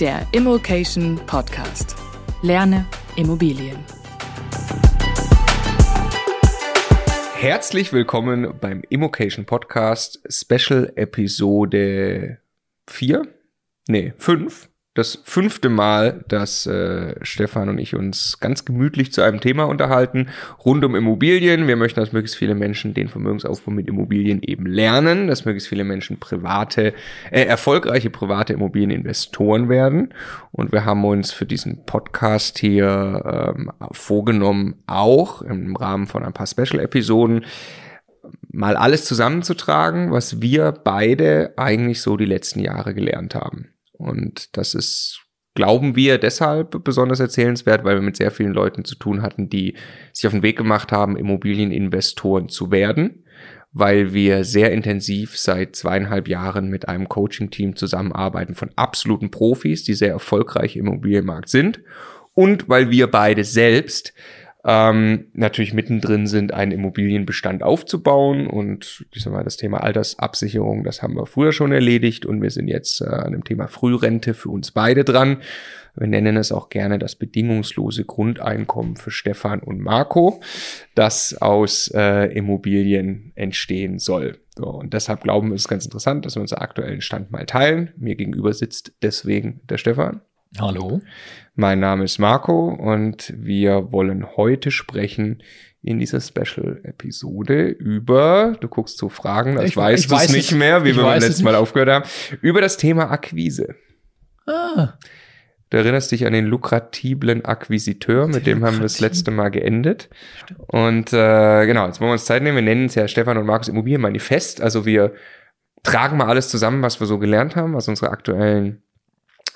der Immokation Podcast. Lerne Immobilien. Herzlich willkommen beim Immocation Podcast Special Episode 4? Nee, 5 das fünfte Mal, dass äh, Stefan und ich uns ganz gemütlich zu einem Thema unterhalten, rund um Immobilien. Wir möchten, dass möglichst viele Menschen den Vermögensaufbau mit Immobilien eben lernen, dass möglichst viele Menschen private, äh, erfolgreiche private Immobilieninvestoren werden. Und wir haben uns für diesen Podcast hier ähm, vorgenommen, auch im Rahmen von ein paar Special-Episoden, mal alles zusammenzutragen, was wir beide eigentlich so die letzten Jahre gelernt haben. Und das ist, glauben wir, deshalb besonders erzählenswert, weil wir mit sehr vielen Leuten zu tun hatten, die sich auf den Weg gemacht haben, Immobilieninvestoren zu werden, weil wir sehr intensiv seit zweieinhalb Jahren mit einem Coaching-Team zusammenarbeiten von absoluten Profis, die sehr erfolgreich im Immobilienmarkt sind und weil wir beide selbst ähm, natürlich mittendrin sind, einen Immobilienbestand aufzubauen. Und ich sag mal, das Thema Altersabsicherung, das haben wir früher schon erledigt und wir sind jetzt äh, an dem Thema Frührente für uns beide dran. Wir nennen es auch gerne das bedingungslose Grundeinkommen für Stefan und Marco, das aus äh, Immobilien entstehen soll. So, und deshalb glauben wir, es ist ganz interessant, dass wir unseren aktuellen Stand mal teilen. Mir gegenüber sitzt deswegen der Stefan. Hallo. Mein Name ist Marco und wir wollen heute sprechen in dieser Special-Episode über, du guckst zu Fragen, das ich, weißt du es nicht mehr, wie wir beim letzten Mal aufgehört haben, über das Thema Akquise. Ah. Du erinnerst dich an den lukratiblen Akquisiteur, mit dem haben wir das letzte Mal geendet. Stimmt. Und äh, genau, jetzt wollen wir uns Zeit nehmen. Wir nennen es ja Stefan und Markus Immobilienmanifest. Also wir tragen mal alles zusammen, was wir so gelernt haben, was unsere aktuellen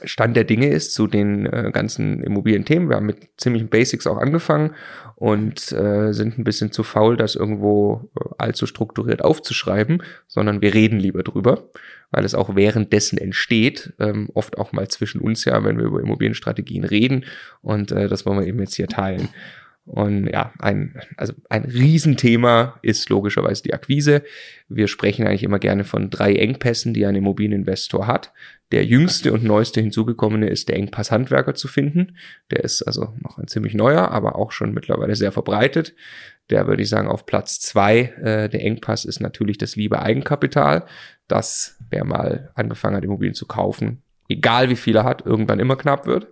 Stand der Dinge ist zu den äh, ganzen Immobilienthemen. Wir haben mit ziemlichen Basics auch angefangen und äh, sind ein bisschen zu faul, das irgendwo äh, allzu strukturiert aufzuschreiben, sondern wir reden lieber drüber, weil es auch währenddessen entsteht, ähm, oft auch mal zwischen uns ja, wenn wir über Immobilienstrategien reden und äh, das wollen wir eben jetzt hier teilen. Und ja, ein, also ein Riesenthema ist logischerweise die Akquise. Wir sprechen eigentlich immer gerne von drei Engpässen, die ein Immobilieninvestor hat. Der jüngste und neueste hinzugekommene ist der Engpass Handwerker zu finden. Der ist also noch ein ziemlich neuer, aber auch schon mittlerweile sehr verbreitet. Der würde ich sagen auf Platz zwei. Äh, der Engpass ist natürlich das liebe Eigenkapital. Das, wer mal angefangen hat, Immobilien zu kaufen, egal wie viel er hat, irgendwann immer knapp wird.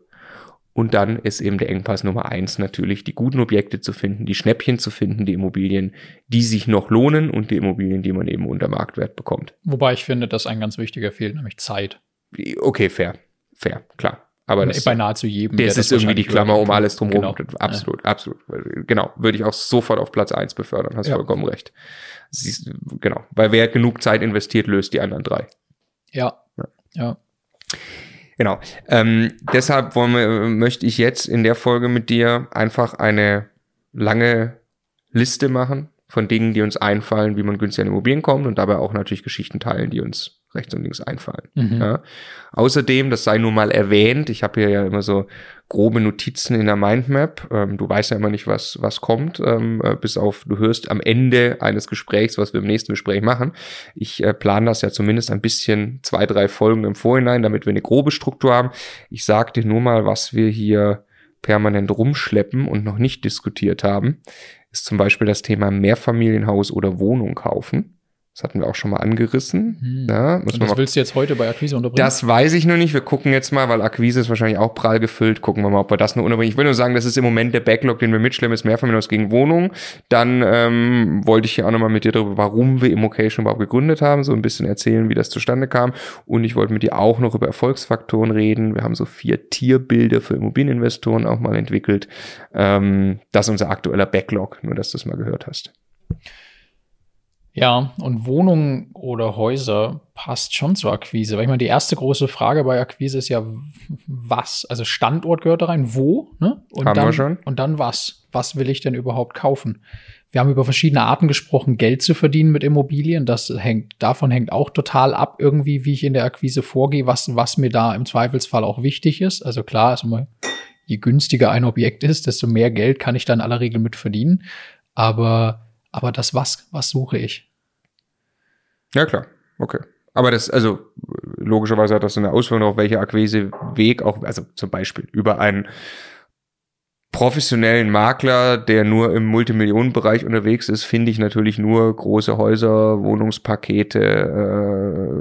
Und dann ist eben der Engpass Nummer eins natürlich, die guten Objekte zu finden, die Schnäppchen zu finden, die Immobilien, die sich noch lohnen und die Immobilien, die man eben unter Marktwert bekommt. Wobei ich finde, dass ein ganz wichtiger fehlt, nämlich Zeit. Okay, fair. Fair, klar. Aber das, bei nahezu jedem. Das, das ist irgendwie die Klammer um alles drumherum. Genau. Absolut, ja. absolut. Genau, würde ich auch sofort auf Platz eins befördern. Hast ja. vollkommen recht. Siehst, genau, weil wer genug Zeit investiert, löst die anderen drei. Ja, ja. ja. Genau. Ähm, deshalb wollen wir, möchte ich jetzt in der Folge mit dir einfach eine lange Liste machen von Dingen, die uns einfallen, wie man günstig an Immobilien kommt und dabei auch natürlich Geschichten teilen, die uns rechts und links einfallen. Mhm. Ja. Außerdem, das sei nur mal erwähnt, ich habe hier ja immer so grobe Notizen in der Mindmap. Ähm, du weißt ja immer nicht, was, was kommt, ähm, äh, bis auf, du hörst am Ende eines Gesprächs, was wir im nächsten Gespräch machen. Ich äh, plane das ja zumindest ein bisschen zwei, drei Folgen im Vorhinein, damit wir eine grobe Struktur haben. Ich sage dir nur mal, was wir hier permanent rumschleppen und noch nicht diskutiert haben, ist zum Beispiel das Thema Mehrfamilienhaus oder Wohnung kaufen. Das hatten wir auch schon mal angerissen. Hm. Ja, muss das willst du jetzt heute bei Akquise unterbringen? Das weiß ich noch nicht. Wir gucken jetzt mal, weil Akquise ist wahrscheinlich auch prall gefüllt. Gucken wir mal, ob wir das noch unterbringen. Ich will nur sagen, das ist im Moment der Backlog, den wir mitschleppen, ist Mehrfamilienhaus gegen Wohnung. Dann ähm, wollte ich hier auch nochmal mit dir darüber, warum wir Immocation überhaupt gegründet haben, so ein bisschen erzählen, wie das zustande kam. Und ich wollte mit dir auch noch über Erfolgsfaktoren reden. Wir haben so vier Tierbilder für Immobilieninvestoren auch mal entwickelt. Ähm, das ist unser aktueller Backlog, nur dass du es mal gehört hast. Ja, und Wohnungen oder Häuser passt schon zur Akquise. Weil ich meine, die erste große Frage bei Akquise ist ja, was? Also Standort gehört da rein, wo? Ne? Und haben dann, wir schon. Und dann was? Was will ich denn überhaupt kaufen? Wir haben über verschiedene Arten gesprochen, Geld zu verdienen mit Immobilien. Das hängt, davon hängt auch total ab, irgendwie, wie ich in der Akquise vorgehe, was, was mir da im Zweifelsfall auch wichtig ist. Also klar, also mal, je günstiger ein Objekt ist, desto mehr Geld kann ich da in aller Regel mit verdienen. Aber, aber das was, was suche ich? Ja, klar. Okay. Aber das, also logischerweise hat das eine Auswirkung auf welcher Akquiseweg auch, also zum Beispiel über einen professionellen Makler, der nur im Multimillionenbereich unterwegs ist, finde ich natürlich nur große Häuser, Wohnungspakete,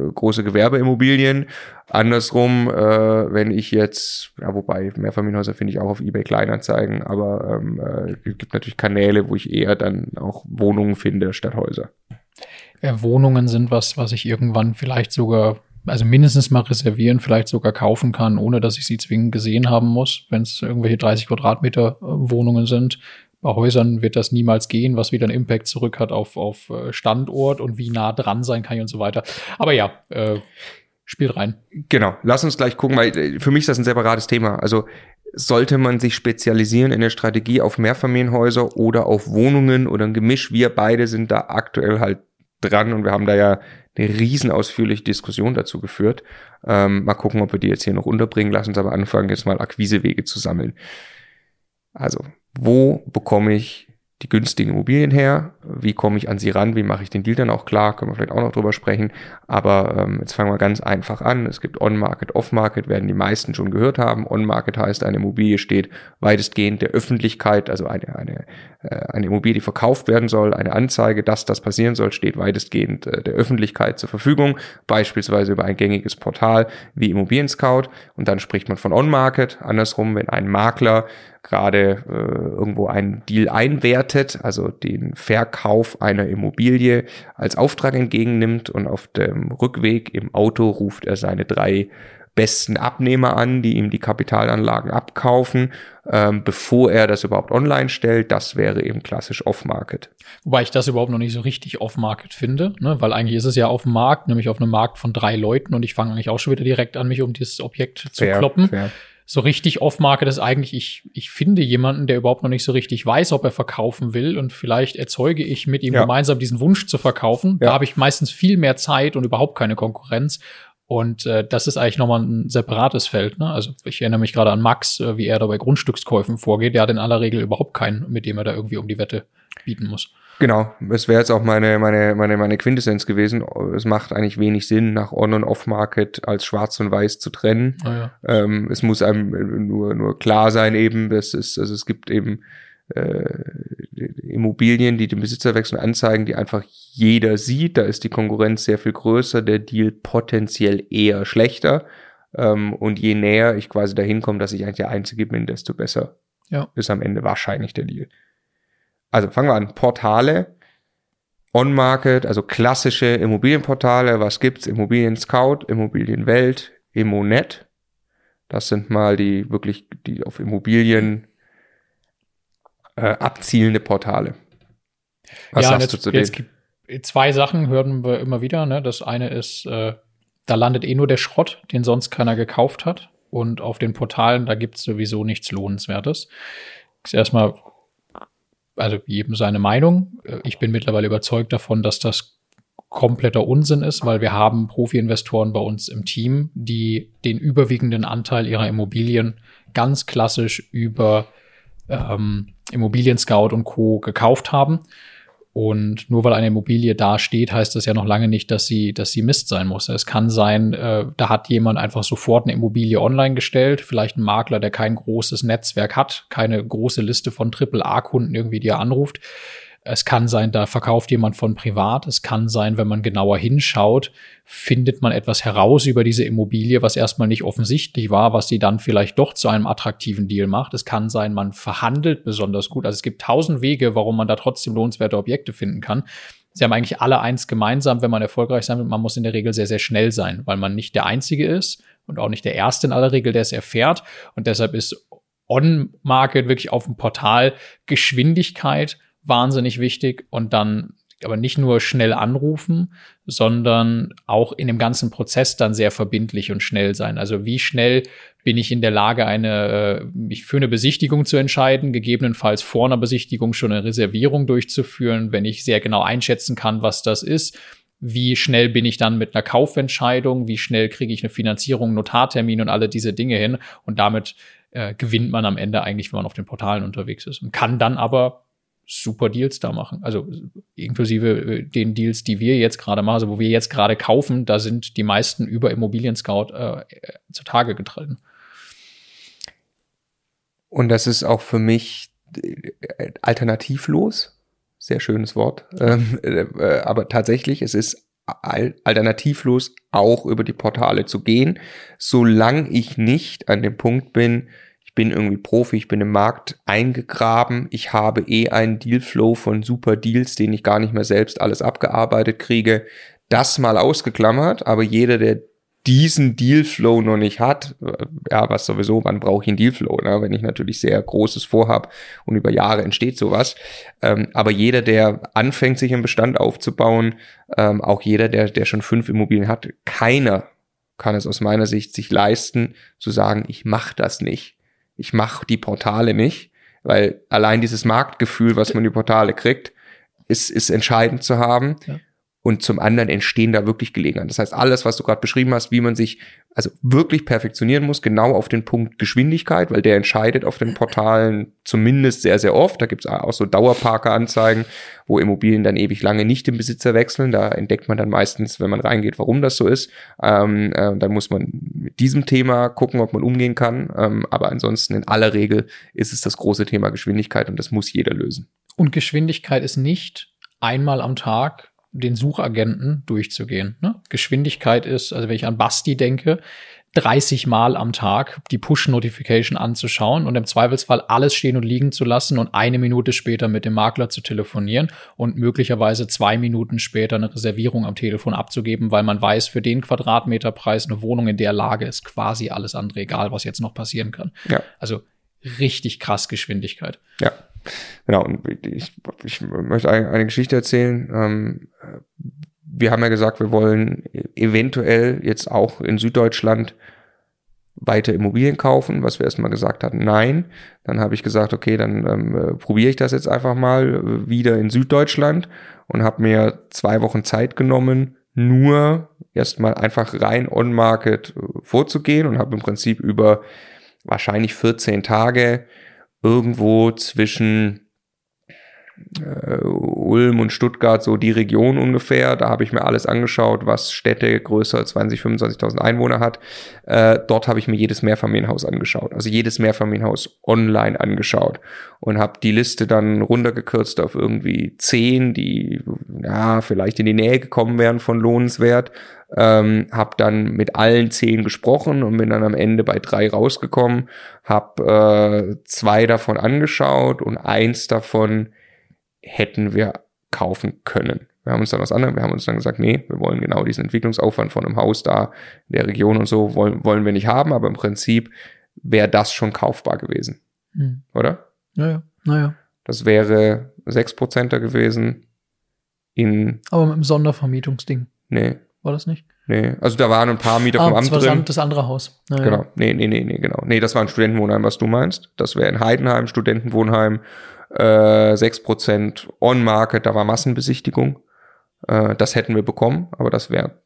äh, große Gewerbeimmobilien. Andersrum, äh, wenn ich jetzt, ja, wobei Mehrfamilienhäuser finde ich auch auf eBay Kleinanzeigen, aber ähm, äh, gibt natürlich Kanäle, wo ich eher dann auch Wohnungen finde statt Häuser. Ja, Wohnungen sind was, was ich irgendwann vielleicht sogar also mindestens mal reservieren, vielleicht sogar kaufen kann, ohne dass ich sie zwingend gesehen haben muss, wenn es irgendwelche 30 Quadratmeter äh, Wohnungen sind. Bei Häusern wird das niemals gehen, was wieder einen Impact zurück hat auf, auf äh, Standort und wie nah dran sein kann und so weiter. Aber ja, äh, spielt rein. Genau, lass uns gleich gucken, weil äh, für mich ist das ein separates Thema. Also sollte man sich spezialisieren in der Strategie auf Mehrfamilienhäuser oder auf Wohnungen oder ein Gemisch. Wir beide sind da aktuell halt dran und wir haben da ja eine riesen ausführliche Diskussion dazu geführt. Ähm, mal gucken, ob wir die jetzt hier noch unterbringen. Lass uns aber anfangen, jetzt mal Akquisewege zu sammeln. Also, wo bekomme ich die günstigen Immobilien her? Wie komme ich an sie ran? Wie mache ich den Deal dann auch klar? Können wir vielleicht auch noch drüber sprechen. Aber ähm, jetzt fangen wir ganz einfach an. Es gibt On-Market, Off-Market, werden die meisten schon gehört haben. On-Market heißt, eine Immobilie steht weitestgehend der Öffentlichkeit, also eine, eine, äh, eine Immobilie, die verkauft werden soll, eine Anzeige, dass das passieren soll, steht weitestgehend äh, der Öffentlichkeit zur Verfügung, beispielsweise über ein gängiges Portal wie Immobilien Scout. Und dann spricht man von On-Market. Andersrum, wenn ein Makler gerade äh, irgendwo einen Deal einwertet, also den Verkauf einer Immobilie als Auftrag entgegennimmt und auf dem Rückweg im Auto ruft er seine drei besten Abnehmer an, die ihm die Kapitalanlagen abkaufen, ähm, bevor er das überhaupt online stellt. Das wäre eben klassisch Off-Market. Wobei ich das überhaupt noch nicht so richtig Off-Market finde, ne? weil eigentlich ist es ja auf dem Markt, nämlich auf einem Markt von drei Leuten und ich fange eigentlich auch schon wieder direkt an, mich um dieses Objekt zu fair, kloppen. Fair so richtig off-market ist eigentlich, ich, ich finde jemanden, der überhaupt noch nicht so richtig weiß, ob er verkaufen will und vielleicht erzeuge ich mit ihm ja. gemeinsam diesen Wunsch zu verkaufen. Ja. Da habe ich meistens viel mehr Zeit und überhaupt keine Konkurrenz. Und äh, das ist eigentlich nochmal ein separates Feld. Ne? Also ich erinnere mich gerade an Max, äh, wie er da bei Grundstückskäufen vorgeht. Der hat in aller Regel überhaupt keinen, mit dem er da irgendwie um die Wette bieten muss. Genau, es wäre jetzt auch meine, meine, meine, meine Quintessenz gewesen. Es macht eigentlich wenig Sinn, nach On- und Off-Market als schwarz und weiß zu trennen. Oh ja. ähm, es muss einem nur, nur klar sein eben, dass es, also es gibt eben äh, Immobilien, die den Besitzerwechsel anzeigen, die einfach jeder sieht. Da ist die Konkurrenz sehr viel größer, der Deal potenziell eher schlechter. Ähm, und je näher ich quasi dahin komme, dass ich eigentlich der Einzige bin, desto besser ja. ist am Ende wahrscheinlich der Deal also fangen wir an, Portale, On-Market, also klassische Immobilienportale, was gibt's? Immobilien Scout, Immobilienwelt, Immonet. Das sind mal die wirklich, die auf Immobilien äh, abzielende Portale. Was ja, sagst jetzt, du zu denen? Zwei Sachen hören wir immer wieder. Ne? Das eine ist, äh, da landet eh nur der Schrott, den sonst keiner gekauft hat. Und auf den Portalen, da gibt's sowieso nichts Lohnenswertes. Das ist erstmal also jedem seine Meinung. Ich bin mittlerweile überzeugt davon, dass das kompletter Unsinn ist, weil wir haben Profi-Investoren bei uns im Team, die den überwiegenden Anteil ihrer Immobilien ganz klassisch über ähm, Immobilien Scout und Co. gekauft haben und nur weil eine Immobilie da steht, heißt das ja noch lange nicht, dass sie, dass sie Mist sein muss. Es kann sein, äh, da hat jemand einfach sofort eine Immobilie online gestellt, vielleicht ein Makler, der kein großes Netzwerk hat, keine große Liste von Triple-A-Kunden irgendwie, die er anruft. Es kann sein, da verkauft jemand von privat. Es kann sein, wenn man genauer hinschaut, findet man etwas heraus über diese Immobilie, was erstmal nicht offensichtlich war, was sie dann vielleicht doch zu einem attraktiven Deal macht. Es kann sein, man verhandelt besonders gut. Also es gibt tausend Wege, warum man da trotzdem lohnenswerte Objekte finden kann. Sie haben eigentlich alle eins gemeinsam, wenn man erfolgreich sein will. Man muss in der Regel sehr, sehr schnell sein, weil man nicht der Einzige ist und auch nicht der Erste in aller Regel, der es erfährt. Und deshalb ist On-Market wirklich auf dem Portal Geschwindigkeit wahnsinnig wichtig und dann aber nicht nur schnell anrufen, sondern auch in dem ganzen Prozess dann sehr verbindlich und schnell sein. Also wie schnell bin ich in der Lage, eine, äh, mich für eine Besichtigung zu entscheiden, gegebenenfalls vor einer Besichtigung schon eine Reservierung durchzuführen, wenn ich sehr genau einschätzen kann, was das ist. Wie schnell bin ich dann mit einer Kaufentscheidung? Wie schnell kriege ich eine Finanzierung, Notartermin und alle diese Dinge hin? Und damit äh, gewinnt man am Ende eigentlich, wenn man auf den Portalen unterwegs ist und kann dann aber super Deals da machen. Also inklusive äh, den Deals, die wir jetzt gerade machen, also wo wir jetzt gerade kaufen, da sind die meisten über Immobilien Scout äh, zutage getreten. Und das ist auch für mich äh, alternativlos. Sehr schönes Wort. Ähm, äh, aber tatsächlich, es ist alternativlos auch über die Portale zu gehen, solange ich nicht an dem Punkt bin, bin irgendwie Profi, ich bin im Markt eingegraben, ich habe eh einen Dealflow von super Deals, den ich gar nicht mehr selbst alles abgearbeitet kriege, das mal ausgeklammert, aber jeder, der diesen Dealflow noch nicht hat, äh, ja, was sowieso, wann brauche ich einen Dealflow, ne? wenn ich natürlich sehr Großes vorhab und über Jahre entsteht sowas. Ähm, aber jeder, der anfängt, sich einen Bestand aufzubauen, ähm, auch jeder, der, der schon fünf Immobilien hat, keiner kann es aus meiner Sicht sich leisten, zu sagen, ich mache das nicht. Ich mache die Portale nicht, weil allein dieses Marktgefühl, was man die Portale kriegt, ist, ist entscheidend zu haben. Ja und zum anderen entstehen da wirklich Gelegenheiten. Das heißt, alles, was du gerade beschrieben hast, wie man sich also wirklich perfektionieren muss, genau auf den Punkt Geschwindigkeit, weil der entscheidet auf den Portalen zumindest sehr, sehr oft. Da gibt es auch so Dauerparker-Anzeigen, wo Immobilien dann ewig lange nicht den Besitzer wechseln. Da entdeckt man dann meistens, wenn man reingeht, warum das so ist. Ähm, äh, dann muss man mit diesem Thema gucken, ob man umgehen kann. Ähm, aber ansonsten in aller Regel ist es das große Thema Geschwindigkeit und das muss jeder lösen. Und Geschwindigkeit ist nicht einmal am Tag den Suchagenten durchzugehen. Ne? Geschwindigkeit ist, also wenn ich an Basti denke, 30 Mal am Tag die Push-Notification anzuschauen und im Zweifelsfall alles stehen und liegen zu lassen und eine Minute später mit dem Makler zu telefonieren und möglicherweise zwei Minuten später eine Reservierung am Telefon abzugeben, weil man weiß, für den Quadratmeterpreis eine Wohnung in der Lage ist quasi alles andere egal, was jetzt noch passieren kann. Ja. Also richtig krass Geschwindigkeit. Ja. Genau, und ich, ich möchte eine, Geschichte erzählen. Ähm, wir haben ja gesagt, wir wollen eventuell jetzt auch in Süddeutschland weiter Immobilien kaufen, was wir erstmal gesagt hatten, nein. Dann habe ich gesagt, okay, dann ähm, äh, probiere ich das jetzt einfach mal äh, wieder in Süddeutschland und habe mir zwei Wochen Zeit genommen, nur erstmal einfach rein on-market äh, vorzugehen und habe im Prinzip über wahrscheinlich 14 Tage irgendwo zwischen äh, Ulm und Stuttgart, so die Region ungefähr. Da habe ich mir alles angeschaut, was Städte größer als 20, 25.000 Einwohner hat. Äh, dort habe ich mir jedes Mehrfamilienhaus angeschaut. Also jedes Mehrfamilienhaus online angeschaut und habe die Liste dann runtergekürzt auf irgendwie zehn, die ja vielleicht in die Nähe gekommen wären von lohnenswert. Ähm, habe dann mit allen zehn gesprochen und bin dann am Ende bei drei rausgekommen. Habe äh, zwei davon angeschaut und eins davon hätten wir kaufen können. Wir haben uns dann was anderes, wir haben uns dann gesagt, nee, wir wollen genau diesen Entwicklungsaufwand von einem Haus da in der Region und so wollen, wollen wir nicht haben, aber im Prinzip wäre das schon kaufbar gewesen. Hm. Oder? Naja, naja. Das wäre 6% gewesen in. Aber mit einem Sondervermietungsding. Nee. War das nicht? Nee, also da waren ein paar Mieter ah, vom Amt das drin. Das andere Haus. Naja. Genau. Nee, nee, nee, nee, genau. Nee, das war ein Studentenwohnheim, was du meinst. Das wäre in Heidenheim, Studentenwohnheim äh, 6% On-Market, da war Massenbesichtigung. Äh, das hätten wir bekommen, aber das wäre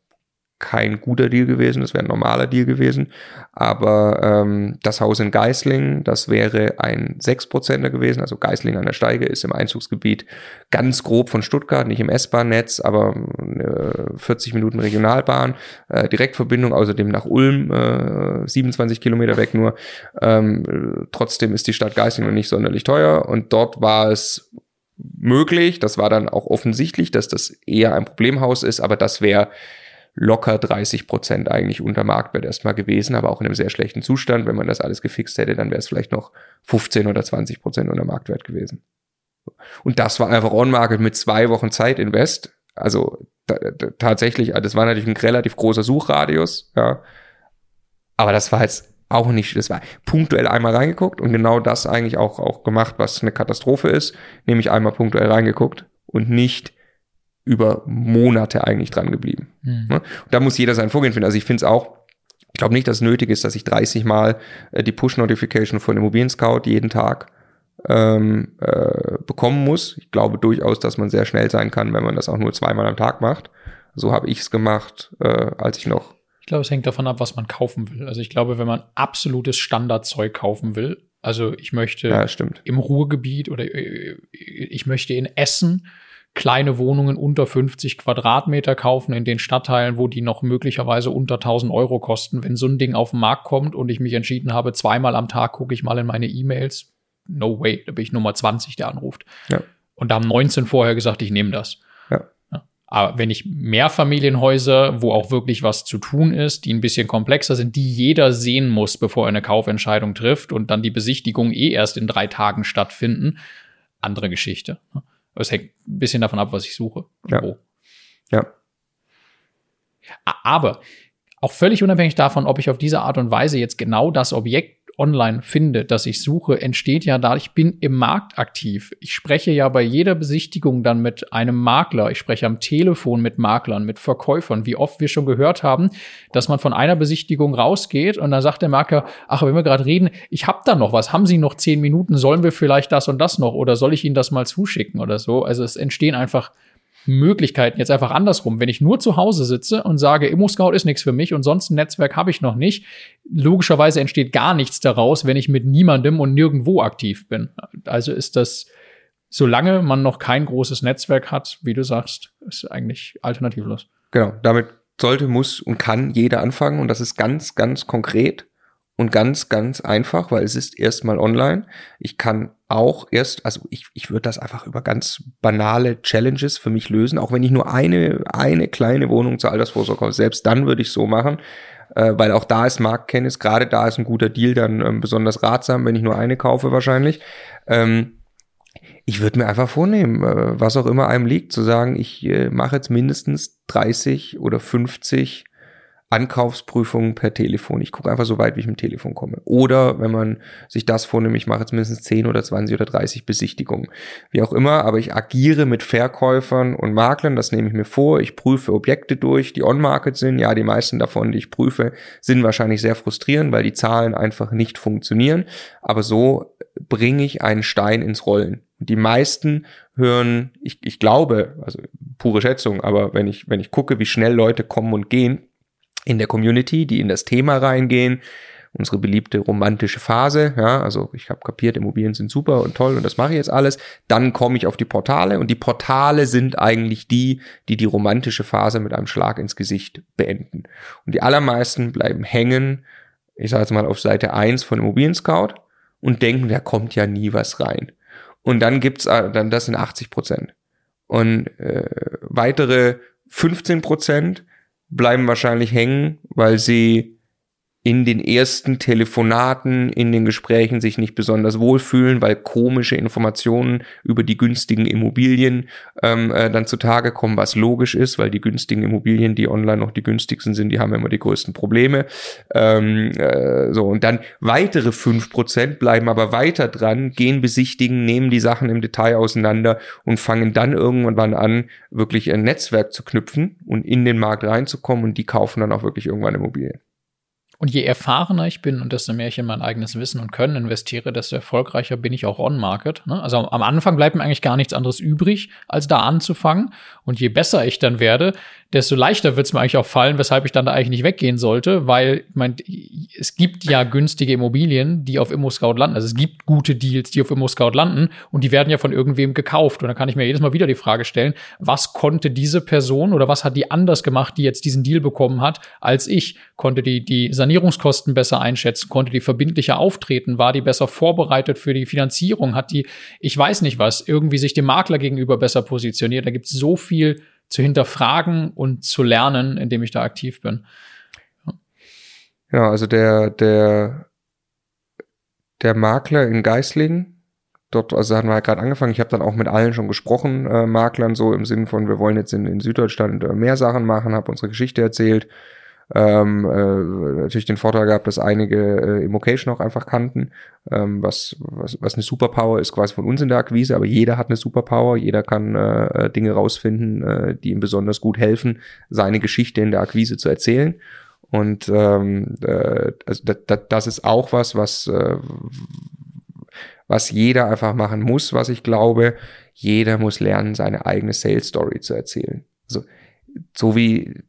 kein guter Deal gewesen, das wäre ein normaler Deal gewesen. Aber ähm, das Haus in Geisling, das wäre ein 6%er gewesen. Also Geisling an der Steige ist im Einzugsgebiet ganz grob von Stuttgart, nicht im S-Bahn-Netz, aber äh, 40 Minuten Regionalbahn, äh, Direktverbindung, außerdem nach Ulm, äh, 27 Kilometer weg nur. Ähm, trotzdem ist die Stadt Geisling noch nicht sonderlich teuer und dort war es möglich, das war dann auch offensichtlich, dass das eher ein Problemhaus ist, aber das wäre locker 30 Prozent eigentlich unter Marktwert erstmal gewesen, aber auch in einem sehr schlechten Zustand. Wenn man das alles gefixt hätte, dann wäre es vielleicht noch 15 oder 20 Prozent unter Marktwert gewesen. Und das war einfach on-market mit zwei Wochen Zeit invest. Also tatsächlich, das war natürlich ein relativ großer Suchradius, ja. Aber das war jetzt auch nicht, das war punktuell einmal reingeguckt und genau das eigentlich auch, auch gemacht, was eine Katastrophe ist, nämlich einmal punktuell reingeguckt und nicht über Monate eigentlich dran geblieben. Mhm. Und da muss jeder sein Vorgehen finden. Also ich finde es auch, ich glaube nicht, dass es nötig ist, dass ich 30 Mal äh, die Push-Notification von Immobilien Scout jeden Tag ähm, äh, bekommen muss. Ich glaube durchaus, dass man sehr schnell sein kann, wenn man das auch nur zweimal am Tag macht. So habe ich es gemacht, äh, als ich noch. Ich glaube, es hängt davon ab, was man kaufen will. Also ich glaube, wenn man absolutes Standardzeug kaufen will, Also ich möchte ja, im Ruhrgebiet oder äh, ich möchte in Essen kleine Wohnungen unter 50 Quadratmeter kaufen in den Stadtteilen, wo die noch möglicherweise unter 1000 Euro kosten. Wenn so ein Ding auf den Markt kommt und ich mich entschieden habe, zweimal am Tag gucke ich mal in meine E-Mails, no way, da bin ich Nummer 20, der anruft. Ja. Und da haben 19 vorher gesagt, ich nehme das. Ja. Aber wenn ich Mehrfamilienhäuser, wo auch wirklich was zu tun ist, die ein bisschen komplexer sind, die jeder sehen muss, bevor er eine Kaufentscheidung trifft und dann die Besichtigung eh erst in drei Tagen stattfinden, andere Geschichte. Es hängt ein bisschen davon ab, was ich suche. Ja. Wo. ja. Aber auch völlig unabhängig davon, ob ich auf diese Art und Weise jetzt genau das Objekt online finde, das ich suche, entsteht ja da, ich bin im Markt aktiv. Ich spreche ja bei jeder Besichtigung dann mit einem Makler. Ich spreche am Telefon mit Maklern, mit Verkäufern. Wie oft wir schon gehört haben, dass man von einer Besichtigung rausgeht und dann sagt der Makler, ach, wenn wir gerade reden, ich habe da noch was. Haben Sie noch zehn Minuten? Sollen wir vielleicht das und das noch? Oder soll ich Ihnen das mal zuschicken oder so? Also es entstehen einfach Möglichkeiten jetzt einfach andersrum. Wenn ich nur zu Hause sitze und sage, Immo-Scout ist nichts für mich und sonst ein Netzwerk habe ich noch nicht, logischerweise entsteht gar nichts daraus, wenn ich mit niemandem und nirgendwo aktiv bin. Also ist das, solange man noch kein großes Netzwerk hat, wie du sagst, ist eigentlich alternativlos. Genau, damit sollte, muss und kann jeder anfangen und das ist ganz, ganz konkret und ganz, ganz einfach, weil es ist erstmal online. Ich kann auch erst, also ich, ich würde das einfach über ganz banale Challenges für mich lösen, auch wenn ich nur eine, eine kleine Wohnung zur Altersvorsorge kaufe. Selbst dann würde ich so machen, äh, weil auch da ist Marktkenntnis, gerade da ist ein guter Deal dann ähm, besonders ratsam, wenn ich nur eine kaufe wahrscheinlich. Ähm, ich würde mir einfach vornehmen, äh, was auch immer einem liegt, zu sagen, ich äh, mache jetzt mindestens 30 oder 50 Ankaufsprüfungen per Telefon. Ich gucke einfach so weit, wie ich mit dem Telefon komme. Oder wenn man sich das vornimmt, ich mache jetzt mindestens 10 oder 20 oder 30 Besichtigungen. Wie auch immer, aber ich agiere mit Verkäufern und Maklern, das nehme ich mir vor. Ich prüfe Objekte durch, die on-market sind. Ja, die meisten davon, die ich prüfe, sind wahrscheinlich sehr frustrierend, weil die Zahlen einfach nicht funktionieren. Aber so bringe ich einen Stein ins Rollen. Die meisten hören, ich, ich glaube, also pure Schätzung, aber wenn ich, wenn ich gucke, wie schnell Leute kommen und gehen, in der Community, die in das Thema reingehen. Unsere beliebte romantische Phase, ja, also ich habe kapiert, Immobilien sind super und toll und das mache ich jetzt alles. Dann komme ich auf die Portale und die Portale sind eigentlich die, die die romantische Phase mit einem Schlag ins Gesicht beenden. Und die allermeisten bleiben hängen, ich sage jetzt mal auf Seite 1 von Immobilien Scout und denken, da kommt ja nie was rein. Und dann gibt's äh, dann das sind 80 Prozent. Und äh, weitere 15 Prozent bleiben wahrscheinlich hängen, weil sie in den ersten Telefonaten, in den Gesprächen sich nicht besonders wohlfühlen, weil komische Informationen über die günstigen Immobilien ähm, äh, dann zutage kommen, was logisch ist, weil die günstigen Immobilien, die online noch die günstigsten sind, die haben immer die größten Probleme. Ähm, äh, so und dann weitere fünf Prozent bleiben aber weiter dran, gehen besichtigen, nehmen die Sachen im Detail auseinander und fangen dann irgendwann an, wirklich ein Netzwerk zu knüpfen und in den Markt reinzukommen und die kaufen dann auch wirklich irgendwann Immobilien. Und je erfahrener ich bin und desto mehr ich in mein eigenes Wissen und Können investiere, desto erfolgreicher bin ich auch on-market. Ne? Also am Anfang bleibt mir eigentlich gar nichts anderes übrig, als da anzufangen. Und je besser ich dann werde, desto leichter wird es mir eigentlich auch fallen, weshalb ich dann da eigentlich nicht weggehen sollte, weil mein, es gibt ja günstige Immobilien, die auf ImmoScout landen. Also es gibt gute Deals, die auf ImmoScout landen und die werden ja von irgendwem gekauft. Und dann kann ich mir jedes Mal wieder die Frage stellen, was konnte diese Person oder was hat die anders gemacht, die jetzt diesen Deal bekommen hat, als ich? Konnte die die Sanierungskosten besser einschätzen? Konnte die verbindlicher auftreten? War die besser vorbereitet für die Finanzierung? Hat die, ich weiß nicht was, irgendwie sich dem Makler gegenüber besser positioniert? Da gibt es so viel zu hinterfragen und zu lernen, indem ich da aktiv bin. Ja, also der, der, der Makler in Geislingen, dort, also hatten wir ja gerade angefangen, ich habe dann auch mit allen schon gesprochen, äh, Maklern, so im Sinn von, wir wollen jetzt in, in Süddeutschland äh, mehr Sachen machen, habe unsere Geschichte erzählt, ähm, äh, natürlich den Vorteil gehabt, dass einige äh, Immocation auch einfach kannten, ähm, was, was, was eine Superpower ist quasi von uns in der Akquise, aber jeder hat eine Superpower, jeder kann äh, Dinge rausfinden, äh, die ihm besonders gut helfen, seine Geschichte in der Akquise zu erzählen. Und ähm, äh, also das, das ist auch was, was, äh, was jeder einfach machen muss, was ich glaube. Jeder muss lernen, seine eigene Sales Story zu erzählen. Also so wie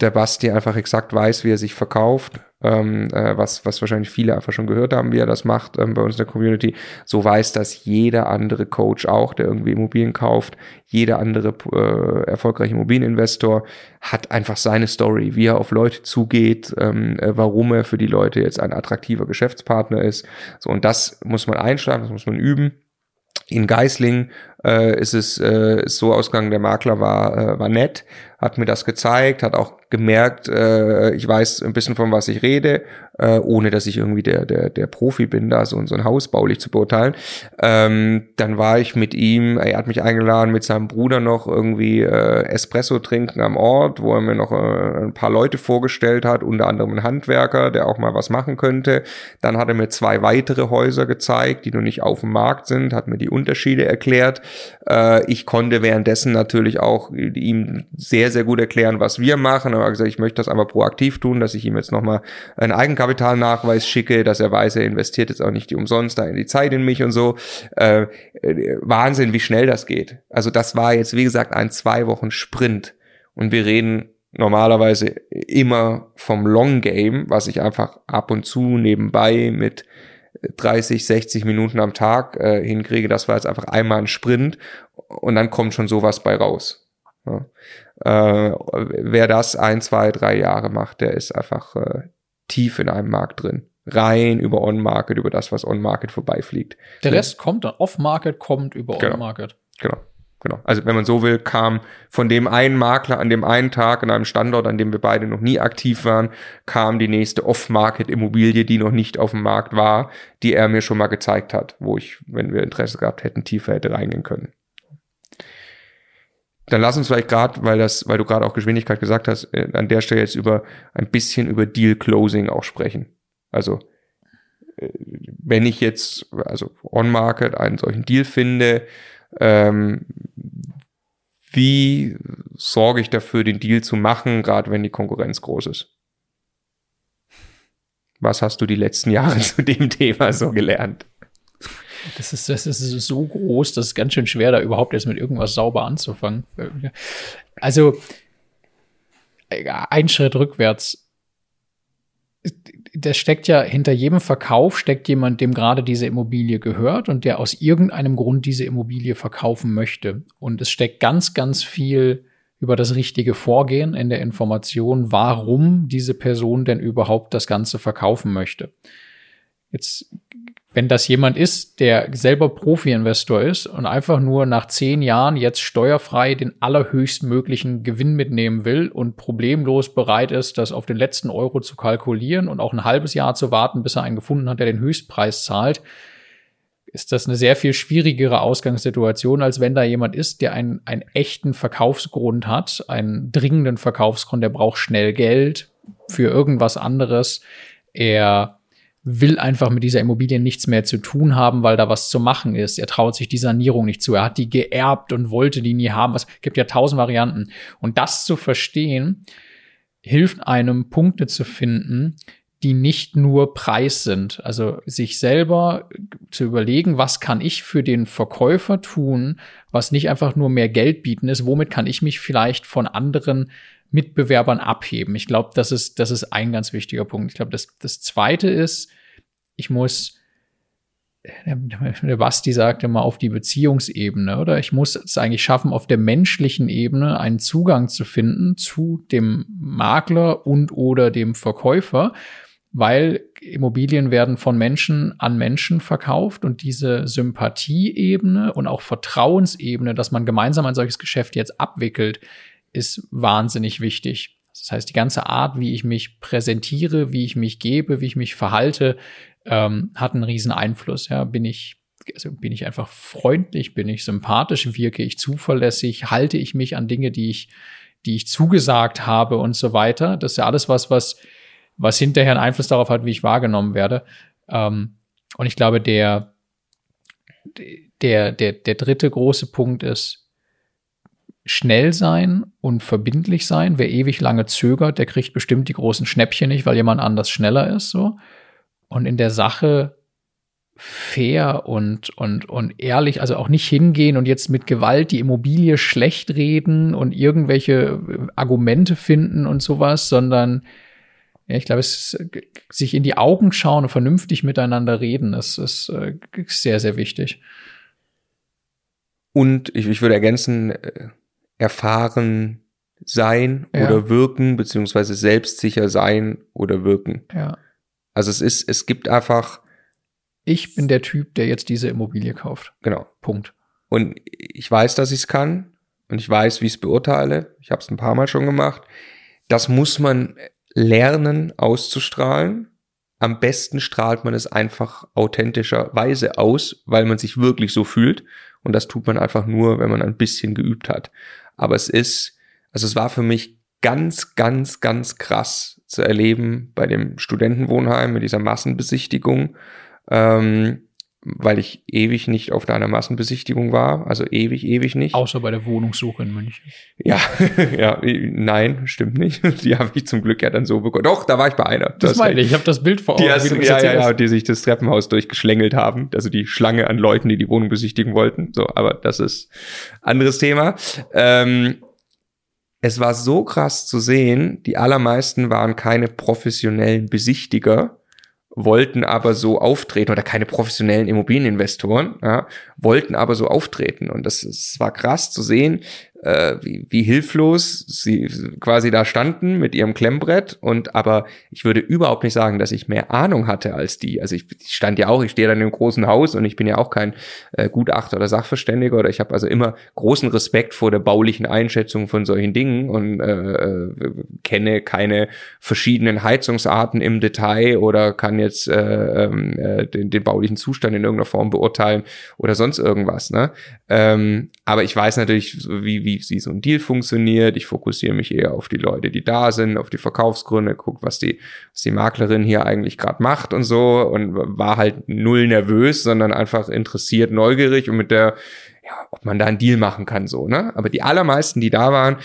der Basti einfach exakt weiß, wie er sich verkauft, ähm, äh, was, was wahrscheinlich viele einfach schon gehört haben, wie er das macht ähm, bei uns in der Community, so weiß das jeder andere Coach auch, der irgendwie Immobilien kauft, jeder andere äh, erfolgreiche Immobilieninvestor hat einfach seine Story, wie er auf Leute zugeht, ähm, äh, warum er für die Leute jetzt ein attraktiver Geschäftspartner ist. So, und das muss man einschlagen, das muss man üben. In Geisling äh, ist es äh, so ausgegangen, der Makler war, äh, war nett, hat mir das gezeigt, hat auch gemerkt, äh, ich weiß ein bisschen von was ich rede, äh, ohne dass ich irgendwie der, der, der Profi bin, da so, so ein Haus baulich zu beurteilen. Ähm, dann war ich mit ihm, er hat mich eingeladen, mit seinem Bruder noch irgendwie äh, Espresso trinken am Ort, wo er mir noch äh, ein paar Leute vorgestellt hat, unter anderem ein Handwerker, der auch mal was machen könnte. Dann hat er mir zwei weitere Häuser gezeigt, die noch nicht auf dem Markt sind, hat mir die Unterschiede erklärt. Äh, ich konnte währenddessen natürlich auch ihm sehr, sehr gut erklären, was wir machen er hat gesagt, ich möchte das einfach proaktiv tun, dass ich ihm jetzt nochmal einen Eigenkapitalnachweis schicke, dass er weiß, er investiert jetzt auch nicht die umsonst da in die Zeit in mich und so. Äh, äh, Wahnsinn, wie schnell das geht. Also das war jetzt, wie gesagt, ein zwei Wochen Sprint. Und wir reden normalerweise immer vom Long Game, was ich einfach ab und zu nebenbei mit 30, 60 Minuten am Tag äh, hinkriege. Das war jetzt einfach einmal ein Sprint und dann kommt schon sowas bei raus. Ja. Äh, wer das ein, zwei, drei Jahre macht, der ist einfach äh, tief in einem Markt drin. Rein über On-Market, über das, was On-Market vorbeifliegt. Der Rest kommt dann, Off-Market kommt über genau. On-Market. Genau. Genau. Also wenn man so will, kam von dem einen Makler an dem einen Tag an einem Standort, an dem wir beide noch nie aktiv waren, kam die nächste Off-Market-Immobilie, die noch nicht auf dem Markt war, die er mir schon mal gezeigt hat, wo ich, wenn wir Interesse gehabt hätten, tiefer hätte reingehen können dann lass uns vielleicht gerade, weil das, weil du gerade auch Geschwindigkeit gesagt hast, äh, an der Stelle jetzt über ein bisschen über Deal Closing auch sprechen. Also äh, wenn ich jetzt, also on Market einen solchen Deal finde, ähm, wie sorge ich dafür, den Deal zu machen, gerade wenn die Konkurrenz groß ist? Was hast du die letzten Jahre zu dem Thema so gelernt? Das ist, das ist so groß, das ist ganz schön schwer, da überhaupt erst mit irgendwas sauber anzufangen. Also, ein Schritt rückwärts. Da steckt ja hinter jedem Verkauf steckt jemand, dem gerade diese Immobilie gehört und der aus irgendeinem Grund diese Immobilie verkaufen möchte. Und es steckt ganz, ganz viel über das richtige Vorgehen in der Information, warum diese Person denn überhaupt das Ganze verkaufen möchte. Jetzt wenn das jemand ist, der selber Profi-Investor ist und einfach nur nach zehn Jahren jetzt steuerfrei den allerhöchstmöglichen Gewinn mitnehmen will und problemlos bereit ist, das auf den letzten Euro zu kalkulieren und auch ein halbes Jahr zu warten, bis er einen gefunden hat, der den Höchstpreis zahlt, ist das eine sehr viel schwierigere Ausgangssituation, als wenn da jemand ist, der einen, einen echten Verkaufsgrund hat, einen dringenden Verkaufsgrund, der braucht schnell Geld für irgendwas anderes. Er will einfach mit dieser Immobilie nichts mehr zu tun haben, weil da was zu machen ist. Er traut sich die Sanierung nicht zu. Er hat die geerbt und wollte die nie haben. Es gibt ja tausend Varianten. Und das zu verstehen, hilft einem Punkte zu finden, die nicht nur Preis sind. Also sich selber zu überlegen, was kann ich für den Verkäufer tun, was nicht einfach nur mehr Geld bieten ist, womit kann ich mich vielleicht von anderen Mitbewerbern abheben. Ich glaube, das ist, das ist ein ganz wichtiger Punkt. Ich glaube, das, das zweite ist, ich muss, der Basti sagte mal auf die Beziehungsebene, oder? Ich muss es eigentlich schaffen, auf der menschlichen Ebene einen Zugang zu finden zu dem Makler und oder dem Verkäufer, weil Immobilien werden von Menschen an Menschen verkauft und diese Sympathieebene und auch Vertrauensebene, dass man gemeinsam ein solches Geschäft jetzt abwickelt, ist wahnsinnig wichtig. Das heißt, die ganze Art, wie ich mich präsentiere, wie ich mich gebe, wie ich mich verhalte, ähm, hat einen riesen Einfluss. Ja, bin ich also bin ich einfach freundlich, bin ich sympathisch, wirke ich zuverlässig, halte ich mich an Dinge, die ich, die ich zugesagt habe und so weiter. Das ist ja alles was, was, was hinterher einen Einfluss darauf hat, wie ich wahrgenommen werde. Ähm, und ich glaube, der, der, der, der dritte große Punkt ist, schnell sein und verbindlich sein. Wer ewig lange zögert, der kriegt bestimmt die großen Schnäppchen nicht, weil jemand anders schneller ist, so. Und in der Sache fair und, und, und ehrlich, also auch nicht hingehen und jetzt mit Gewalt die Immobilie schlecht reden und irgendwelche Argumente finden und sowas, sondern Ja, ich glaube, es ist, sich in die Augen schauen und vernünftig miteinander reden, das ist äh, sehr, sehr wichtig. Und ich, ich würde ergänzen, äh, erfahren sein ja. oder wirken, beziehungsweise selbstsicher sein oder wirken. Ja. Also es ist, es gibt einfach. Ich bin der Typ, der jetzt diese Immobilie kauft. Genau. Punkt. Und ich weiß, dass ich es kann und ich weiß, wie ich es beurteile. Ich habe es ein paar Mal schon gemacht. Das muss man lernen auszustrahlen. Am besten strahlt man es einfach authentischerweise aus, weil man sich wirklich so fühlt. Und das tut man einfach nur, wenn man ein bisschen geübt hat. Aber es ist, also es war für mich ganz, ganz, ganz krass zu erleben bei dem Studentenwohnheim mit dieser Massenbesichtigung. Ähm, weil ich ewig nicht auf deiner Massenbesichtigung war, also ewig, ewig nicht. Außer bei der Wohnungssuche in München. Ja, ja, nein, stimmt nicht. Die habe ich zum Glück ja dann so bekommen. Doch, da war ich bei einer. Das, das meine ich, ich habe das Bild vor Augen. Die hast, ja, ja, ja, die sich das Treppenhaus durchgeschlängelt haben, also die Schlange an Leuten, die die Wohnung besichtigen wollten. So, aber das ist anderes Thema. Ähm, es war so krass zu sehen, die allermeisten waren keine professionellen Besichtiger, wollten aber so auftreten oder keine professionellen Immobilieninvestoren, ja, wollten aber so auftreten. Und das, das war krass zu sehen, äh, wie, wie hilflos sie quasi da standen mit ihrem Klemmbrett. Und aber ich würde überhaupt nicht sagen, dass ich mehr Ahnung hatte als die. Also ich, ich stand ja auch, ich stehe dann im großen Haus und ich bin ja auch kein äh, Gutachter oder Sachverständiger oder ich habe also immer großen Respekt vor der baulichen Einschätzung von solchen Dingen und äh, äh, kenne keine verschiedenen Heizungsarten im Detail oder kann jetzt äh, ähm, äh, den, den baulichen Zustand in irgendeiner Form beurteilen oder sonst irgendwas. Ne? Ähm, aber ich weiß natürlich, wie, wie wie so ein Deal funktioniert. Ich fokussiere mich eher auf die Leute, die da sind, auf die Verkaufsgründe, guck, was die, was die Maklerin hier eigentlich gerade macht und so und war halt null nervös, sondern einfach interessiert, neugierig und mit der, ja, ob man da einen Deal machen kann, so, ne? Aber die allermeisten, die da waren,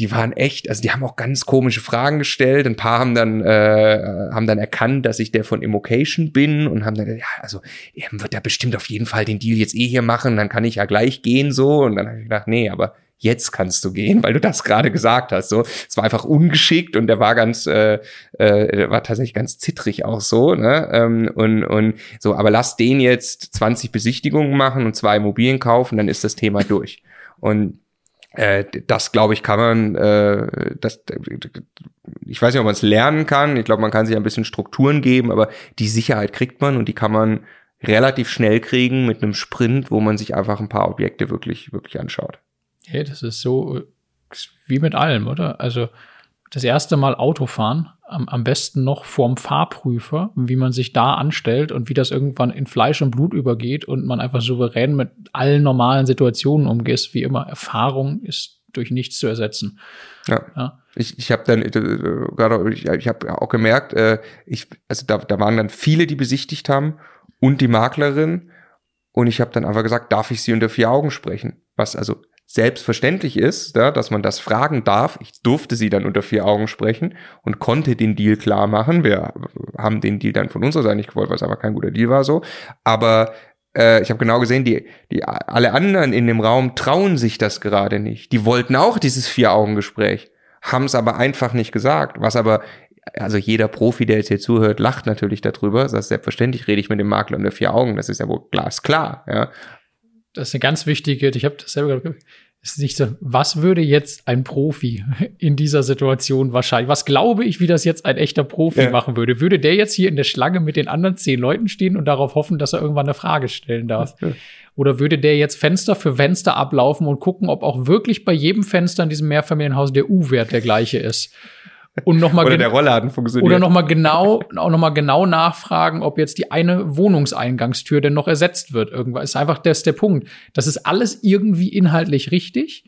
die waren echt, also die haben auch ganz komische Fragen gestellt. Ein paar haben dann äh, haben dann erkannt, dass ich der von Immocation bin und haben dann ja, also er wird da bestimmt auf jeden Fall den Deal jetzt eh hier machen, dann kann ich ja gleich gehen so und dann habe ich gedacht, nee, aber jetzt kannst du gehen, weil du das gerade gesagt hast. So, es war einfach ungeschickt und der war ganz, äh, äh, war tatsächlich ganz zittrig auch so. Ne? Ähm, und und so, aber lass den jetzt 20 Besichtigungen machen und zwei Immobilien kaufen, dann ist das Thema durch. Und äh, das glaube ich kann man, äh, das, ich weiß nicht, ob man es lernen kann. Ich glaube, man kann sich ein bisschen Strukturen geben, aber die Sicherheit kriegt man und die kann man relativ schnell kriegen mit einem Sprint, wo man sich einfach ein paar Objekte wirklich, wirklich anschaut. Hey, das ist so wie mit allem, oder? Also das erste Mal Autofahren, am, am besten noch vorm Fahrprüfer, wie man sich da anstellt und wie das irgendwann in Fleisch und Blut übergeht und man einfach souverän mit allen normalen Situationen umgeht, wie immer. Erfahrung ist durch nichts zu ersetzen. Ja. ja. Ich, ich habe dann äh, gerade, ich, ich habe auch gemerkt, äh, ich, also da, da waren dann viele, die besichtigt haben und die Maklerin. Und ich habe dann einfach gesagt, darf ich sie unter vier Augen sprechen? Was also selbstverständlich ist, ja, dass man das fragen darf. Ich durfte sie dann unter vier Augen sprechen und konnte den Deal klar machen. Wir haben den Deal dann von unserer Seite nicht gewollt, weil es aber kein guter Deal war so. Aber äh, ich habe genau gesehen, die, die alle anderen in dem Raum trauen sich das gerade nicht. Die wollten auch dieses Vier-Augen-Gespräch, haben es aber einfach nicht gesagt. Was aber also jeder Profi, der jetzt hier zuhört, lacht natürlich darüber. Das ist selbstverständlich rede ich mit dem Makler unter vier Augen. Das ist ja wohl glasklar. Ja das ist eine ganz wichtige, ich habe das selber gerade ist nicht so, was würde jetzt ein Profi in dieser Situation wahrscheinlich, was glaube ich, wie das jetzt ein echter Profi ja. machen würde? Würde der jetzt hier in der Schlange mit den anderen zehn Leuten stehen und darauf hoffen, dass er irgendwann eine Frage stellen darf? Ja. Oder würde der jetzt Fenster für Fenster ablaufen und gucken, ob auch wirklich bei jedem Fenster in diesem Mehrfamilienhaus der U-Wert der gleiche ist? Und noch mal oder der Rollladen funktioniert. Oder noch mal genau, auch noch mal genau nachfragen, ob jetzt die eine Wohnungseingangstür denn noch ersetzt wird. Irgendwas ist einfach das der Punkt. Das ist alles irgendwie inhaltlich richtig,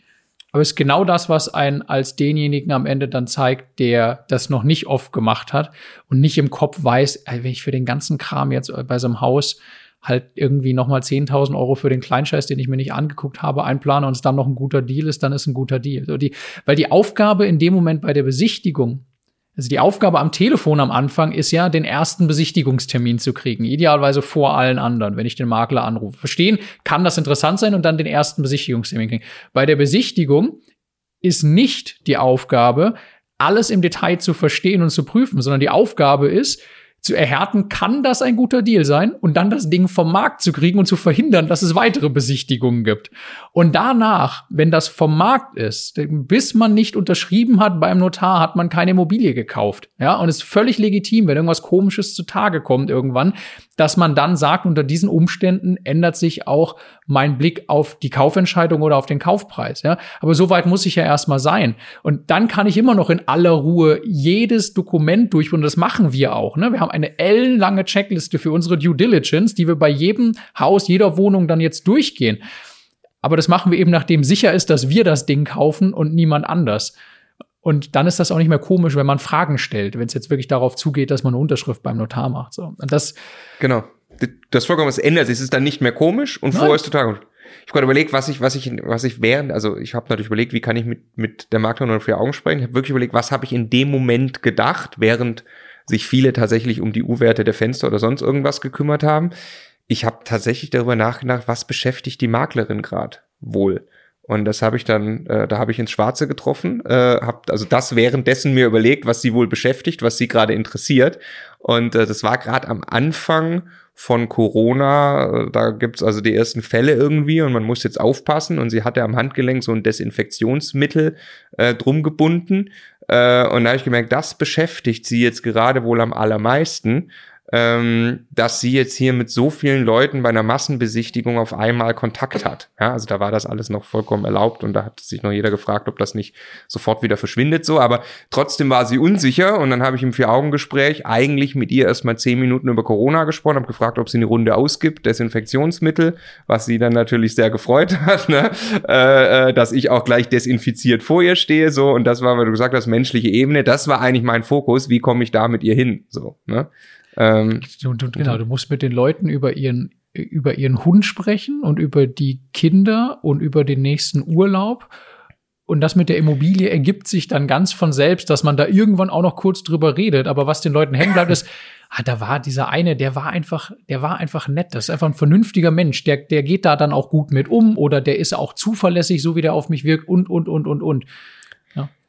aber ist genau das, was einen als denjenigen am Ende dann zeigt, der das noch nicht oft gemacht hat und nicht im Kopf weiß, wenn ich für den ganzen Kram jetzt bei so einem Haus halt irgendwie nochmal 10.000 Euro für den Kleinscheiß, den ich mir nicht angeguckt habe, einplane und es dann noch ein guter Deal ist, dann ist ein guter Deal. So die, weil die Aufgabe in dem Moment bei der Besichtigung, also die Aufgabe am Telefon am Anfang ist ja, den ersten Besichtigungstermin zu kriegen. Idealerweise vor allen anderen, wenn ich den Makler anrufe. Verstehen, kann das interessant sein und dann den ersten Besichtigungstermin kriegen. Bei der Besichtigung ist nicht die Aufgabe, alles im Detail zu verstehen und zu prüfen, sondern die Aufgabe ist, zu erhärten, kann das ein guter Deal sein und dann das Ding vom Markt zu kriegen und zu verhindern, dass es weitere Besichtigungen gibt. Und danach, wenn das vom Markt ist, bis man nicht unterschrieben hat beim Notar, hat man keine Immobilie gekauft. Ja, und es ist völlig legitim, wenn irgendwas komisches zutage kommt irgendwann, dass man dann sagt, unter diesen Umständen ändert sich auch mein Blick auf die Kaufentscheidung oder auf den Kaufpreis. Ja? Aber so weit muss ich ja erstmal sein. Und dann kann ich immer noch in aller Ruhe jedes Dokument durchführen. Und das machen wir auch. Ne? Wir haben eine ellenlange Checkliste für unsere Due Diligence, die wir bei jedem Haus, jeder Wohnung dann jetzt durchgehen. Aber das machen wir eben, nachdem sicher ist, dass wir das Ding kaufen und niemand anders. Und dann ist das auch nicht mehr komisch, wenn man Fragen stellt, wenn es jetzt wirklich darauf zugeht, dass man eine Unterschrift beim Notar macht. So. Und das genau. Das vollkommen was ändert sich. Es ist dann nicht mehr komisch und Nein. vorher ist total komisch. Ich habe gerade überlegt, was ich, was ich, was ich während, also ich habe natürlich überlegt, wie kann ich mit, mit der Maklerin für Augen sprechen. Ich habe wirklich überlegt, was habe ich in dem Moment gedacht, während sich viele tatsächlich um die U-Werte der Fenster oder sonst irgendwas gekümmert haben. Ich habe tatsächlich darüber nachgedacht, was beschäftigt die Maklerin gerade wohl. Und das habe ich dann, äh, da habe ich ins Schwarze getroffen, äh, habe also das währenddessen mir überlegt, was sie wohl beschäftigt, was sie gerade interessiert. Und äh, das war gerade am Anfang von Corona. Da gibt's also die ersten Fälle irgendwie und man muss jetzt aufpassen. Und sie hatte am Handgelenk so ein Desinfektionsmittel äh, drum gebunden. Äh, und da habe ich gemerkt, das beschäftigt sie jetzt gerade wohl am allermeisten ähm, dass sie jetzt hier mit so vielen Leuten bei einer Massenbesichtigung auf einmal Kontakt hat. Ja, also da war das alles noch vollkommen erlaubt und da hat sich noch jeder gefragt, ob das nicht sofort wieder verschwindet so. Aber trotzdem war sie unsicher und dann habe ich im Vier-Augen-Gespräch eigentlich mit ihr erstmal zehn Minuten über Corona gesprochen, habe gefragt, ob sie eine Runde ausgibt, Desinfektionsmittel, was sie dann natürlich sehr gefreut hat, ne? äh, äh, dass ich auch gleich desinfiziert vor ihr stehe so und das war, weil du gesagt hast, menschliche Ebene, das war eigentlich mein Fokus, wie komme ich da mit ihr hin so. Ne? Ähm, du, du, genau, du musst mit den Leuten über ihren, über ihren Hund sprechen und über die Kinder und über den nächsten Urlaub. Und das mit der Immobilie ergibt sich dann ganz von selbst, dass man da irgendwann auch noch kurz drüber redet. Aber was den Leuten hängen bleibt, ist, ah, da war dieser eine, der war einfach, der war einfach nett. Das ist einfach ein vernünftiger Mensch. Der, der geht da dann auch gut mit um oder der ist auch zuverlässig, so wie der auf mich wirkt und, und, und, und, und.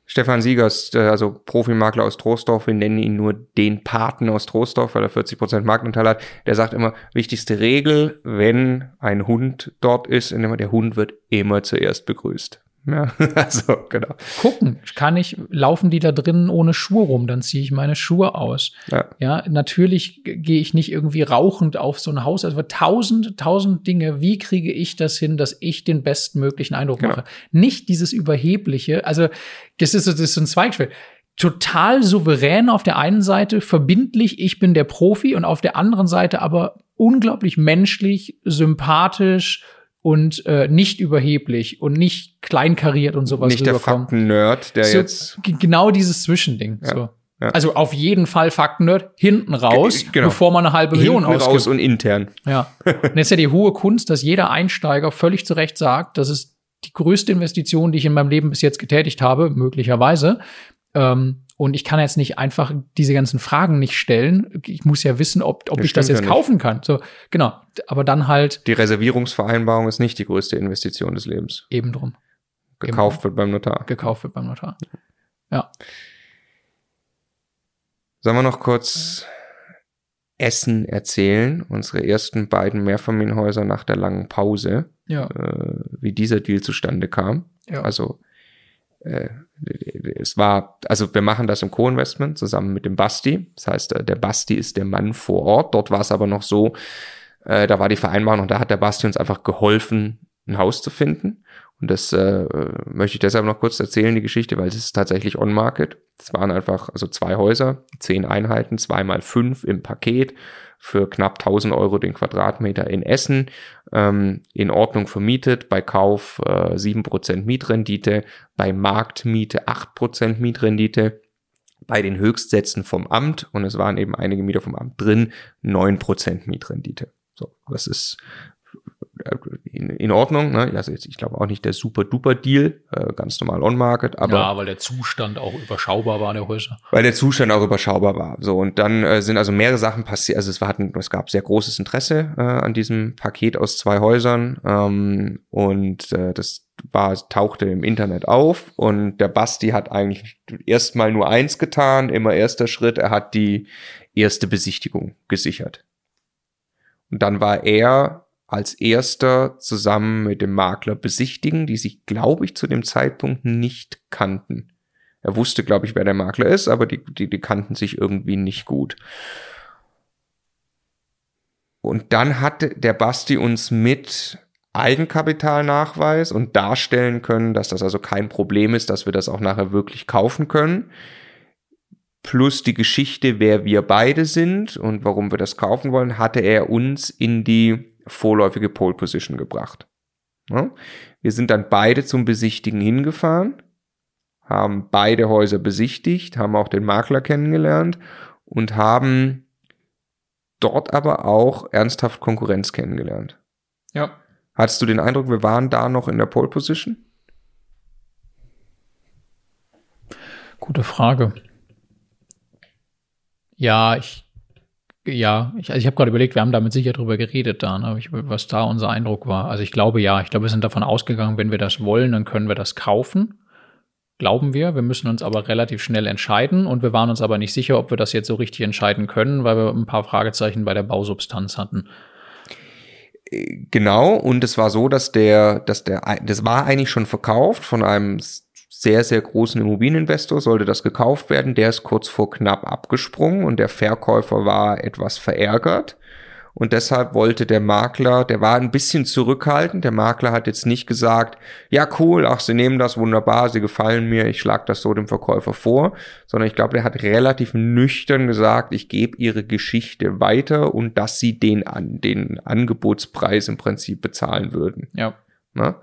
Stefan Siegers, äh, also Profimakler aus Troisdorf, wir nennen ihn nur den Paten aus Troisdorf, weil er 40 Prozent Marktanteil hat, der sagt immer, wichtigste Regel, wenn ein Hund dort ist, der Hund wird immer zuerst begrüßt. Ja, also genau. Gucken, kann ich, laufen die da drinnen ohne Schuhe rum, dann ziehe ich meine Schuhe aus. Ja, ja natürlich gehe ich nicht irgendwie rauchend auf so ein Haus. Also tausend, tausend Dinge, wie kriege ich das hin, dass ich den bestmöglichen Eindruck genau. mache? Nicht dieses Überhebliche, also das ist, das ist so ein Zweigspiel total souverän auf der einen Seite, verbindlich, ich bin der Profi und auf der anderen Seite aber unglaublich menschlich, sympathisch, und äh, nicht überheblich und nicht kleinkariert und sowas Nicht der Fakten-Nerd, der so, jetzt genau dieses Zwischending. Ja, so. Ja. Also auf jeden Fall Fakten-Nerd hinten raus, genau. bevor man eine halbe Million hinten ausgibt. raus und intern. Ja. und jetzt ist ja die hohe Kunst, dass jeder Einsteiger völlig zu Recht sagt, das ist die größte Investition, die ich in meinem Leben bis jetzt getätigt habe, möglicherweise. Ähm, und ich kann jetzt nicht einfach diese ganzen Fragen nicht stellen. Ich muss ja wissen, ob, ob das ich das jetzt ja kaufen kann. So, genau. Aber dann halt. Die Reservierungsvereinbarung ist nicht die größte Investition des Lebens. Eben drum. Gekauft Eben wird beim Notar. Gekauft wird beim Notar. Ja. Sollen wir noch kurz Essen erzählen? Unsere ersten beiden Mehrfamilienhäuser nach der langen Pause. Ja. Äh, wie dieser Deal zustande kam. Ja. Also, äh, es war, also wir machen das im Co-Investment zusammen mit dem Basti. Das heißt, äh, der Basti ist der Mann vor Ort. Dort war es aber noch so, äh, da war die Vereinbarung und da hat der Basti uns einfach geholfen, ein Haus zu finden. Und das äh, möchte ich deshalb noch kurz erzählen, die Geschichte, weil es ist tatsächlich on-market. Es waren einfach, also zwei Häuser, zehn Einheiten, zweimal fünf im Paket für knapp 1000 Euro den Quadratmeter in Essen, ähm, in Ordnung vermietet, bei Kauf äh, 7% Mietrendite, bei Marktmiete 8% Mietrendite, bei den Höchstsätzen vom Amt, und es waren eben einige Mieter vom Amt drin, 9% Mietrendite. So, das ist in, in Ordnung. Ne? Also jetzt, ich glaube auch nicht der super-duper-Deal, äh, ganz normal on-market. Aber ja, weil der Zustand auch überschaubar war der Häuser. Weil der Zustand auch überschaubar war. So und dann äh, sind also mehrere Sachen passiert. Also es, war, hatten, es gab sehr großes Interesse äh, an diesem Paket aus zwei Häusern ähm, und äh, das war, tauchte im Internet auf und der Basti hat eigentlich erstmal nur eins getan, immer erster Schritt, er hat die erste Besichtigung gesichert. Und dann war er als erster zusammen mit dem Makler besichtigen, die sich, glaube ich, zu dem Zeitpunkt nicht kannten. Er wusste, glaube ich, wer der Makler ist, aber die, die, die kannten sich irgendwie nicht gut. Und dann hat der Basti uns mit Eigenkapitalnachweis und darstellen können, dass das also kein Problem ist, dass wir das auch nachher wirklich kaufen können. Plus die Geschichte, wer wir beide sind und warum wir das kaufen wollen, hatte er uns in die vorläufige Pole Position gebracht. Ja? Wir sind dann beide zum Besichtigen hingefahren, haben beide Häuser besichtigt, haben auch den Makler kennengelernt und haben dort aber auch ernsthaft Konkurrenz kennengelernt. Ja. Hattest du den Eindruck, wir waren da noch in der Pole Position? Gute Frage. Ja, ich, ja, ich, also ich habe gerade überlegt, wir haben damit sicher drüber geredet da, ne, was da unser Eindruck war. Also ich glaube ja, ich glaube, wir sind davon ausgegangen, wenn wir das wollen, dann können wir das kaufen. Glauben wir. Wir müssen uns aber relativ schnell entscheiden und wir waren uns aber nicht sicher, ob wir das jetzt so richtig entscheiden können, weil wir ein paar Fragezeichen bei der Bausubstanz hatten. Genau, und es war so, dass der, dass der, das war eigentlich schon verkauft von einem sehr, sehr großen Immobilieninvestor, sollte das gekauft werden. Der ist kurz vor knapp abgesprungen und der Verkäufer war etwas verärgert. Und deshalb wollte der Makler, der war ein bisschen zurückhaltend. Der Makler hat jetzt nicht gesagt, ja cool, ach, Sie nehmen das wunderbar, Sie gefallen mir, ich schlage das so dem Verkäufer vor, sondern ich glaube, der hat relativ nüchtern gesagt, ich gebe Ihre Geschichte weiter und dass Sie den, an, den Angebotspreis im Prinzip bezahlen würden. Ja. Na?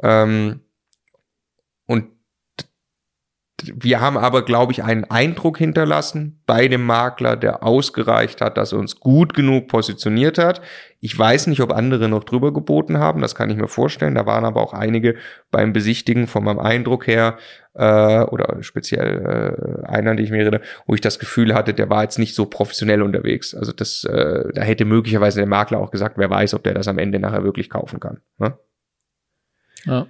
Ähm, wir haben aber, glaube ich, einen Eindruck hinterlassen bei dem Makler, der ausgereicht hat, dass er uns gut genug positioniert hat. Ich weiß nicht, ob andere noch drüber geboten haben, das kann ich mir vorstellen. Da waren aber auch einige beim Besichtigen von meinem Eindruck her, äh, oder speziell äh, einer, die ich mir erinnere, wo ich das Gefühl hatte, der war jetzt nicht so professionell unterwegs. Also das, äh, da hätte möglicherweise der Makler auch gesagt, wer weiß, ob der das am Ende nachher wirklich kaufen kann. Ne? Ja.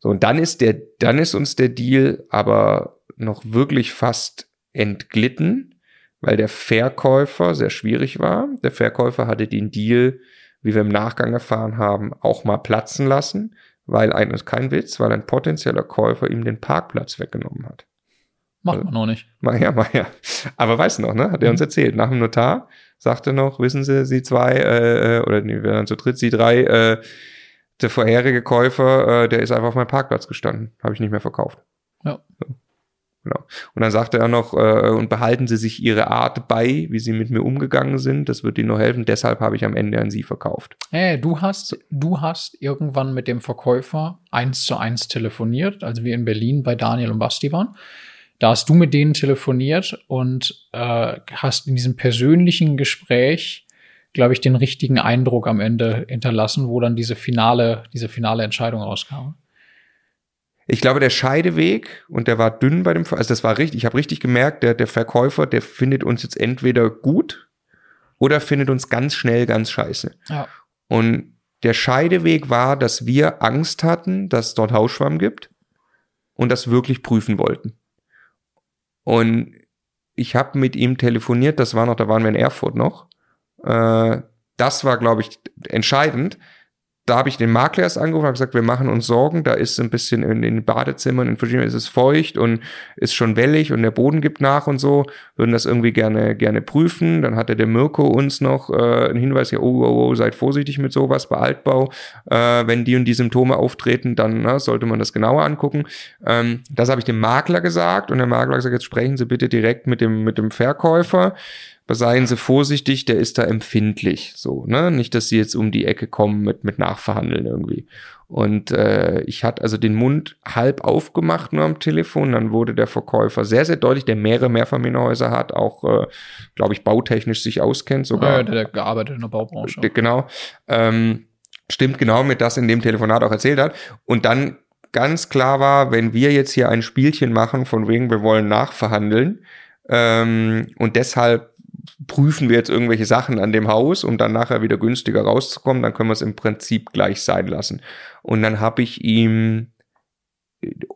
So, und dann ist der, dann ist uns der Deal aber noch wirklich fast entglitten, weil der Verkäufer sehr schwierig war. Der Verkäufer hatte den Deal, wie wir im Nachgang erfahren haben, auch mal platzen lassen, weil ein, ist kein Witz, weil ein potenzieller Käufer ihm den Parkplatz weggenommen hat. Macht man noch nicht. Mal ja, mal ja. Aber weißt du noch, ne? Hat er uns mhm. erzählt. Nach dem Notar sagte noch, wissen Sie, Sie zwei, äh, äh oder nee, wir waren zu dritt, Sie drei, äh, der vorherige Käufer, äh, der ist einfach auf meinem Parkplatz gestanden. Habe ich nicht mehr verkauft. Ja. So. Genau. Und dann sagte er noch, äh, und behalten Sie sich Ihre Art bei, wie Sie mit mir umgegangen sind. Das wird Ihnen nur helfen. Deshalb habe ich am Ende an Sie verkauft. Hey, du hast, du hast irgendwann mit dem Verkäufer eins zu eins telefoniert, als wir in Berlin bei Daniel und Basti waren. Da hast du mit denen telefoniert und äh, hast in diesem persönlichen Gespräch glaube ich, den richtigen Eindruck am Ende hinterlassen, wo dann diese finale, diese finale Entscheidung rauskam. Ich glaube, der Scheideweg, und der war dünn bei dem, also das war richtig, ich habe richtig gemerkt, der, der Verkäufer, der findet uns jetzt entweder gut oder findet uns ganz schnell ganz scheiße. Ja. Und der Scheideweg war, dass wir Angst hatten, dass es dort Hausschwamm gibt und das wirklich prüfen wollten. Und ich habe mit ihm telefoniert, das war noch, da waren wir in Erfurt noch. Äh, das war, glaube ich, entscheidend. Da habe ich den Makler erst angerufen und gesagt, wir machen uns Sorgen. Da ist ein bisschen in den Badezimmern, in verschiedenen ist es feucht und ist schon wellig und der Boden gibt nach und so. Würden das irgendwie gerne, gerne prüfen. Dann hatte der Mirko uns noch äh, einen Hinweis, ja, oh, oh, oh, seid vorsichtig mit sowas bei Altbau. Äh, wenn die und die Symptome auftreten, dann na, sollte man das genauer angucken. Ähm, das habe ich dem Makler gesagt und der Makler hat gesagt, jetzt sprechen Sie bitte direkt mit dem, mit dem Verkäufer seien Sie vorsichtig, der ist da empfindlich, so, ne? Nicht, dass Sie jetzt um die Ecke kommen mit, mit Nachverhandeln irgendwie. Und äh, ich hatte also den Mund halb aufgemacht nur am Telefon. Dann wurde der Verkäufer sehr, sehr deutlich, der mehrere Mehrfamilienhäuser hat, auch, äh, glaube ich, bautechnisch sich auskennt sogar. Ja, der, der gearbeitet in der Baubranche. Der, genau. Ähm, stimmt genau mit das in dem Telefonat auch erzählt hat. Und dann ganz klar war, wenn wir jetzt hier ein Spielchen machen, von wegen wir wollen nachverhandeln, ähm, und deshalb prüfen wir jetzt irgendwelche Sachen an dem Haus, um dann nachher wieder günstiger rauszukommen, dann können wir es im Prinzip gleich sein lassen. Und dann habe ich ihm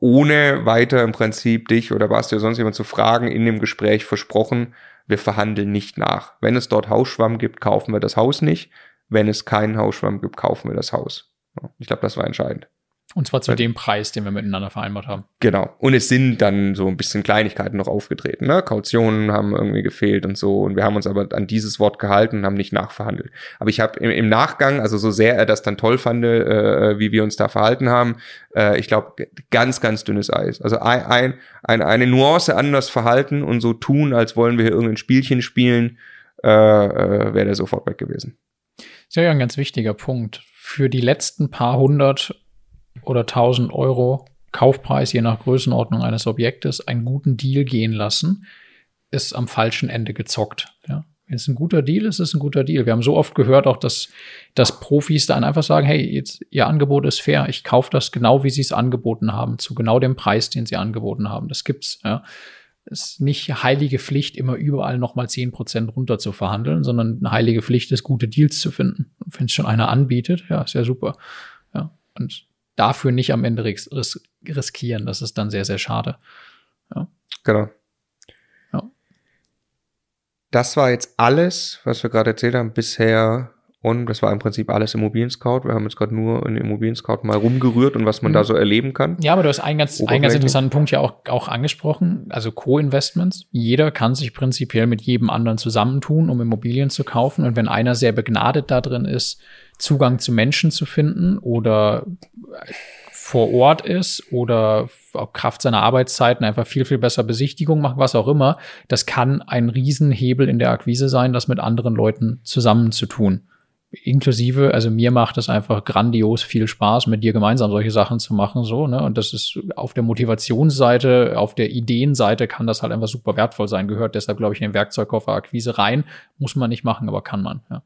ohne weiter im Prinzip dich oder was dir sonst jemand zu fragen, in dem Gespräch versprochen, wir verhandeln nicht nach. Wenn es dort Hausschwamm gibt, kaufen wir das Haus nicht. Wenn es keinen Hausschwamm gibt, kaufen wir das Haus. Ich glaube, das war entscheidend. Und zwar zu dem Preis, den wir miteinander vereinbart haben. Genau. Und es sind dann so ein bisschen Kleinigkeiten noch aufgetreten. Ne? Kautionen haben irgendwie gefehlt und so. Und wir haben uns aber an dieses Wort gehalten und haben nicht nachverhandelt. Aber ich habe im, im, Nachgang, also so sehr er das dann toll fand, äh, wie wir uns da verhalten haben, äh, ich glaube, ganz, ganz dünnes Eis. Also ein, ein, ein, eine Nuance anders verhalten und so tun, als wollen wir hier irgendein Spielchen spielen, äh, äh, wäre der sofort weg gewesen. Das ist ja ein ganz wichtiger Punkt. Für die letzten paar hundert oder 1000 Euro Kaufpreis, je nach Größenordnung eines Objektes, einen guten Deal gehen lassen, ist am falschen Ende gezockt. Ja. Wenn es ein guter Deal ist, ist es ein guter Deal. Wir haben so oft gehört, auch dass, dass Profis dann einfach sagen, hey, jetzt, ihr Angebot ist fair, ich kaufe das genau, wie sie es angeboten haben, zu genau dem Preis, den sie angeboten haben. Das gibt's. Ja. Es ist nicht heilige Pflicht, immer überall nochmal zehn Prozent runter zu verhandeln, sondern eine heilige Pflicht ist, gute Deals zu finden. Wenn es schon einer anbietet, ja, ist ja super. Ja. Und dafür nicht am Ende ris ris riskieren. Das ist dann sehr, sehr schade. Ja. Genau. Ja. Das war jetzt alles, was wir gerade erzählt haben, bisher und das war im Prinzip alles Immobilien Scout. Wir haben jetzt gerade nur in Immobilien Scout mal rumgerührt und was man mhm. da so erleben kann. Ja, aber du hast einen ganz, einen ganz interessanten Punkt ja auch, auch angesprochen. Also Co-Investments. Jeder kann sich prinzipiell mit jedem anderen zusammentun, um Immobilien zu kaufen. Und wenn einer sehr begnadet da drin ist, Zugang zu Menschen zu finden oder vor Ort ist oder auf Kraft seiner Arbeitszeiten einfach viel, viel besser Besichtigung macht, was auch immer, das kann ein Riesenhebel in der Akquise sein, das mit anderen Leuten zusammenzutun inklusive, also mir macht es einfach grandios viel Spaß, mit dir gemeinsam solche Sachen zu machen, so, ne? Und das ist auf der Motivationsseite, auf der Ideenseite kann das halt einfach super wertvoll sein, gehört deshalb, glaube ich, in den Werkzeugkoffer Akquise rein. Muss man nicht machen, aber kann man, ja.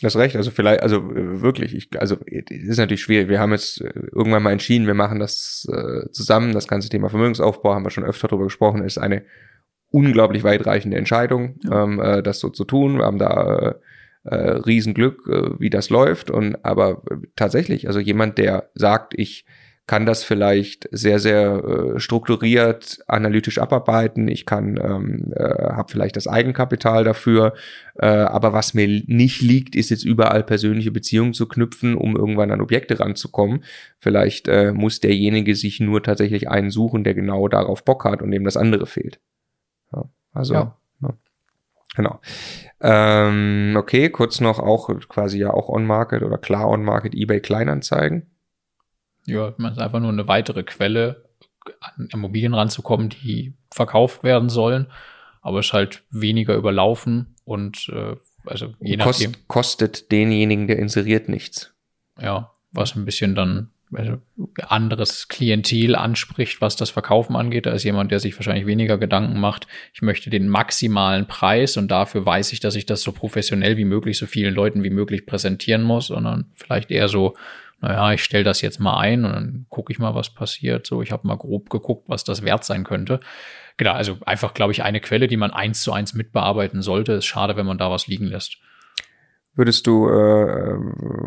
Das recht, also vielleicht, also äh, wirklich, ich, also ist natürlich schwierig. Wir haben jetzt äh, irgendwann mal entschieden, wir machen das äh, zusammen. Das ganze Thema Vermögensaufbau haben wir schon öfter darüber gesprochen, ist eine unglaublich weitreichende Entscheidung, ja. ähm, äh, das so zu tun. Wir haben da äh, äh, Riesenglück, äh, wie das läuft. Und aber tatsächlich, also jemand, der sagt, ich kann das vielleicht sehr, sehr äh, strukturiert, analytisch abarbeiten. Ich kann, ähm, äh, habe vielleicht das Eigenkapital dafür. Äh, aber was mir nicht liegt, ist jetzt überall persönliche Beziehungen zu knüpfen, um irgendwann an Objekte ranzukommen. Vielleicht äh, muss derjenige sich nur tatsächlich einen suchen, der genau darauf Bock hat und dem das andere fehlt. Ja, also, ja. Genau. Ähm, okay, kurz noch auch quasi ja auch On-Market oder klar On-Market eBay Kleinanzeigen. Ja, man ist einfach nur eine weitere Quelle, an Immobilien ranzukommen, die verkauft werden sollen, aber es ist halt weniger überlaufen und äh, also je nachdem. Kost, kostet denjenigen, der inseriert nichts. Ja, was ein bisschen dann anderes Klientel anspricht, was das Verkaufen angeht. Da ist jemand, der sich wahrscheinlich weniger Gedanken macht. Ich möchte den maximalen Preis und dafür weiß ich, dass ich das so professionell wie möglich, so vielen Leuten wie möglich präsentieren muss, sondern vielleicht eher so, naja, ich stelle das jetzt mal ein und dann gucke ich mal, was passiert. So, ich habe mal grob geguckt, was das wert sein könnte. Genau, also einfach, glaube ich, eine Quelle, die man eins zu eins mitbearbeiten sollte. Ist schade, wenn man da was liegen lässt würdest du äh,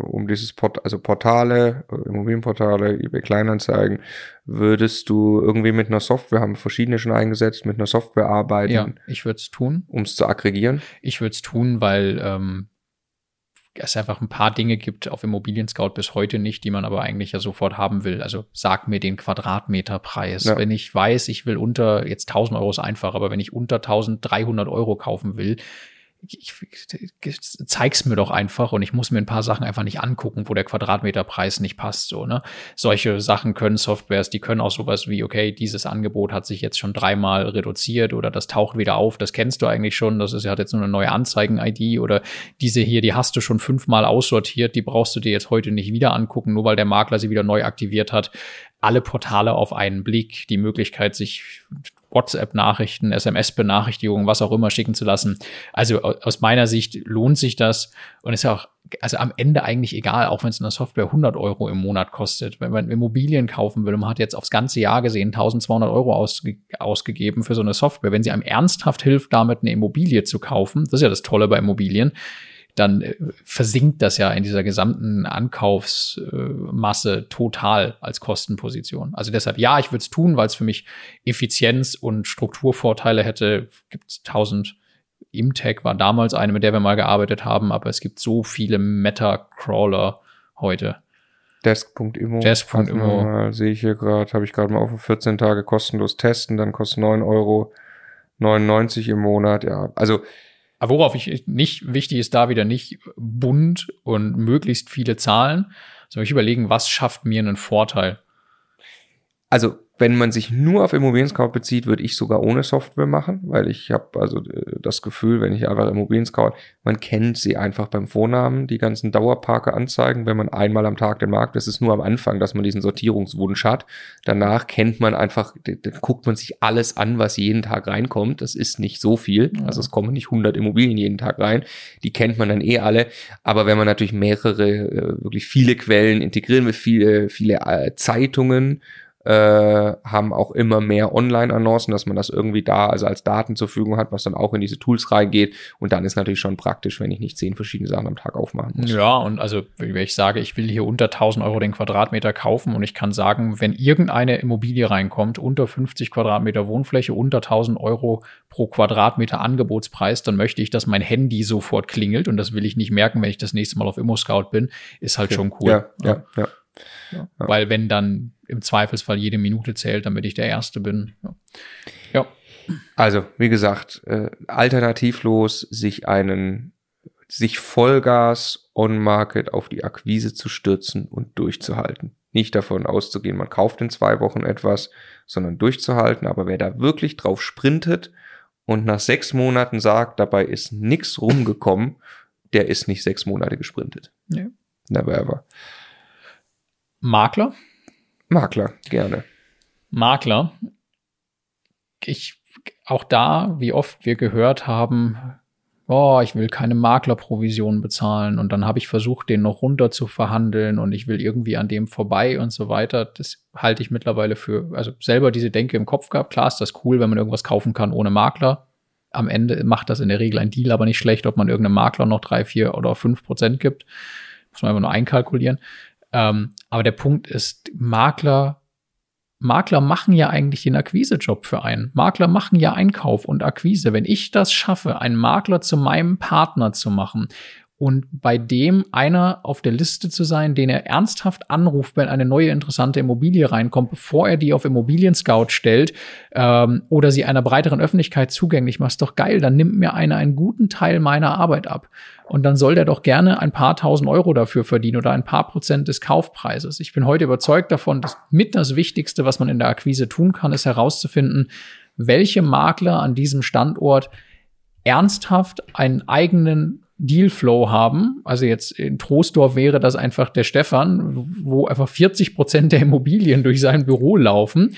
um dieses Port also Portale, Immobilienportale, eBay Kleinanzeigen, würdest du irgendwie mit einer Software, haben verschiedene schon eingesetzt, mit einer Software arbeiten? Ja, ich würde es tun. Um es zu aggregieren? Ich würde es tun, weil ähm, es einfach ein paar Dinge gibt auf Immobilien Scout bis heute nicht, die man aber eigentlich ja sofort haben will. Also sag mir den Quadratmeterpreis. Ja. Wenn ich weiß, ich will unter, jetzt 1000 Euro ist einfach, aber wenn ich unter 1300 Euro kaufen will, ich, ich, zeig's mir doch einfach und ich muss mir ein paar Sachen einfach nicht angucken, wo der Quadratmeterpreis nicht passt, so, ne? Solche Sachen können Softwares, die können auch sowas wie, okay, dieses Angebot hat sich jetzt schon dreimal reduziert oder das taucht wieder auf, das kennst du eigentlich schon, das ist, hat jetzt nur eine neue Anzeigen-ID oder diese hier, die hast du schon fünfmal aussortiert, die brauchst du dir jetzt heute nicht wieder angucken, nur weil der Makler sie wieder neu aktiviert hat. Alle Portale auf einen Blick, die Möglichkeit, sich WhatsApp-Nachrichten, SMS-Benachrichtigungen, was auch immer schicken zu lassen. Also aus meiner Sicht lohnt sich das und ist ja auch also am Ende eigentlich egal, auch wenn es in der Software 100 Euro im Monat kostet. Wenn man Immobilien kaufen will man hat jetzt aufs ganze Jahr gesehen 1200 Euro ausge ausgegeben für so eine Software, wenn sie einem ernsthaft hilft, damit eine Immobilie zu kaufen, das ist ja das Tolle bei Immobilien, dann äh, versinkt das ja in dieser gesamten Ankaufsmasse total als Kostenposition. Also deshalb, ja, ich würde es tun, weil es für mich Effizienz und Strukturvorteile hätte. Gibt tausend Imtech war damals eine, mit der wir mal gearbeitet haben, aber es gibt so viele Meta-Crawler heute. Desk.immo. Desk.immo. Sehe ich hier gerade, habe ich gerade mal auf 14 Tage kostenlos testen, dann kostet 9 Euro 99 im Monat, ja. Also aber worauf ich nicht wichtig ist, da wieder nicht bunt und möglichst viele Zahlen, sondern ich überlegen, was schafft mir einen Vorteil. Also wenn man sich nur auf Immobilien Scout bezieht, würde ich sogar ohne Software machen, weil ich habe also äh, das Gefühl, wenn ich einfach Immobilien Scout, man kennt sie einfach beim Vornamen, die ganzen Dauerparker anzeigen, wenn man einmal am Tag den Markt, das ist nur am Anfang, dass man diesen Sortierungswunsch hat. Danach kennt man einfach, dann guckt man sich alles an, was jeden Tag reinkommt. Das ist nicht so viel, also es kommen nicht 100 Immobilien jeden Tag rein. Die kennt man dann eh alle. Aber wenn man natürlich mehrere, äh, wirklich viele Quellen integrieren will, viele, viele äh, Zeitungen äh, haben auch immer mehr Online-Annoncen, dass man das irgendwie da also als Daten zur Verfügung hat, was dann auch in diese Tools reingeht. Und dann ist natürlich schon praktisch, wenn ich nicht zehn verschiedene Sachen am Tag aufmachen muss. Ja, und also, wenn ich sage, ich will hier unter 1000 Euro den Quadratmeter kaufen und ich kann sagen, wenn irgendeine Immobilie reinkommt, unter 50 Quadratmeter Wohnfläche, unter 1000 Euro pro Quadratmeter Angebotspreis, dann möchte ich, dass mein Handy sofort klingelt und das will ich nicht merken, wenn ich das nächste Mal auf ImmoScout bin, ist halt okay. schon cool. Ja, ja, ja. Ja. Weil wenn dann im Zweifelsfall jede Minute zählt, damit ich der Erste bin. Ja. ja. Also, wie gesagt, äh, alternativlos sich einen, sich Vollgas on-Market auf die Akquise zu stürzen und durchzuhalten. Nicht davon auszugehen, man kauft in zwei Wochen etwas, sondern durchzuhalten. Aber wer da wirklich drauf sprintet und nach sechs Monaten sagt, dabei ist nichts rumgekommen, der ist nicht sechs Monate gesprintet. Nee. Never ever. Makler? Makler, gerne. Makler. Ich, auch da, wie oft wir gehört haben, oh, ich will keine Maklerprovision bezahlen und dann habe ich versucht, den noch runter zu verhandeln und ich will irgendwie an dem vorbei und so weiter. Das halte ich mittlerweile für, also selber diese Denke im Kopf gehabt. Klar ist das cool, wenn man irgendwas kaufen kann ohne Makler. Am Ende macht das in der Regel ein Deal aber nicht schlecht, ob man irgendeinem Makler noch drei, vier oder fünf Prozent gibt. Muss man einfach nur einkalkulieren. Ähm, aber der Punkt ist, Makler, Makler machen ja eigentlich den Akquisejob für einen. Makler machen ja Einkauf und Akquise. Wenn ich das schaffe, einen Makler zu meinem Partner zu machen und bei dem einer auf der Liste zu sein, den er ernsthaft anruft, wenn eine neue interessante Immobilie reinkommt, bevor er die auf Immobilien Scout stellt ähm, oder sie einer breiteren Öffentlichkeit zugänglich macht, ist doch geil. Dann nimmt mir einer einen guten Teil meiner Arbeit ab. Und dann soll der doch gerne ein paar tausend Euro dafür verdienen oder ein paar Prozent des Kaufpreises. Ich bin heute überzeugt davon, dass mit das Wichtigste, was man in der Akquise tun kann, ist herauszufinden, welche Makler an diesem Standort ernsthaft einen eigenen Dealflow haben. Also jetzt in Troisdorf wäre das einfach der Stefan, wo einfach 40 Prozent der Immobilien durch sein Büro laufen.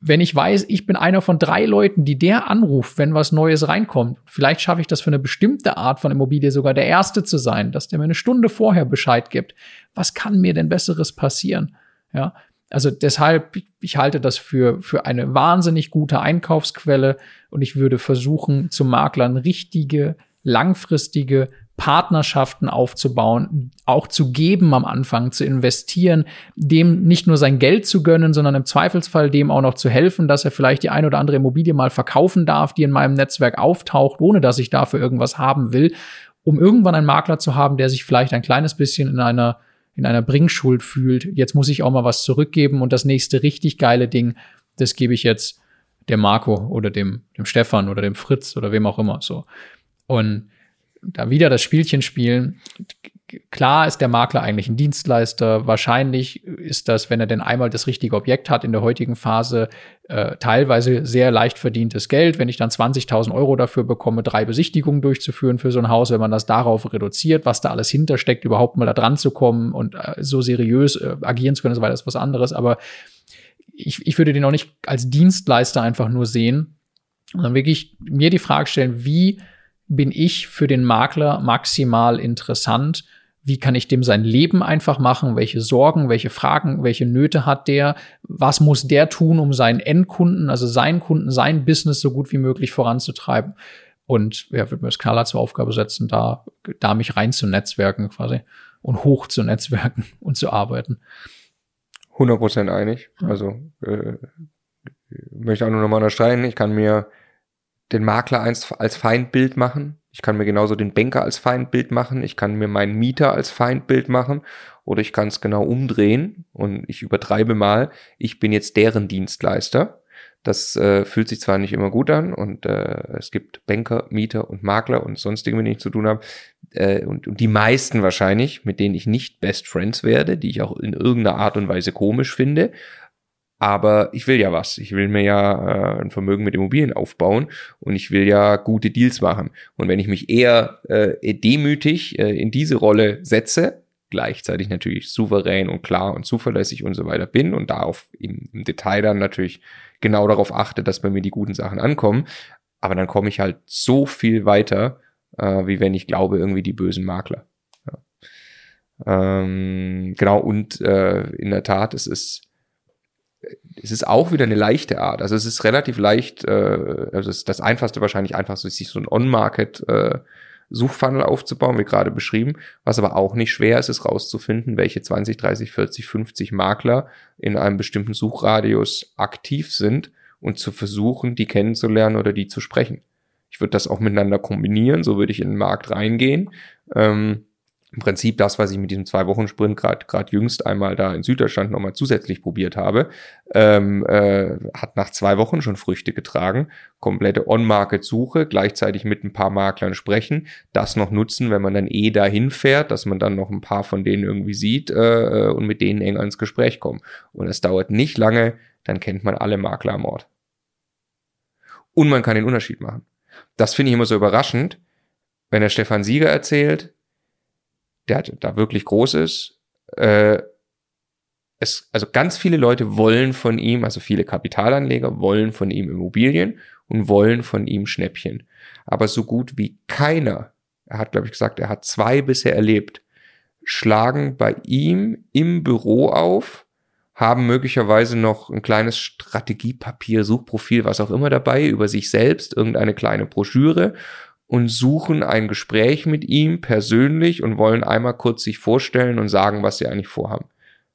Wenn ich weiß, ich bin einer von drei Leuten, die der anruft, wenn was Neues reinkommt, vielleicht schaffe ich das für eine bestimmte Art von Immobilie sogar der Erste zu sein, dass der mir eine Stunde vorher Bescheid gibt. Was kann mir denn Besseres passieren? Ja, also deshalb, ich halte das für, für eine wahnsinnig gute Einkaufsquelle und ich würde versuchen, zu Maklern richtige langfristige Partnerschaften aufzubauen, auch zu geben am Anfang, zu investieren, dem nicht nur sein Geld zu gönnen, sondern im Zweifelsfall dem auch noch zu helfen, dass er vielleicht die ein oder andere Immobilie mal verkaufen darf, die in meinem Netzwerk auftaucht, ohne dass ich dafür irgendwas haben will, um irgendwann einen Makler zu haben, der sich vielleicht ein kleines bisschen in einer in einer Bringschuld fühlt. Jetzt muss ich auch mal was zurückgeben und das nächste richtig geile Ding, das gebe ich jetzt dem Marco oder dem, dem Stefan oder dem Fritz oder wem auch immer so. Und da wieder das Spielchen spielen. Klar ist der Makler eigentlich ein Dienstleister. Wahrscheinlich ist das, wenn er denn einmal das richtige Objekt hat in der heutigen Phase, äh, teilweise sehr leicht verdientes Geld. Wenn ich dann 20.000 Euro dafür bekomme, drei Besichtigungen durchzuführen für so ein Haus, wenn man das darauf reduziert, was da alles hintersteckt, überhaupt mal da dran zu kommen und äh, so seriös äh, agieren zu können, so weiter, ist was anderes. Aber ich, ich würde den auch nicht als Dienstleister einfach nur sehen, sondern wirklich mir die Frage stellen, wie bin ich für den Makler maximal interessant? Wie kann ich dem sein Leben einfach machen? Welche Sorgen, welche Fragen, welche Nöte hat der? Was muss der tun, um seinen Endkunden, also seinen Kunden, sein Business so gut wie möglich voranzutreiben? Und ja, würde mir das klar zur Aufgabe setzen, da, da mich rein zu netzwerken quasi und hoch zu netzwerken und zu arbeiten. 100% einig. Also äh, möchte auch nur nochmal unterstreichen, ich kann mir den Makler als, als Feindbild machen. Ich kann mir genauso den Banker als Feindbild machen. Ich kann mir meinen Mieter als Feindbild machen. Oder ich kann es genau umdrehen und ich übertreibe mal, ich bin jetzt deren Dienstleister. Das äh, fühlt sich zwar nicht immer gut an und äh, es gibt Banker, Mieter und Makler und sonstige, mit denen ich zu tun habe. Äh, und, und die meisten wahrscheinlich, mit denen ich nicht Best Friends werde, die ich auch in irgendeiner Art und Weise komisch finde. Aber ich will ja was. Ich will mir ja äh, ein Vermögen mit Immobilien aufbauen und ich will ja gute Deals machen. Und wenn ich mich eher äh, demütig äh, in diese Rolle setze, gleichzeitig natürlich souverän und klar und zuverlässig und so weiter bin und da auf im, im Detail dann natürlich genau darauf achte, dass bei mir die guten Sachen ankommen. Aber dann komme ich halt so viel weiter, äh, wie wenn ich glaube, irgendwie die bösen Makler. Ja. Ähm, genau, und äh, in der Tat, es ist, es ist auch wieder eine leichte Art. Also es ist relativ leicht, äh, also es ist das einfachste wahrscheinlich einfach so, sich so ein On-Market äh, Suchfunnel aufzubauen, wie gerade beschrieben. Was aber auch nicht schwer ist, ist rauszufinden, welche 20, 30, 40, 50 Makler in einem bestimmten Suchradius aktiv sind und zu versuchen, die kennenzulernen oder die zu sprechen. Ich würde das auch miteinander kombinieren, so würde ich in den Markt reingehen. Ähm, im Prinzip das, was ich mit diesem Zwei-Wochen-Sprint gerade jüngst einmal da in Süddeutschland nochmal zusätzlich probiert habe, ähm, äh, hat nach zwei Wochen schon Früchte getragen. Komplette On-Market-Suche, gleichzeitig mit ein paar Maklern sprechen, das noch nutzen, wenn man dann eh dahin fährt, dass man dann noch ein paar von denen irgendwie sieht äh, und mit denen eng ans Gespräch kommt. Und es dauert nicht lange, dann kennt man alle Makler am Ort. Und man kann den Unterschied machen. Das finde ich immer so überraschend, wenn der Stefan Sieger erzählt, der halt da wirklich groß ist. Äh, es, also ganz viele Leute wollen von ihm, also viele Kapitalanleger wollen von ihm Immobilien und wollen von ihm Schnäppchen. Aber so gut wie keiner, er hat, glaube ich, gesagt, er hat zwei bisher erlebt, schlagen bei ihm im Büro auf, haben möglicherweise noch ein kleines Strategiepapier, Suchprofil, was auch immer dabei, über sich selbst, irgendeine kleine Broschüre und suchen ein Gespräch mit ihm persönlich und wollen einmal kurz sich vorstellen und sagen, was sie eigentlich vorhaben.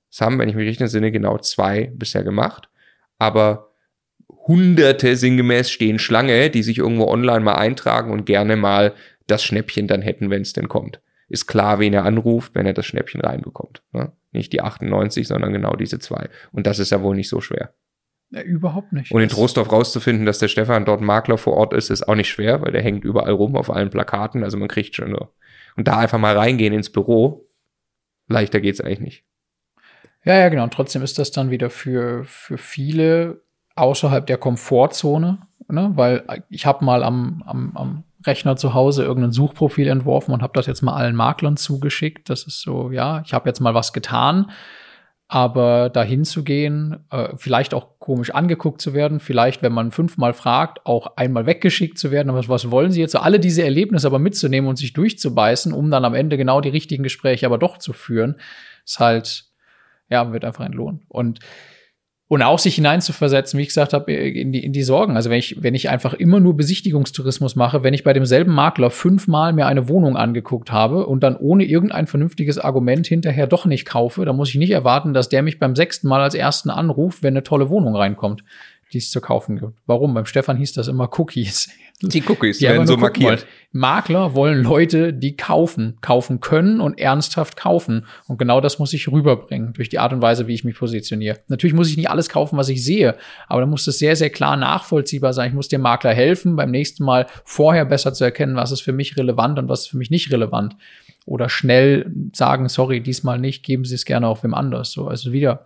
Das haben, wenn ich mich richtig entsinne, genau zwei bisher gemacht. Aber hunderte sinngemäß stehen Schlange, die sich irgendwo online mal eintragen und gerne mal das Schnäppchen dann hätten, wenn es denn kommt. Ist klar, wen er anruft, wenn er das Schnäppchen reinbekommt. Ne? Nicht die 98, sondern genau diese zwei. Und das ist ja wohl nicht so schwer. Ja, überhaupt nicht. Und in Trostorf rauszufinden, dass der Stefan dort Makler vor Ort ist, ist auch nicht schwer, weil der hängt überall rum auf allen Plakaten. Also man kriegt schon so. Und da einfach mal reingehen ins Büro, leichter geht's eigentlich nicht. Ja, ja, genau. Und trotzdem ist das dann wieder für, für viele außerhalb der Komfortzone, ne? weil ich habe mal am, am, am Rechner zu Hause irgendein Suchprofil entworfen und habe das jetzt mal allen Maklern zugeschickt. Das ist so, ja, ich habe jetzt mal was getan. Aber dahin zu gehen, äh, vielleicht auch komisch angeguckt zu werden, vielleicht, wenn man fünfmal fragt, auch einmal weggeschickt zu werden. Aber was wollen Sie jetzt? So alle diese Erlebnisse aber mitzunehmen und sich durchzubeißen, um dann am Ende genau die richtigen Gespräche aber doch zu führen, ist halt, ja, wird einfach ein Lohn. Und und auch sich hineinzuversetzen, wie ich gesagt habe, in die, in die Sorgen. Also wenn ich, wenn ich einfach immer nur Besichtigungstourismus mache, wenn ich bei demselben Makler fünfmal mir eine Wohnung angeguckt habe und dann ohne irgendein vernünftiges Argument hinterher doch nicht kaufe, dann muss ich nicht erwarten, dass der mich beim sechsten Mal als ersten anruft, wenn eine tolle Wohnung reinkommt die es zu kaufen gibt. Warum? Beim Stefan hieß das immer Cookies. Die Cookies die werden so markiert. Makler wollen Leute, die kaufen, kaufen können und ernsthaft kaufen. Und genau das muss ich rüberbringen durch die Art und Weise, wie ich mich positioniere. Natürlich muss ich nicht alles kaufen, was ich sehe, aber da muss es sehr, sehr klar nachvollziehbar sein. Ich muss dem Makler helfen, beim nächsten Mal vorher besser zu erkennen, was ist für mich relevant und was ist für mich nicht relevant. Oder schnell sagen, sorry, diesmal nicht, geben Sie es gerne auf wem anders. So, also wieder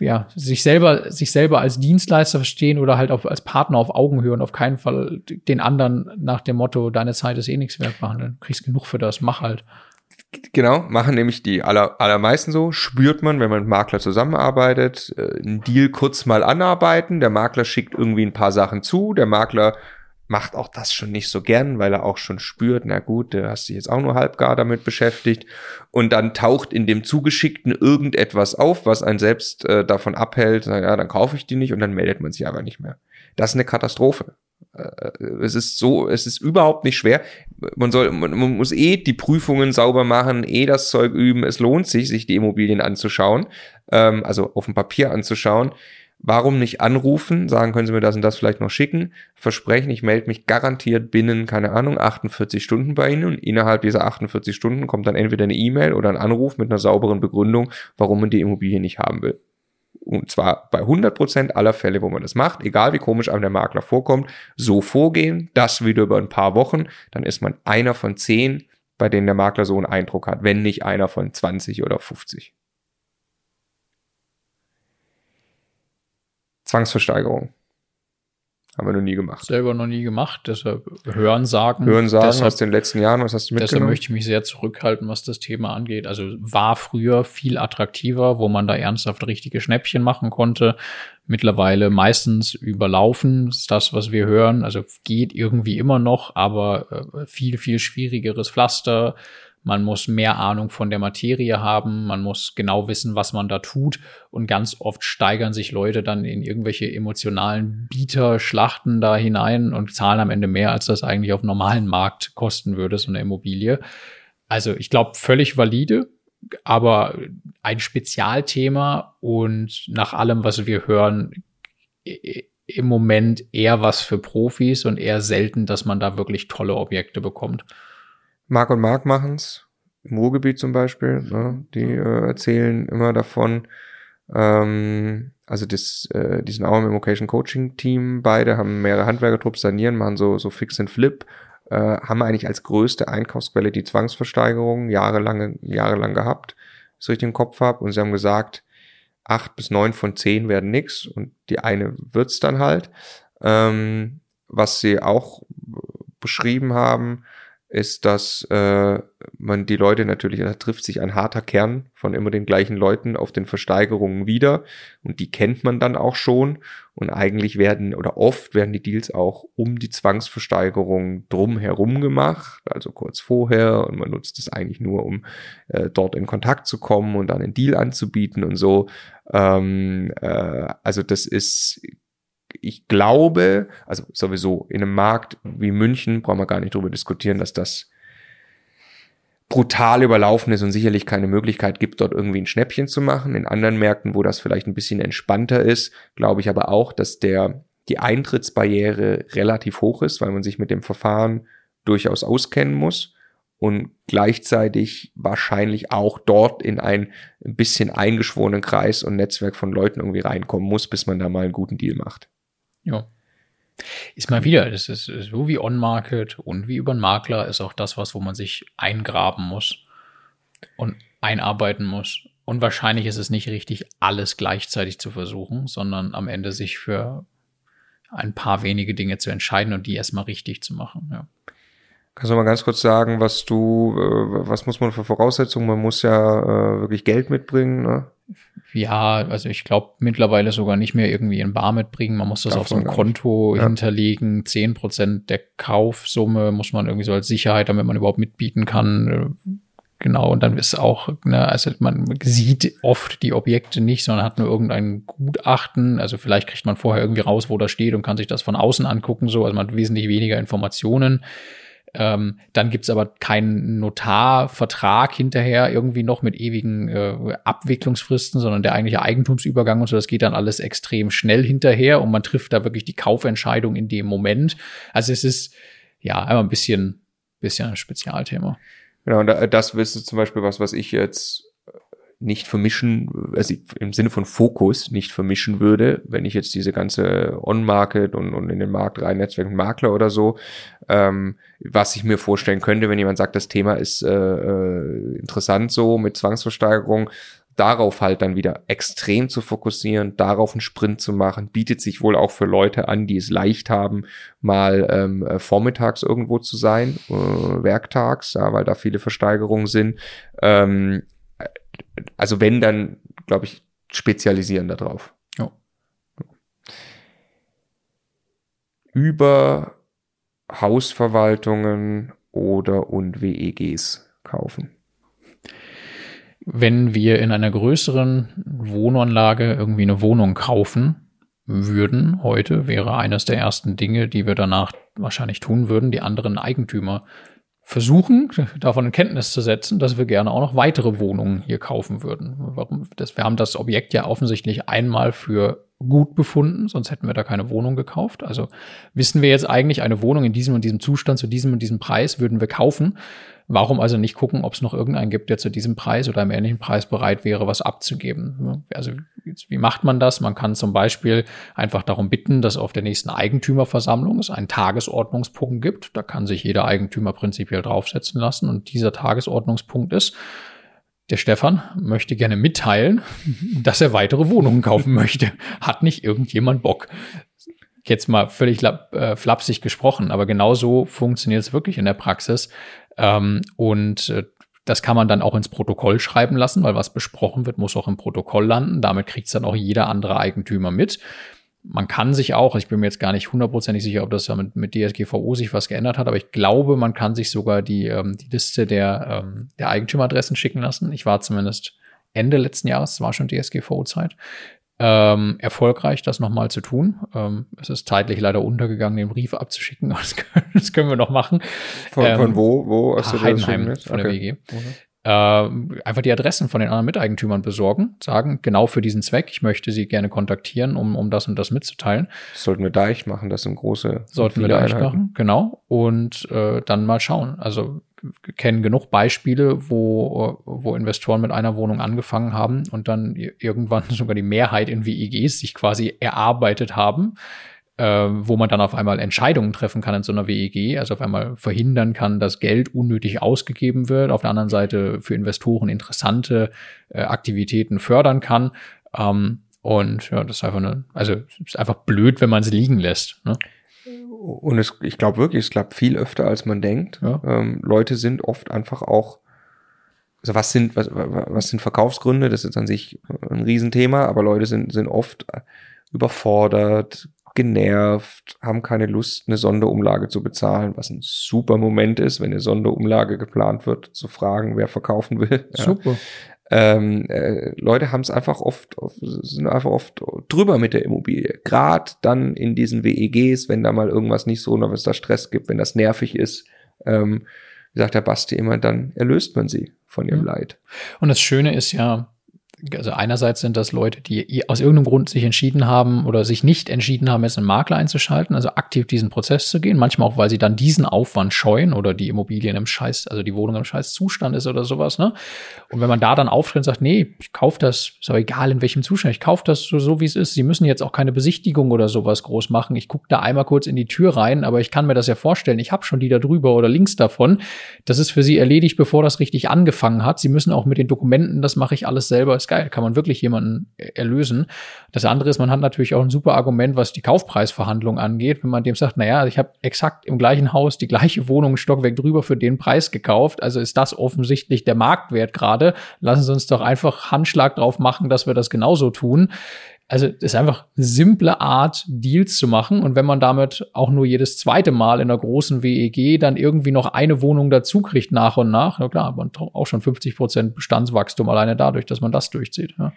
ja, sich selber, sich selber als Dienstleister verstehen oder halt auch als Partner auf Augenhöhe und auf keinen Fall den anderen nach dem Motto, deine Zeit ist eh nichts wert behandeln. Du kriegst genug für das, mach halt. Genau, machen nämlich die aller, allermeisten so. Spürt man, wenn man mit Makler zusammenarbeitet, äh, einen Deal kurz mal anarbeiten. Der Makler schickt irgendwie ein paar Sachen zu. Der Makler macht auch das schon nicht so gern, weil er auch schon spürt, na gut, du hast dich jetzt auch nur halbgar damit beschäftigt. Und dann taucht in dem Zugeschickten irgendetwas auf, was einen selbst äh, davon abhält, na ja, dann kaufe ich die nicht und dann meldet man sich aber nicht mehr. Das ist eine Katastrophe. Äh, es ist so, es ist überhaupt nicht schwer. Man soll, man, man muss eh die Prüfungen sauber machen, eh das Zeug üben. Es lohnt sich, sich die Immobilien anzuschauen, ähm, also auf dem Papier anzuschauen. Warum nicht anrufen, sagen, können Sie mir das und das vielleicht noch schicken, versprechen, ich melde mich garantiert binnen, keine Ahnung, 48 Stunden bei Ihnen und innerhalb dieser 48 Stunden kommt dann entweder eine E-Mail oder ein Anruf mit einer sauberen Begründung, warum man die Immobilie nicht haben will. Und zwar bei 100% aller Fälle, wo man das macht, egal wie komisch einem der Makler vorkommt, so vorgehen, das wieder über ein paar Wochen, dann ist man einer von zehn, bei denen der Makler so einen Eindruck hat, wenn nicht einer von 20 oder 50. Zwangsversteigerung. Haben wir noch nie gemacht. Selber noch nie gemacht, deshalb Hören sagen. Hören sagen deshalb, aus den letzten Jahren, was hast du mitgenommen? Deshalb möchte ich mich sehr zurückhalten, was das Thema angeht. Also war früher viel attraktiver, wo man da ernsthaft richtige Schnäppchen machen konnte. Mittlerweile meistens überlaufen ist das, was wir hören. Also geht irgendwie immer noch, aber äh, viel, viel schwierigeres Pflaster man muss mehr Ahnung von der Materie haben, man muss genau wissen, was man da tut und ganz oft steigern sich Leute dann in irgendwelche emotionalen Bieterschlachten da hinein und zahlen am Ende mehr, als das eigentlich auf normalen Markt kosten würde, so eine Immobilie. Also ich glaube, völlig valide, aber ein Spezialthema und nach allem, was wir hören, im Moment eher was für Profis und eher selten, dass man da wirklich tolle Objekte bekommt. Marc und Marc machen's im Ruhrgebiet zum Beispiel. Ne? Die äh, erzählen immer davon. Ähm, also das, äh, die sind auch im Immocation Coaching Team. Beide haben mehrere Handwerkertrupps sanieren, machen so so Fix and Flip. Äh, haben eigentlich als größte Einkaufsquelle die Zwangsversteigerung jahrelang jahrelang gehabt, so ich den Kopf habe. Und sie haben gesagt, acht bis neun von zehn werden nix und die eine wird's dann halt. Ähm, was sie auch beschrieben haben, ist, dass äh, man die Leute natürlich, da trifft sich ein harter Kern von immer den gleichen Leuten auf den Versteigerungen wieder. Und die kennt man dann auch schon. Und eigentlich werden oder oft werden die Deals auch um die Zwangsversteigerung drumherum gemacht, also kurz vorher. Und man nutzt es eigentlich nur, um äh, dort in Kontakt zu kommen und dann einen Deal anzubieten und so. Ähm, äh, also das ist ich glaube, also sowieso in einem Markt wie München brauchen wir gar nicht drüber diskutieren, dass das brutal überlaufen ist und sicherlich keine Möglichkeit gibt, dort irgendwie ein Schnäppchen zu machen. In anderen Märkten, wo das vielleicht ein bisschen entspannter ist, glaube ich aber auch, dass der, die Eintrittsbarriere relativ hoch ist, weil man sich mit dem Verfahren durchaus auskennen muss und gleichzeitig wahrscheinlich auch dort in ein bisschen eingeschworenen Kreis und Netzwerk von Leuten irgendwie reinkommen muss, bis man da mal einen guten Deal macht. Ja. Ist mal wieder, das ist so wie On-Market und wie über einen Makler ist auch das was, wo man sich eingraben muss und einarbeiten muss. Und wahrscheinlich ist es nicht richtig, alles gleichzeitig zu versuchen, sondern am Ende sich für ein paar wenige Dinge zu entscheiden und die erstmal richtig zu machen. Ja. Kannst du mal ganz kurz sagen, was du, äh, was muss man für Voraussetzungen? Man muss ja äh, wirklich Geld mitbringen, ne? Ja, also ich glaube mittlerweile sogar nicht mehr irgendwie in Bar mitbringen. Man muss das Darf auf so einem Konto ja. hinterlegen. Zehn Prozent der Kaufsumme muss man irgendwie so als Sicherheit, damit man überhaupt mitbieten kann. Genau, und dann ist auch, ne, also man sieht oft die Objekte nicht, sondern hat nur irgendein Gutachten. Also vielleicht kriegt man vorher irgendwie raus, wo das steht und kann sich das von außen angucken. So, also man hat wesentlich weniger Informationen. Ähm, dann gibt's aber keinen Notarvertrag hinterher irgendwie noch mit ewigen äh, Abwicklungsfristen, sondern der eigentliche Eigentumsübergang und so, das geht dann alles extrem schnell hinterher und man trifft da wirklich die Kaufentscheidung in dem Moment. Also es ist ja einmal ein bisschen, bisschen ein Spezialthema. Genau, und das ist zum Beispiel was, was ich jetzt nicht vermischen, also im Sinne von Fokus nicht vermischen würde, wenn ich jetzt diese ganze On-Market und, und in den Markt rein Netzwerk Makler oder so, ähm, was ich mir vorstellen könnte, wenn jemand sagt, das Thema ist äh, äh interessant so mit Zwangsversteigerung, darauf halt dann wieder extrem zu fokussieren, darauf einen Sprint zu machen, bietet sich wohl auch für Leute an, die es leicht haben, mal ähm, äh, vormittags irgendwo zu sein, äh, werktags, ja, weil da viele Versteigerungen sind. Ähm, also wenn, dann, glaube ich, spezialisieren darauf. Ja. Über Hausverwaltungen oder und WEGs kaufen wenn wir in einer größeren Wohnanlage irgendwie eine Wohnung kaufen würden heute, wäre eines der ersten Dinge, die wir danach wahrscheinlich tun würden, die anderen Eigentümer versuchen, davon in Kenntnis zu setzen, dass wir gerne auch noch weitere Wohnungen hier kaufen würden. Warum? Das, wir haben das Objekt ja offensichtlich einmal für gut befunden, sonst hätten wir da keine Wohnung gekauft. Also wissen wir jetzt eigentlich, eine Wohnung in diesem und diesem Zustand zu diesem und diesem Preis würden wir kaufen. Warum also nicht gucken, ob es noch irgendeinen gibt, der zu diesem Preis oder einem ähnlichen Preis bereit wäre, was abzugeben? Also wie macht man das? Man kann zum Beispiel einfach darum bitten, dass auf der nächsten Eigentümerversammlung es einen Tagesordnungspunkt gibt. Da kann sich jeder Eigentümer prinzipiell draufsetzen lassen. Und dieser Tagesordnungspunkt ist, der Stefan möchte gerne mitteilen, dass er weitere Wohnungen kaufen möchte. Hat nicht irgendjemand Bock? Jetzt mal völlig äh, flapsig gesprochen, aber genau so funktioniert es wirklich in der Praxis. Ähm, und äh, das kann man dann auch ins Protokoll schreiben lassen, weil was besprochen wird, muss auch im Protokoll landen. Damit kriegt es dann auch jeder andere Eigentümer mit. Man kann sich auch, ich bin mir jetzt gar nicht hundertprozentig sicher, ob das ja mit, mit DSGVO sich was geändert hat, aber ich glaube, man kann sich sogar die, ähm, die Liste der, ähm, der Eigentümeradressen schicken lassen. Ich war zumindest Ende letzten Jahres, war schon DSGVO-Zeit, ähm, erfolgreich, das nochmal zu tun. Ähm, es ist zeitlich leider untergegangen, den Brief abzuschicken, das können, das können wir noch machen. Von, ähm, von wo? Wo hast du Heidenheim das von okay. der WG. Okay. Äh, einfach die Adressen von den anderen Miteigentümern besorgen, sagen, genau für diesen Zweck, ich möchte sie gerne kontaktieren, um, um das und das mitzuteilen. Das sollten wir Deich machen, das sind große. Sollten wir Deich machen, genau. Und äh, dann mal schauen. Also kennen genug Beispiele, wo, wo Investoren mit einer Wohnung angefangen haben und dann irgendwann sogar die Mehrheit in WEGs sich quasi erarbeitet haben, äh, wo man dann auf einmal Entscheidungen treffen kann in so einer WEG, also auf einmal verhindern kann, dass Geld unnötig ausgegeben wird, auf der anderen Seite für Investoren interessante äh, Aktivitäten fördern kann. Ähm, und ja, das ist einfach eine, also ist einfach blöd, wenn man es liegen lässt. Ne? Und es, ich glaube wirklich, es klappt viel öfter, als man denkt. Ja. Ähm, Leute sind oft einfach auch, also was sind, was, was sind Verkaufsgründe? Das ist an sich ein Riesenthema, aber Leute sind, sind oft überfordert, genervt, haben keine Lust, eine Sonderumlage zu bezahlen, was ein super Moment ist, wenn eine Sonderumlage geplant wird, zu fragen, wer verkaufen will. Super. Ja ähm, äh, Leute haben es einfach oft, sind einfach oft drüber mit der Immobilie. Gerade dann in diesen WEGs, wenn da mal irgendwas nicht so, wenn es da Stress gibt, wenn das nervig ist, ähm, wie sagt der Basti immer, dann erlöst man sie von ihrem ja. Leid. Und das Schöne ist ja, also einerseits sind das Leute, die aus irgendeinem Grund sich entschieden haben oder sich nicht entschieden haben, jetzt einen Makler einzuschalten, also aktiv diesen Prozess zu gehen. Manchmal auch, weil sie dann diesen Aufwand scheuen oder die Immobilien im Scheiß, also die Wohnung im Scheiß Zustand ist oder sowas. Ne? Und wenn man da dann auftritt und sagt, nee, ich kaufe das, ist aber egal in welchem Zustand, ich kaufe das so, so wie es ist. Sie müssen jetzt auch keine Besichtigung oder sowas groß machen. Ich gucke da einmal kurz in die Tür rein, aber ich kann mir das ja vorstellen. Ich habe schon die da drüber oder links davon. Das ist für Sie erledigt, bevor das richtig angefangen hat. Sie müssen auch mit den Dokumenten, das mache ich alles selber. Ist geil, kann man wirklich jemanden erlösen. Das andere ist, man hat natürlich auch ein super Argument, was die Kaufpreisverhandlung angeht, wenn man dem sagt, naja, ich habe exakt im gleichen Haus die gleiche Wohnung Stockwerk drüber für den Preis gekauft, also ist das offensichtlich der Marktwert gerade. Lassen Sie uns doch einfach Handschlag drauf machen, dass wir das genauso tun. Also ist einfach simple Art, Deals zu machen. Und wenn man damit auch nur jedes zweite Mal in einer großen WEG dann irgendwie noch eine Wohnung dazu kriegt nach und nach, na klar, man auch schon 50 Prozent Bestandswachstum alleine dadurch, dass man das durchzieht. Ja.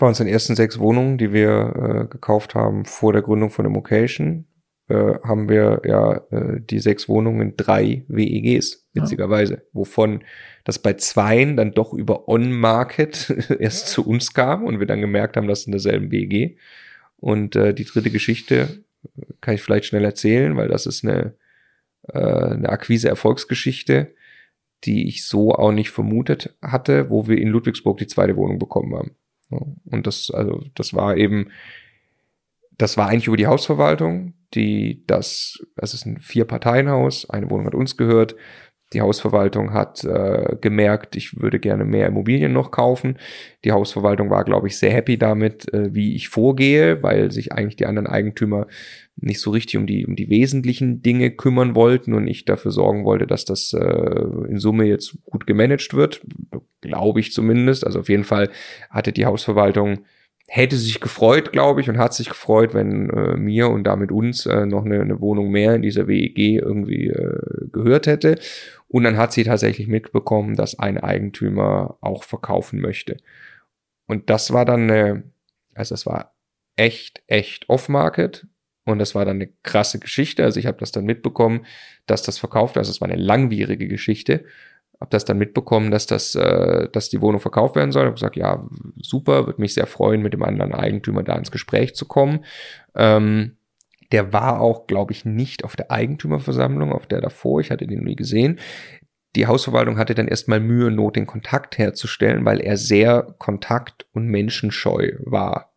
Bei unseren ersten sechs Wohnungen, die wir äh, gekauft haben vor der Gründung von Immocation, äh, haben wir ja äh, die sechs Wohnungen in drei WEGs, witzigerweise, ja. wovon das bei zweien dann doch über On-Market erst zu uns kam und wir dann gemerkt haben, dass in derselben WG. Und äh, die dritte Geschichte kann ich vielleicht schnell erzählen, weil das ist eine, äh, eine Akquise-Erfolgsgeschichte, die ich so auch nicht vermutet hatte, wo wir in Ludwigsburg die zweite Wohnung bekommen haben. Und das, also, das war eben, das war eigentlich über die Hausverwaltung, die das, das ist ein Vier-Parteien-Haus, eine Wohnung hat uns gehört, Die Hausverwaltung hat äh, gemerkt, ich würde gerne mehr Immobilien noch kaufen. Die Hausverwaltung war, glaube ich, sehr happy damit, äh, wie ich vorgehe, weil sich eigentlich die anderen Eigentümer nicht so richtig um die, um die wesentlichen Dinge kümmern wollten und ich dafür sorgen wollte, dass das äh, in Summe jetzt gut gemanagt wird. Glaube ich zumindest. Also auf jeden Fall hatte die Hausverwaltung hätte sich gefreut, glaube ich, und hat sich gefreut, wenn äh, mir und damit uns äh, noch eine, eine Wohnung mehr in dieser WEG irgendwie äh, gehört hätte. Und dann hat sie tatsächlich mitbekommen, dass ein Eigentümer auch verkaufen möchte. Und das war dann eine, also das war echt, echt off-market. Und das war dann eine krasse Geschichte. Also ich habe das dann mitbekommen, dass das verkauft. Also es war eine langwierige Geschichte habe das dann mitbekommen, dass das, äh, dass die Wohnung verkauft werden soll. Ich habe gesagt, ja, super, würde mich sehr freuen, mit dem anderen Eigentümer da ins Gespräch zu kommen. Ähm, der war auch, glaube ich, nicht auf der Eigentümerversammlung, auf der davor. Ich hatte den nie gesehen. Die Hausverwaltung hatte dann erstmal Mühe, Not den Kontakt herzustellen, weil er sehr kontakt- und menschenscheu war.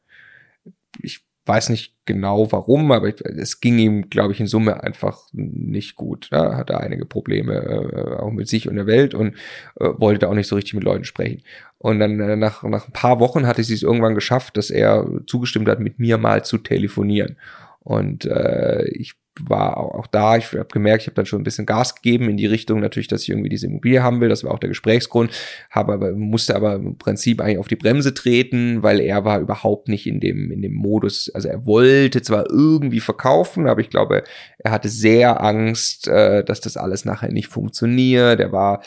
Ich weiß nicht genau warum, aber es ging ihm, glaube ich, in Summe einfach nicht gut. Er hatte einige Probleme äh, auch mit sich und der Welt und äh, wollte da auch nicht so richtig mit Leuten sprechen. Und dann äh, nach, nach ein paar Wochen hatte sie es irgendwann geschafft, dass er zugestimmt hat, mit mir mal zu telefonieren. Und äh, ich war auch, da, ich habe gemerkt, ich habe dann schon ein bisschen Gas gegeben in die Richtung natürlich, dass ich irgendwie diese Immobilie haben will. Das war auch der Gesprächsgrund. Habe aber musste aber im Prinzip eigentlich auf die Bremse treten, weil er war überhaupt nicht in dem in dem Modus. Also er wollte zwar irgendwie verkaufen, aber ich glaube, er hatte sehr Angst, äh, dass das alles nachher nicht funktioniert. Er war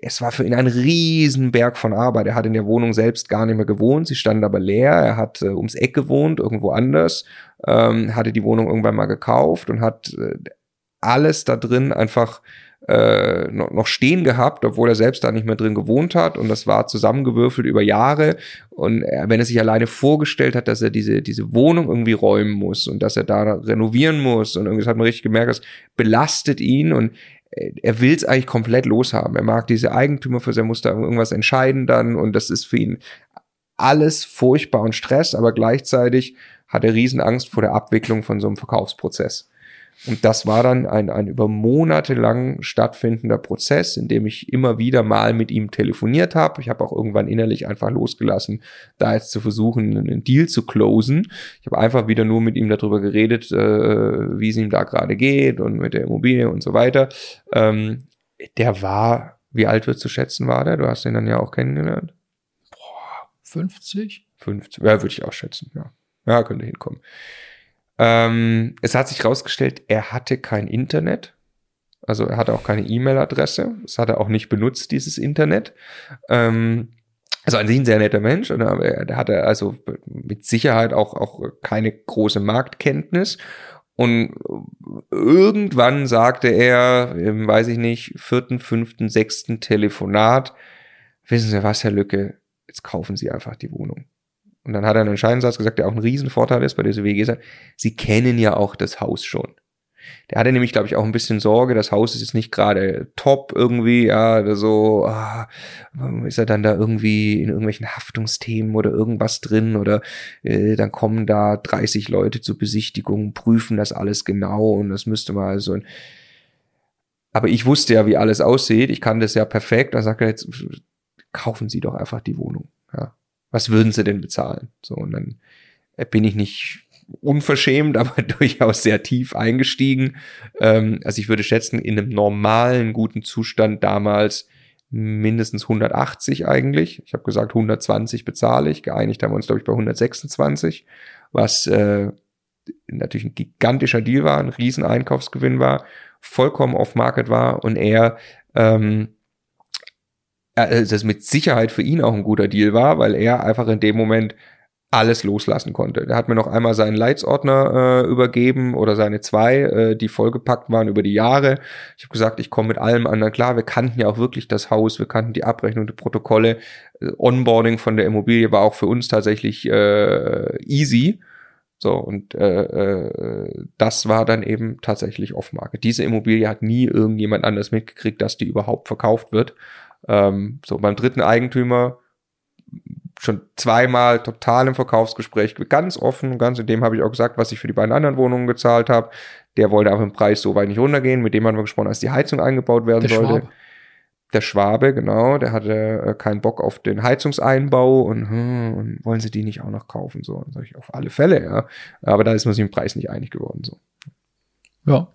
es war für ihn ein Riesenberg von Arbeit. Er hat in der Wohnung selbst gar nicht mehr gewohnt. Sie stand aber leer. Er hat äh, ums Eck gewohnt, irgendwo anders. Ähm, hatte die Wohnung irgendwann mal gekauft und hat äh, alles da drin einfach äh, noch, stehen gehabt, obwohl er selbst da nicht mehr drin gewohnt hat. Und das war zusammengewürfelt über Jahre. Und er, wenn er sich alleine vorgestellt hat, dass er diese, diese Wohnung irgendwie räumen muss und dass er da renovieren muss und irgendwie das hat man richtig gemerkt, das belastet ihn und er will es eigentlich komplett loshaben. Er mag diese Eigentümer für er muss da irgendwas entscheiden dann und das ist für ihn alles furchtbar und Stress, aber gleichzeitig hat er Riesenangst vor der Abwicklung von so einem Verkaufsprozess. Und das war dann ein, ein über Monate lang stattfindender Prozess, in dem ich immer wieder mal mit ihm telefoniert habe. Ich habe auch irgendwann innerlich einfach losgelassen, da jetzt zu versuchen, einen Deal zu closen. Ich habe einfach wieder nur mit ihm darüber geredet, äh, wie es ihm da gerade geht und mit der Immobilie und so weiter. Ähm, der war, wie alt wird zu schätzen war der? Du hast ihn dann ja auch kennengelernt. Boah, 50? 50, ja, würde ich auch schätzen, ja. Ja, könnte hinkommen. Ähm, es hat sich herausgestellt, er hatte kein Internet. Also er hatte auch keine E-Mail-Adresse. Das hat er auch nicht benutzt, dieses Internet. Ähm, also an sich ein sehr netter Mensch. Und er hatte also mit Sicherheit auch, auch keine große Marktkenntnis. Und irgendwann sagte er, weiß ich nicht, vierten, fünften, sechsten Telefonat, wissen Sie was, Herr Lücke, jetzt kaufen Sie einfach die Wohnung. Und dann hat er einen entscheidenden Satz gesagt, der auch ein Riesenvorteil ist bei dieser WG. Sie kennen ja auch das Haus schon. Der hatte nämlich, glaube ich, auch ein bisschen Sorge, das Haus ist jetzt nicht gerade top irgendwie, ja, oder so, ah, ist er dann da irgendwie in irgendwelchen Haftungsthemen oder irgendwas drin oder äh, dann kommen da 30 Leute zur Besichtigung, prüfen das alles genau und das müsste mal so ein aber ich wusste ja, wie alles aussieht. Ich kann das ja perfekt. Dann sagt er jetzt, kaufen Sie doch einfach die Wohnung. Ja was würden sie denn bezahlen? So, und dann äh, bin ich nicht unverschämt, aber durchaus sehr tief eingestiegen. Ähm, also ich würde schätzen, in einem normalen, guten Zustand damals mindestens 180 eigentlich. Ich habe gesagt, 120 bezahle ich. Geeinigt haben wir uns, glaube ich, bei 126, was äh, natürlich ein gigantischer Deal war, ein riesen Einkaufsgewinn war, vollkommen off-market war und er ähm, äh, das mit Sicherheit für ihn auch ein guter Deal war, weil er einfach in dem Moment alles loslassen konnte. Er hat mir noch einmal seinen Leitsordner äh, übergeben oder seine zwei, äh, die vollgepackt waren über die Jahre. Ich habe gesagt, ich komme mit allem anderen klar. Wir kannten ja auch wirklich das Haus, wir kannten die Abrechnung, die Protokolle. Äh, Onboarding von der Immobilie war auch für uns tatsächlich äh, easy. So, und äh, äh, das war dann eben tatsächlich Off-Market. Diese Immobilie hat nie irgendjemand anders mitgekriegt, dass die überhaupt verkauft wird. Ähm, so, beim dritten Eigentümer schon zweimal total im Verkaufsgespräch, ganz offen, ganz in dem habe ich auch gesagt, was ich für die beiden anderen Wohnungen gezahlt habe. Der wollte einfach im Preis so weit nicht runtergehen. Mit dem haben wir gesprochen, als die Heizung eingebaut werden der sollte. Schwabe. Der Schwabe, genau, der hatte äh, keinen Bock auf den Heizungseinbau und, hm, und wollen sie die nicht auch noch kaufen? So, sag ich, auf alle Fälle, ja. Aber da ist man sich im Preis nicht einig geworden. So. Ja.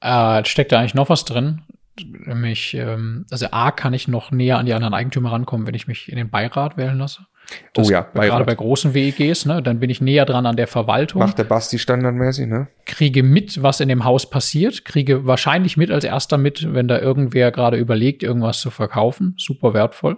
Äh, steckt da eigentlich noch was drin? Nämlich, ähm, also A, kann ich noch näher an die anderen Eigentümer rankommen, wenn ich mich in den Beirat wählen lasse. Das oh ja, Beirat. gerade bei großen WEGs, ne, dann bin ich näher dran an der Verwaltung. Macht der Basti standardmäßig, ne? Kriege mit, was in dem Haus passiert, kriege wahrscheinlich mit als erster mit, wenn da irgendwer gerade überlegt, irgendwas zu verkaufen. Super wertvoll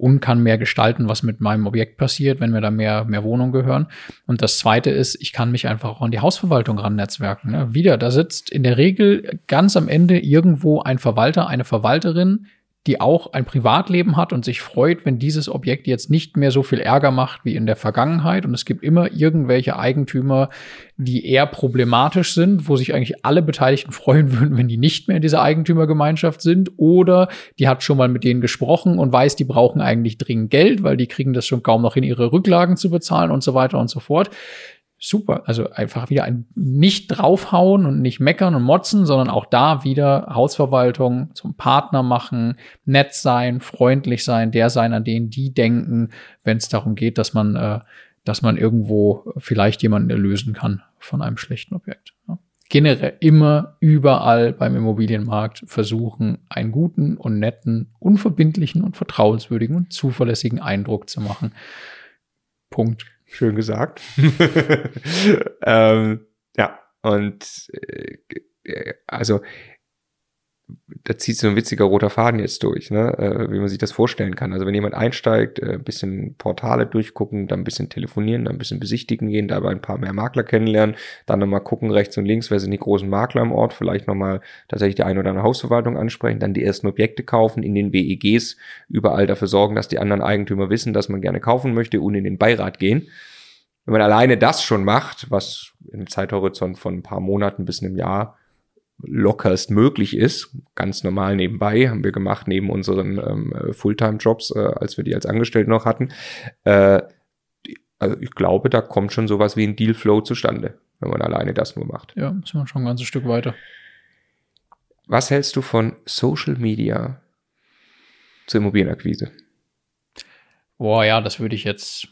und kann mehr gestalten, was mit meinem Objekt passiert, wenn mir da mehr, mehr Wohnungen gehören. Und das zweite ist, ich kann mich einfach auch an die Hausverwaltung ran netzwerken. Ne? Wieder, da sitzt in der Regel ganz am Ende irgendwo ein Verwalter, eine Verwalterin, die auch ein Privatleben hat und sich freut, wenn dieses Objekt jetzt nicht mehr so viel Ärger macht wie in der Vergangenheit. Und es gibt immer irgendwelche Eigentümer, die eher problematisch sind, wo sich eigentlich alle Beteiligten freuen würden, wenn die nicht mehr in dieser Eigentümergemeinschaft sind. Oder die hat schon mal mit denen gesprochen und weiß, die brauchen eigentlich dringend Geld, weil die kriegen das schon kaum noch in ihre Rücklagen zu bezahlen und so weiter und so fort super. Also einfach wieder ein nicht draufhauen und nicht meckern und motzen, sondern auch da wieder Hausverwaltung zum Partner machen, nett sein, freundlich sein, der sein, an den die denken, wenn es darum geht, dass man, äh, dass man irgendwo vielleicht jemanden erlösen kann von einem schlechten Objekt. Ja. Generell immer überall beim Immobilienmarkt versuchen, einen guten und netten, unverbindlichen und vertrauenswürdigen und zuverlässigen Eindruck zu machen. Punkt. Schön gesagt. ähm, ja, und äh, also da zieht so ein witziger roter Faden jetzt durch, ne? äh, wie man sich das vorstellen kann. Also wenn jemand einsteigt, äh, ein bisschen Portale durchgucken, dann ein bisschen telefonieren, dann ein bisschen besichtigen gehen, dabei ein paar mehr Makler kennenlernen, dann nochmal gucken rechts und links, wer sind die großen Makler im Ort, vielleicht nochmal tatsächlich die eine oder andere Hausverwaltung ansprechen, dann die ersten Objekte kaufen, in den WEGs überall dafür sorgen, dass die anderen Eigentümer wissen, dass man gerne kaufen möchte und in den Beirat gehen. Wenn man alleine das schon macht, was im Zeithorizont von ein paar Monaten bis einem Jahr lockerst möglich ist. Ganz normal nebenbei haben wir gemacht, neben unseren ähm, Fulltime-Jobs, äh, als wir die als Angestellte noch hatten. Äh, also ich glaube, da kommt schon sowas wie ein Dealflow zustande, wenn man alleine das nur macht. Ja, ist man schon ein ganzes Stück weiter. Was hältst du von Social Media zur Immobilienakquise? Boah, ja, das würde ich jetzt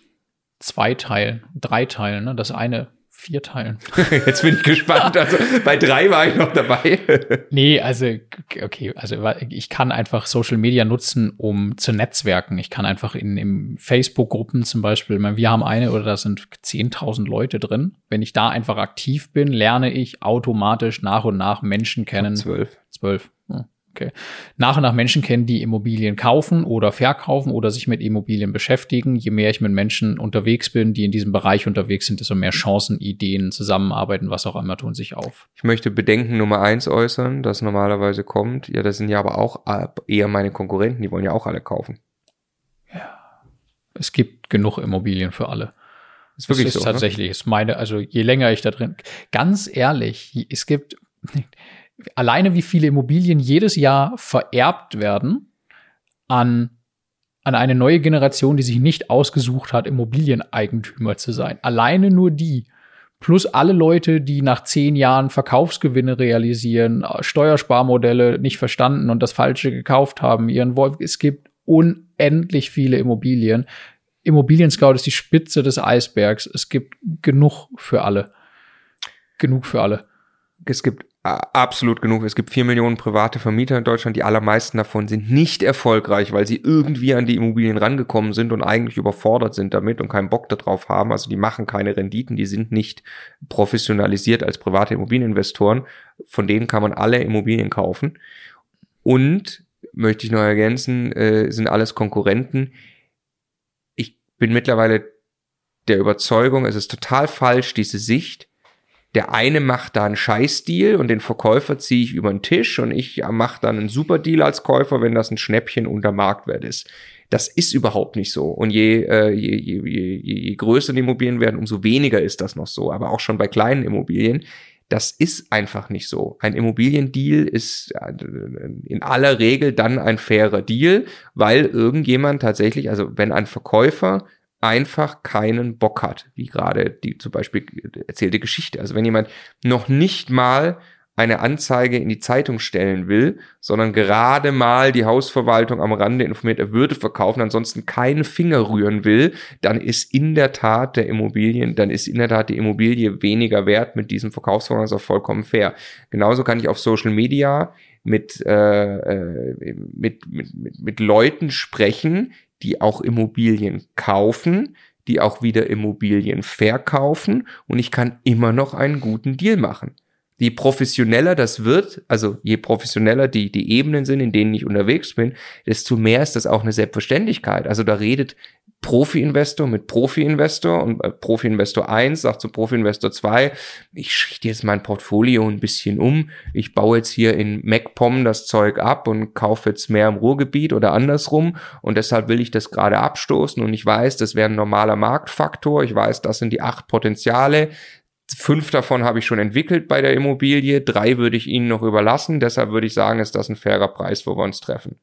zwei teilen, drei teilen. Ne? Das eine vier Teilen. Jetzt bin ich gespannt. Also bei drei war ich noch dabei. nee, also okay, also ich kann einfach Social Media nutzen, um zu netzwerken. Ich kann einfach in, in Facebook-Gruppen zum Beispiel, wir haben eine oder da sind 10.000 Leute drin. Wenn ich da einfach aktiv bin, lerne ich automatisch nach und nach Menschen kennen. Zwölf. Zwölf. Okay. Nach und nach Menschen kennen, die Immobilien kaufen oder verkaufen oder sich mit Immobilien beschäftigen. Je mehr ich mit Menschen unterwegs bin, die in diesem Bereich unterwegs sind, desto mehr Chancen, Ideen, Zusammenarbeiten, was auch immer tun sich auf. Ich möchte Bedenken Nummer eins äußern, das normalerweise kommt. Ja, das sind ja aber auch eher meine Konkurrenten, die wollen ja auch alle kaufen. Ja. Es gibt genug Immobilien für alle. Ist wirklich das ist so. Ne? Tatsächlich, ne? ist meine, also je länger ich da drin, ganz ehrlich, es gibt, alleine wie viele Immobilien jedes Jahr vererbt werden an, an eine neue Generation, die sich nicht ausgesucht hat, Immobilieneigentümer zu sein. Alleine nur die. Plus alle Leute, die nach zehn Jahren Verkaufsgewinne realisieren, Steuersparmodelle nicht verstanden und das Falsche gekauft haben, ihren Wolf. Es gibt unendlich viele Immobilien. Immobilien Scout ist die Spitze des Eisbergs. Es gibt genug für alle. Genug für alle. Es gibt absolut genug. Es gibt vier Millionen private Vermieter in Deutschland. Die allermeisten davon sind nicht erfolgreich, weil sie irgendwie an die Immobilien rangekommen sind und eigentlich überfordert sind damit und keinen Bock darauf haben. Also die machen keine Renditen, die sind nicht professionalisiert als private Immobilieninvestoren. Von denen kann man alle Immobilien kaufen. Und möchte ich noch ergänzen, äh, sind alles Konkurrenten. Ich bin mittlerweile der Überzeugung, es ist total falsch, diese Sicht, der eine macht da einen Scheißdeal und den Verkäufer ziehe ich über den Tisch und ich mache dann einen Superdeal als Käufer, wenn das ein Schnäppchen unter Marktwert ist. Das ist überhaupt nicht so. Und je, äh, je, je, je, je größer die Immobilien werden, umso weniger ist das noch so. Aber auch schon bei kleinen Immobilien, Das ist einfach nicht so. Ein Immobiliendeal ist in aller Regel dann ein fairer Deal, weil irgendjemand tatsächlich, also wenn ein Verkäufer einfach keinen Bock hat, wie gerade die zum Beispiel erzählte Geschichte. Also wenn jemand noch nicht mal eine Anzeige in die Zeitung stellen will, sondern gerade mal die Hausverwaltung am Rande informiert, er würde verkaufen, ansonsten keinen Finger rühren will, dann ist in der Tat der Immobilien, dann ist in der Tat die Immobilie weniger wert mit diesem Verkaufsvorgang, das ist auch vollkommen fair. Genauso kann ich auf Social Media mit, äh, äh mit, mit, mit, mit Leuten sprechen, die auch Immobilien kaufen, die auch wieder Immobilien verkaufen und ich kann immer noch einen guten Deal machen. Je professioneller das wird, also je professioneller die, die Ebenen sind, in denen ich unterwegs bin, desto mehr ist das auch eine Selbstverständlichkeit. Also da redet Profi-Investor mit Profi-Investor und äh, Profi-Investor 1 sagt zu Profi-Investor 2, ich schichte jetzt mein Portfolio ein bisschen um, ich baue jetzt hier in MacPom das Zeug ab und kaufe jetzt mehr im Ruhrgebiet oder andersrum und deshalb will ich das gerade abstoßen und ich weiß, das wäre ein normaler Marktfaktor, ich weiß, das sind die acht Potenziale, Fünf davon habe ich schon entwickelt bei der Immobilie, drei würde ich Ihnen noch überlassen. Deshalb würde ich sagen, ist das ein fairer Preis, wo wir uns treffen.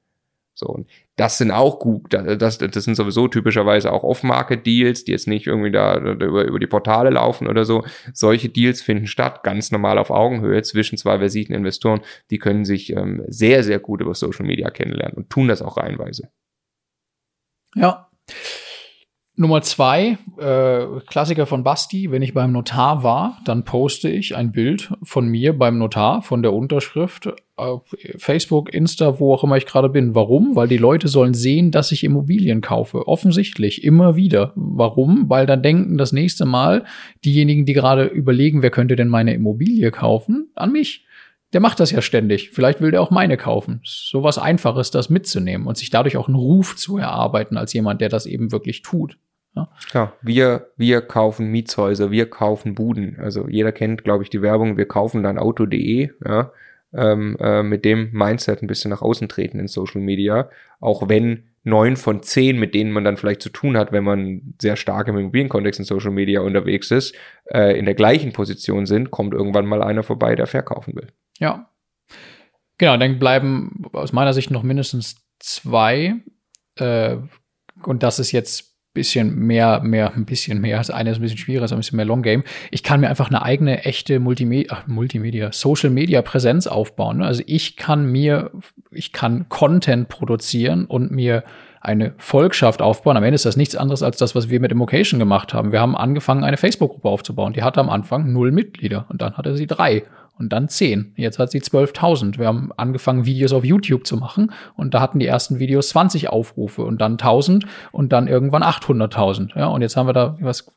So, und das sind auch gut, das, das sind sowieso typischerweise auch Off-Market-Deals, die jetzt nicht irgendwie da über, über die Portale laufen oder so. Solche Deals finden statt, ganz normal auf Augenhöhe zwischen zwei versierten Investoren. Die können sich ähm, sehr, sehr gut über Social Media kennenlernen und tun das auch reihenweise. Ja. Nummer zwei, äh, Klassiker von Basti, wenn ich beim Notar war, dann poste ich ein Bild von mir beim Notar, von der Unterschrift, auf Facebook, Insta, wo auch immer ich gerade bin. Warum? Weil die Leute sollen sehen, dass ich Immobilien kaufe. Offensichtlich, immer wieder. Warum? Weil dann denken das nächste Mal diejenigen, die gerade überlegen, wer könnte denn meine Immobilie kaufen, an mich. Der macht das ja ständig. Vielleicht will der auch meine kaufen. So was Einfaches, das mitzunehmen und sich dadurch auch einen Ruf zu erarbeiten als jemand, der das eben wirklich tut. Ja, ja wir, wir kaufen Mietshäuser, wir kaufen Buden. Also jeder kennt, glaube ich, die Werbung, wir kaufen dann Auto.de, ja, ähm, äh, mit dem Mindset ein bisschen nach außen treten in Social Media. Auch wenn neun von zehn, mit denen man dann vielleicht zu tun hat, wenn man sehr stark im Immobilienkontext in Social Media unterwegs ist, äh, in der gleichen Position sind, kommt irgendwann mal einer vorbei, der verkaufen will. Ja. Genau, dann bleiben aus meiner Sicht noch mindestens zwei. Äh, und das ist jetzt bisschen mehr, mehr, ein bisschen mehr. Das eine ist ein bisschen schwieriger, ist ein bisschen mehr Long Game. Ich kann mir einfach eine eigene, echte Multimedia, ach, Multimedia, Social Media Präsenz aufbauen. Ne? Also ich kann mir, ich kann Content produzieren und mir eine Volkschaft aufbauen. Am Ende ist das nichts anderes als das, was wir mit Immocation gemacht haben. Wir haben angefangen, eine Facebook-Gruppe aufzubauen. Die hatte am Anfang null Mitglieder und dann hatte sie drei und dann 10. Jetzt hat sie 12.000. Wir haben angefangen, Videos auf YouTube zu machen und da hatten die ersten Videos 20 Aufrufe und dann 1.000 und dann irgendwann 800.000. Ja, und jetzt haben wir da was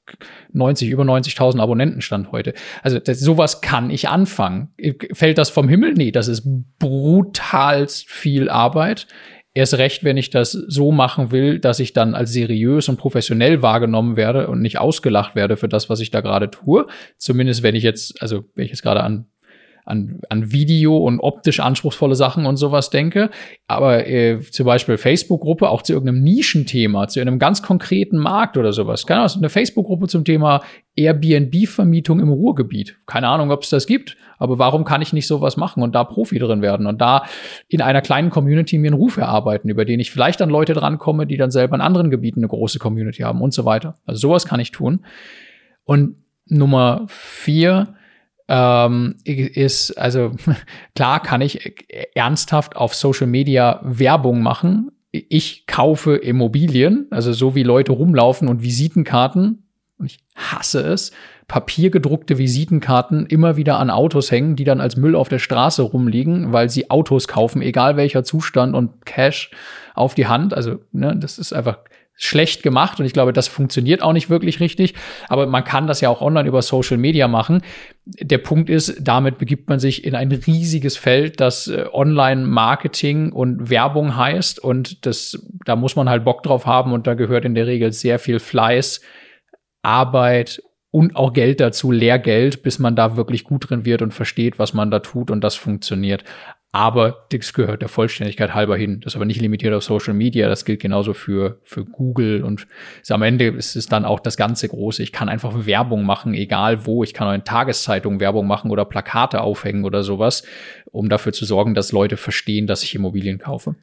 90, über 90.000 Abonnenten stand heute. Also das, sowas kann ich anfangen. Fällt das vom Himmel? Nee, das ist brutalst viel Arbeit. Erst recht, wenn ich das so machen will, dass ich dann als seriös und professionell wahrgenommen werde und nicht ausgelacht werde für das, was ich da gerade tue. Zumindest wenn ich jetzt, also wenn ich jetzt gerade an an, an Video und optisch anspruchsvolle Sachen und sowas denke. Aber äh, zum Beispiel Facebook-Gruppe auch zu irgendeinem Nischenthema, zu einem ganz konkreten Markt oder sowas. Keine Ahnung, eine Facebook-Gruppe zum Thema Airbnb-Vermietung im Ruhrgebiet. Keine Ahnung, ob es das gibt, aber warum kann ich nicht sowas machen und da Profi drin werden und da in einer kleinen Community mir einen Ruf erarbeiten, über den ich vielleicht an Leute drankomme, die dann selber in anderen Gebieten eine große Community haben und so weiter. Also sowas kann ich tun. Und Nummer vier, ähm, ist, also klar kann ich ernsthaft auf Social Media Werbung machen. Ich kaufe Immobilien, also so wie Leute rumlaufen und Visitenkarten, und ich hasse es, papiergedruckte Visitenkarten immer wieder an Autos hängen, die dann als Müll auf der Straße rumliegen, weil sie Autos kaufen, egal welcher Zustand und Cash auf die Hand. Also, ne, das ist einfach schlecht gemacht und ich glaube, das funktioniert auch nicht wirklich richtig. Aber man kann das ja auch online über Social Media machen. Der Punkt ist, damit begibt man sich in ein riesiges Feld, das äh, Online-Marketing und Werbung heißt. Und das, da muss man halt Bock drauf haben und da gehört in der Regel sehr viel Fleiß, Arbeit und auch Geld dazu, Lehrgeld, bis man da wirklich gut drin wird und versteht, was man da tut und das funktioniert. Aber das gehört der Vollständigkeit halber hin. Das ist aber nicht limitiert auf Social Media. Das gilt genauso für, für Google. Und am Ende ist es dann auch das ganze Große. Ich kann einfach Werbung machen, egal wo. Ich kann auch in Tageszeitungen Werbung machen oder Plakate aufhängen oder sowas, um dafür zu sorgen, dass Leute verstehen, dass ich Immobilien kaufe.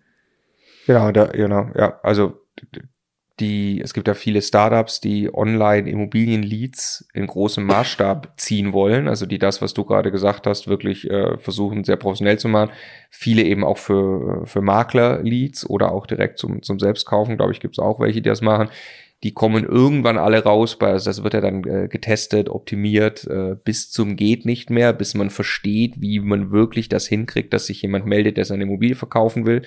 Genau, da, genau, ja. Also die, es gibt ja viele Startups, die online Immobilien-Leads in großem Maßstab ziehen wollen, also die das, was du gerade gesagt hast, wirklich äh, versuchen, sehr professionell zu machen. Viele eben auch für, für Makler-Leads oder auch direkt zum, zum Selbstkaufen, glaube ich, gibt es auch welche, die das machen die kommen irgendwann alle raus, also das wird ja dann äh, getestet, optimiert, äh, bis zum geht nicht mehr, bis man versteht, wie man wirklich das hinkriegt, dass sich jemand meldet, der seine Immobilie verkaufen will.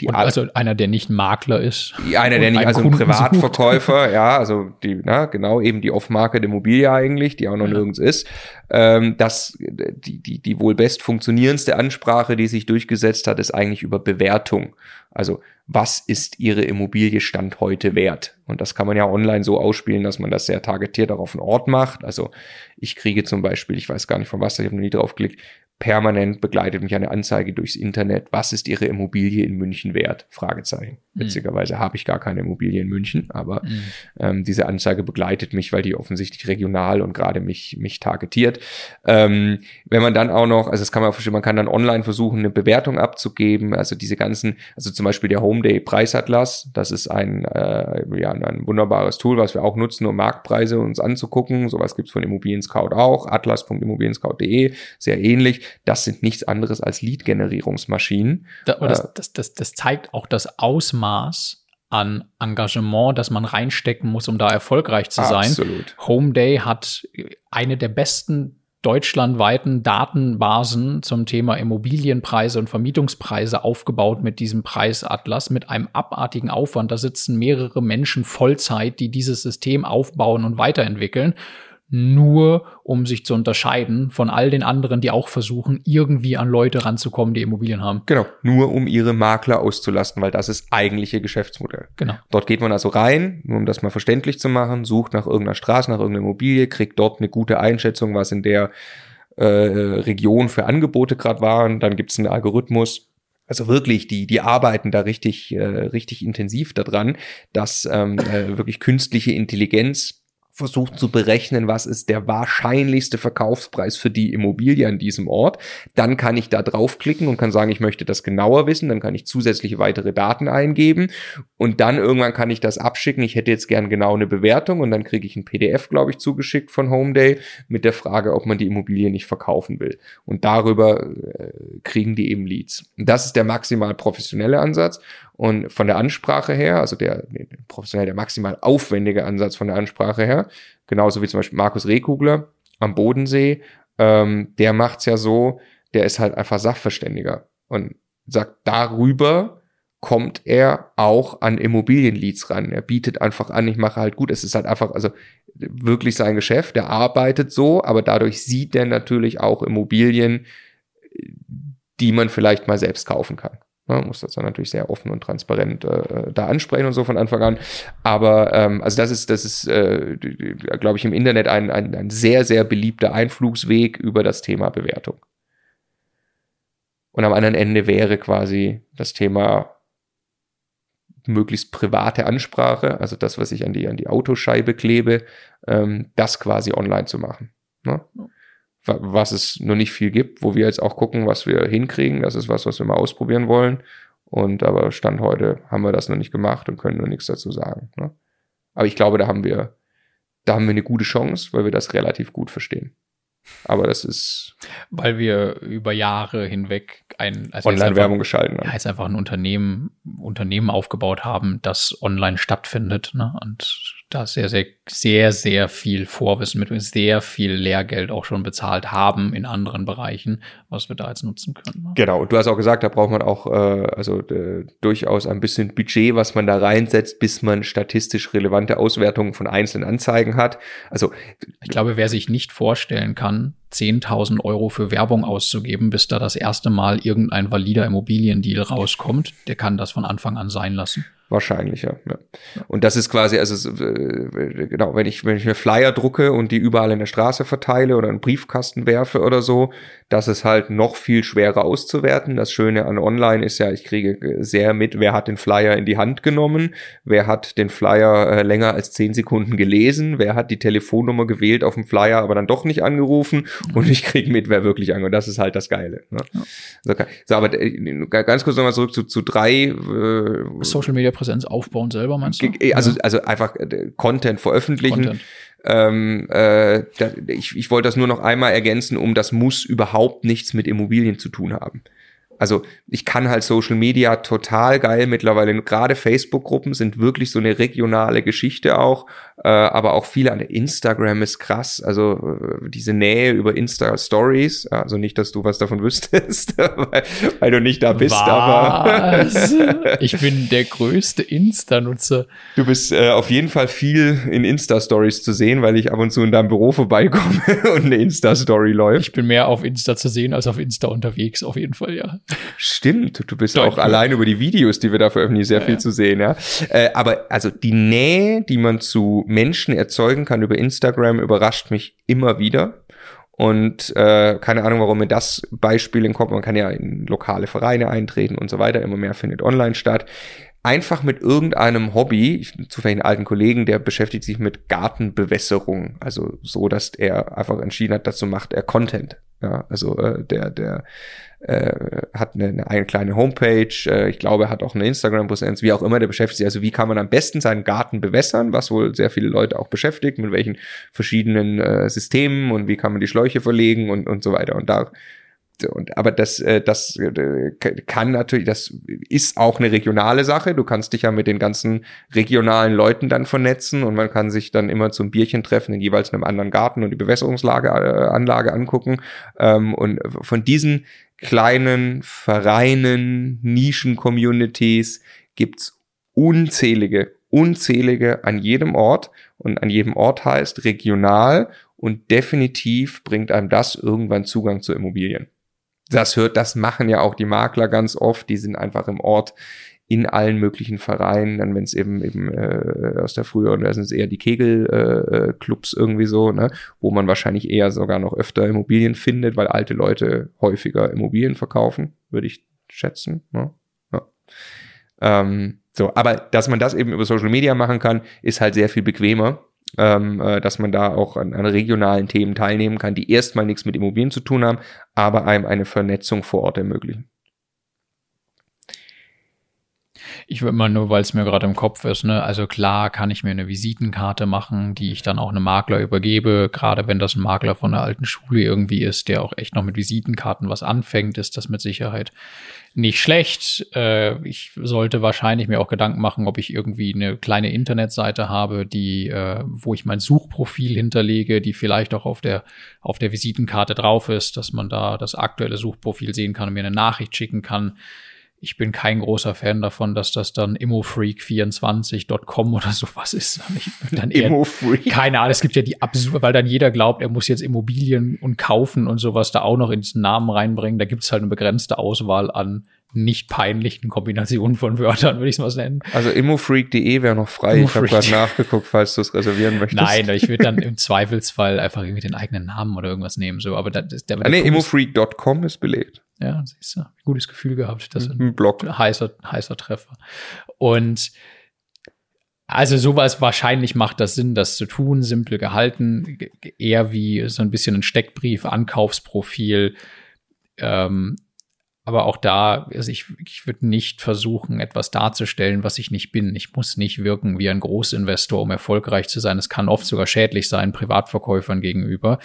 Die also einer, der nicht Makler ist. Einer, der nicht, also ein Privatverkäufer, sucht. ja, also die, na, genau, eben die Off-Market-Immobilie eigentlich, die auch noch ja. nirgends ist. Ähm, das, die, die, die wohl best funktionierendste Ansprache, die sich durchgesetzt hat, ist eigentlich über Bewertung. Also was ist Ihre Immobilie Stand heute wert? Und das kann man ja online so ausspielen, dass man das sehr targetiert auch auf den Ort macht. Also ich kriege zum Beispiel, ich weiß gar nicht von was, ich habe noch nie drauf geklickt, permanent begleitet mich eine Anzeige durchs Internet. Was ist Ihre Immobilie in München wert? Fragezeichen. Mhm. Witzigerweise habe ich gar keine Immobilie in München, aber mhm. ähm, diese Anzeige begleitet mich, weil die offensichtlich regional und gerade mich, mich targetiert. Ähm, wenn man dann auch noch, also das kann man verstehen, man kann dann online versuchen, eine Bewertung abzugeben. Also diese ganzen, also zum Beispiel der Homeday Preisatlas, das ist ein, äh, ja, ein wunderbares Tool, was wir auch nutzen, um Marktpreise uns anzugucken. Sowas gibt's von Immobilien Scout auch, atlas.immobilienscout.de, sehr ähnlich das sind nichts anderes als Lead-Generierungsmaschinen. Da, das, äh, das, das, das zeigt auch das Ausmaß an Engagement, das man reinstecken muss, um da erfolgreich zu sein. Absolut. Homeday hat eine der besten deutschlandweiten Datenbasen zum Thema Immobilienpreise und Vermietungspreise aufgebaut mit diesem Preisatlas, mit einem abartigen Aufwand. Da sitzen mehrere Menschen Vollzeit, die dieses System aufbauen und weiterentwickeln nur um sich zu unterscheiden von all den anderen, die auch versuchen, irgendwie an Leute ranzukommen, die Immobilien haben. Genau, nur um ihre Makler auszulasten, weil das ist eigentliche Geschäftsmodell. Genau. Dort geht man also rein, nur um das mal verständlich zu machen, sucht nach irgendeiner Straße, nach irgendeiner Immobilie, kriegt dort eine gute Einschätzung, was in der äh, Region für Angebote gerade waren. Dann gibt es einen Algorithmus, also wirklich, die, die arbeiten da richtig, äh, richtig intensiv daran, dass ähm, äh, wirklich künstliche Intelligenz versucht zu berechnen, was ist der wahrscheinlichste Verkaufspreis für die Immobilie an diesem Ort. Dann kann ich da draufklicken und kann sagen, ich möchte das genauer wissen. Dann kann ich zusätzliche weitere Daten eingeben und dann irgendwann kann ich das abschicken. Ich hätte jetzt gern genau eine Bewertung und dann kriege ich ein PDF, glaube ich, zugeschickt von Homeday mit der Frage, ob man die Immobilie nicht verkaufen will. Und darüber äh, kriegen die eben Leads. Und das ist der maximal professionelle Ansatz. Und von der Ansprache her, also der, professionell der maximal aufwendige Ansatz von der Ansprache her, genauso wie zum Beispiel Markus Rehkugler am Bodensee, ähm, der macht's ja so, der ist halt einfach Sachverständiger und sagt, darüber kommt er auch an Immobilienleads ran. Er bietet einfach an, ich mache halt gut. Es ist halt einfach, also wirklich sein Geschäft. Der arbeitet so, aber dadurch sieht er natürlich auch Immobilien, die man vielleicht mal selbst kaufen kann. Ne, muss das dann natürlich sehr offen und transparent äh, da ansprechen und so von Anfang an. Aber ähm, also das ist, das ist, äh, glaube ich, im Internet ein, ein, ein sehr, sehr beliebter Einflugsweg über das Thema Bewertung. Und am anderen Ende wäre quasi das Thema möglichst private Ansprache, also das, was ich an die, an die Autoscheibe klebe, ähm, das quasi online zu machen. Ne? Was es noch nicht viel gibt, wo wir jetzt auch gucken, was wir hinkriegen. Das ist was, was wir mal ausprobieren wollen. Und aber Stand heute haben wir das noch nicht gemacht und können nur nichts dazu sagen. Ne? Aber ich glaube, da haben wir, da haben wir eine gute Chance, weil wir das relativ gut verstehen. Aber das ist. Weil wir über Jahre hinweg ein also Online-Werbung geschalten haben. Ja, jetzt einfach ein Unternehmen, Unternehmen aufgebaut haben, das online stattfindet, ne? Und da sehr, sehr, sehr, sehr viel Vorwissen mit sehr viel Lehrgeld auch schon bezahlt haben in anderen Bereichen, was wir da jetzt nutzen können. Ne? Genau, und du hast auch gesagt, da braucht man auch äh, also äh, durchaus ein bisschen Budget, was man da reinsetzt, bis man statistisch relevante Auswertungen von einzelnen Anzeigen hat. Also ich glaube, wer sich nicht vorstellen kann, 10.000 Euro für Werbung auszugeben, bis da das erste Mal irgendein valider Immobiliendeal rauskommt, der kann das von Anfang an sein lassen. Wahrscheinlicher, ja. Und das ist quasi, also äh, genau, wenn ich, wenn ich mir Flyer drucke und die überall in der Straße verteile oder einen Briefkasten werfe oder so, das ist halt noch viel schwerer auszuwerten. Das Schöne an Online ist ja, ich kriege sehr mit, wer hat den Flyer in die Hand genommen, wer hat den Flyer äh, länger als zehn Sekunden gelesen, wer hat die Telefonnummer gewählt auf dem Flyer, aber dann doch nicht angerufen und ich kriege mit, wer wirklich angerufen. Das ist halt das Geile. Ne? Ja. So, aber äh, ganz kurz nochmal zurück zu, zu drei äh, Social Media Präsenz aufbauen selber, meinst du? Also, also einfach äh, Content veröffentlichen. Content. Ähm, äh, da, ich, ich wollte das nur noch einmal ergänzen, um das muss überhaupt nichts mit Immobilien zu tun haben also ich kann halt Social Media total geil mittlerweile. Gerade Facebook-Gruppen sind wirklich so eine regionale Geschichte auch. Äh, aber auch viele an Instagram ist krass. Also äh, diese Nähe über Insta-Stories. Also nicht, dass du was davon wüsstest, weil, weil, du nicht da bist, was? aber. ich bin der größte Insta-Nutzer. Du bist äh, auf jeden Fall viel in Insta-Stories zu sehen, weil ich ab und zu in deinem Büro vorbeikomme und eine Insta-Story läuft. Ich bin mehr auf Insta zu sehen als auf Insta unterwegs, auf jeden Fall, ja. Stimmt, du bist Deutlich. auch allein über die Videos, die wir da veröffentlichen, sehr ja, viel ja. zu sehen, ja. Äh, aber also die Nähe, die man zu Menschen erzeugen kann über Instagram, überrascht mich immer wieder. Und äh, keine Ahnung, warum mir das Beispiel in Kopf, man kann ja in lokale Vereine eintreten und so weiter, immer mehr findet online statt einfach mit irgendeinem Hobby, zufällig einen alten Kollegen, der beschäftigt sich mit Gartenbewässerung, also so, dass er einfach entschieden hat, dazu macht er Content. Ja, also äh, der, der äh, hat eine, eine kleine Homepage, äh, ich glaube, er hat auch eine Instagram-Präsenz, wie auch immer, der beschäftigt sich, also wie kann man am besten seinen Garten bewässern, was wohl sehr viele Leute auch beschäftigt, mit welchen verschiedenen äh, Systemen und wie kann man die Schläuche verlegen und, und so weiter. Und da und aber das äh, das äh, kann natürlich das ist auch eine regionale Sache. Du kannst dich ja mit den ganzen regionalen Leuten dann vernetzen und man kann sich dann immer zum Bierchen treffen in jeweils einem anderen Garten und die Bewässerungslage äh, Anlage angucken. Ähm, und von diesen kleinen Vereinen Nischen Communities gibt's unzählige unzählige an jedem Ort. Und an jedem Ort heißt regional und definitiv bringt einem das irgendwann Zugang zu Immobilien das hört, das machen ja auch die Makler ganz oft. Die sind einfach im Ort in allen möglichen Vereinen, dann wenn es eben eben äh, aus der früheren, sind es eher die Kegelclubs äh, irgendwie so, ne, wo man wahrscheinlich eher sogar noch öfter Immobilien findet, weil alte Leute häufiger Immobilien verkaufen, würde ich schätzen. Ne? Ja. Ähm, so, aber dass man das eben über Social Media machen kann, ist halt sehr viel bequemer ähm, äh, dass man da auch an, an regionalen Themen teilnehmen kann, die erstmal nichts mit Immobilien zu tun haben, aber einem eine Vernetzung vor Ort ermöglichen. Ich würde mal nur, weil es mir gerade im Kopf ist, ne, also klar kann ich mir eine Visitenkarte machen, die ich dann auch einem Makler übergebe. Gerade wenn das ein Makler von der alten Schule irgendwie ist, der auch echt noch mit Visitenkarten was anfängt, ist das mit Sicherheit nicht schlecht. Äh, ich sollte wahrscheinlich mir auch Gedanken machen, ob ich irgendwie eine kleine Internetseite habe, die, äh, wo ich mein Suchprofil hinterlege, die vielleicht auch auf der, auf der Visitenkarte drauf ist, dass man da das aktuelle Suchprofil sehen kann und mir eine Nachricht schicken kann ich bin kein großer Fan davon, dass das dann immofreak24.com oder sowas ist. Dann Immofreak? Keine Ahnung, es gibt ja die absurd, weil dann jeder glaubt, er muss jetzt Immobilien und kaufen und sowas da auch noch in diesen Namen reinbringen. Da gibt es halt eine begrenzte Auswahl an nicht peinlichen Kombinationen von Wörtern, würde ich es mal nennen. Also immofreak.de wäre noch frei. Ich habe gerade nachgeguckt, falls du es reservieren möchtest. Nein, ich würde dann im Zweifelsfall einfach irgendwie den eigenen Namen oder irgendwas nehmen. So, aber das, der, ah, nee, immofreak.com ist belegt. Ja, siehst du, gutes Gefühl gehabt. Das ist ein Blog. Heißer, heißer Treffer. Und also sowas wahrscheinlich macht das Sinn, das zu tun, simpel gehalten, eher wie so ein bisschen ein Steckbrief, Ankaufsprofil. Ähm, aber auch da, also ich, ich würde nicht versuchen, etwas darzustellen, was ich nicht bin. Ich muss nicht wirken wie ein Großinvestor, um erfolgreich zu sein. Es kann oft sogar schädlich sein, Privatverkäufern gegenüber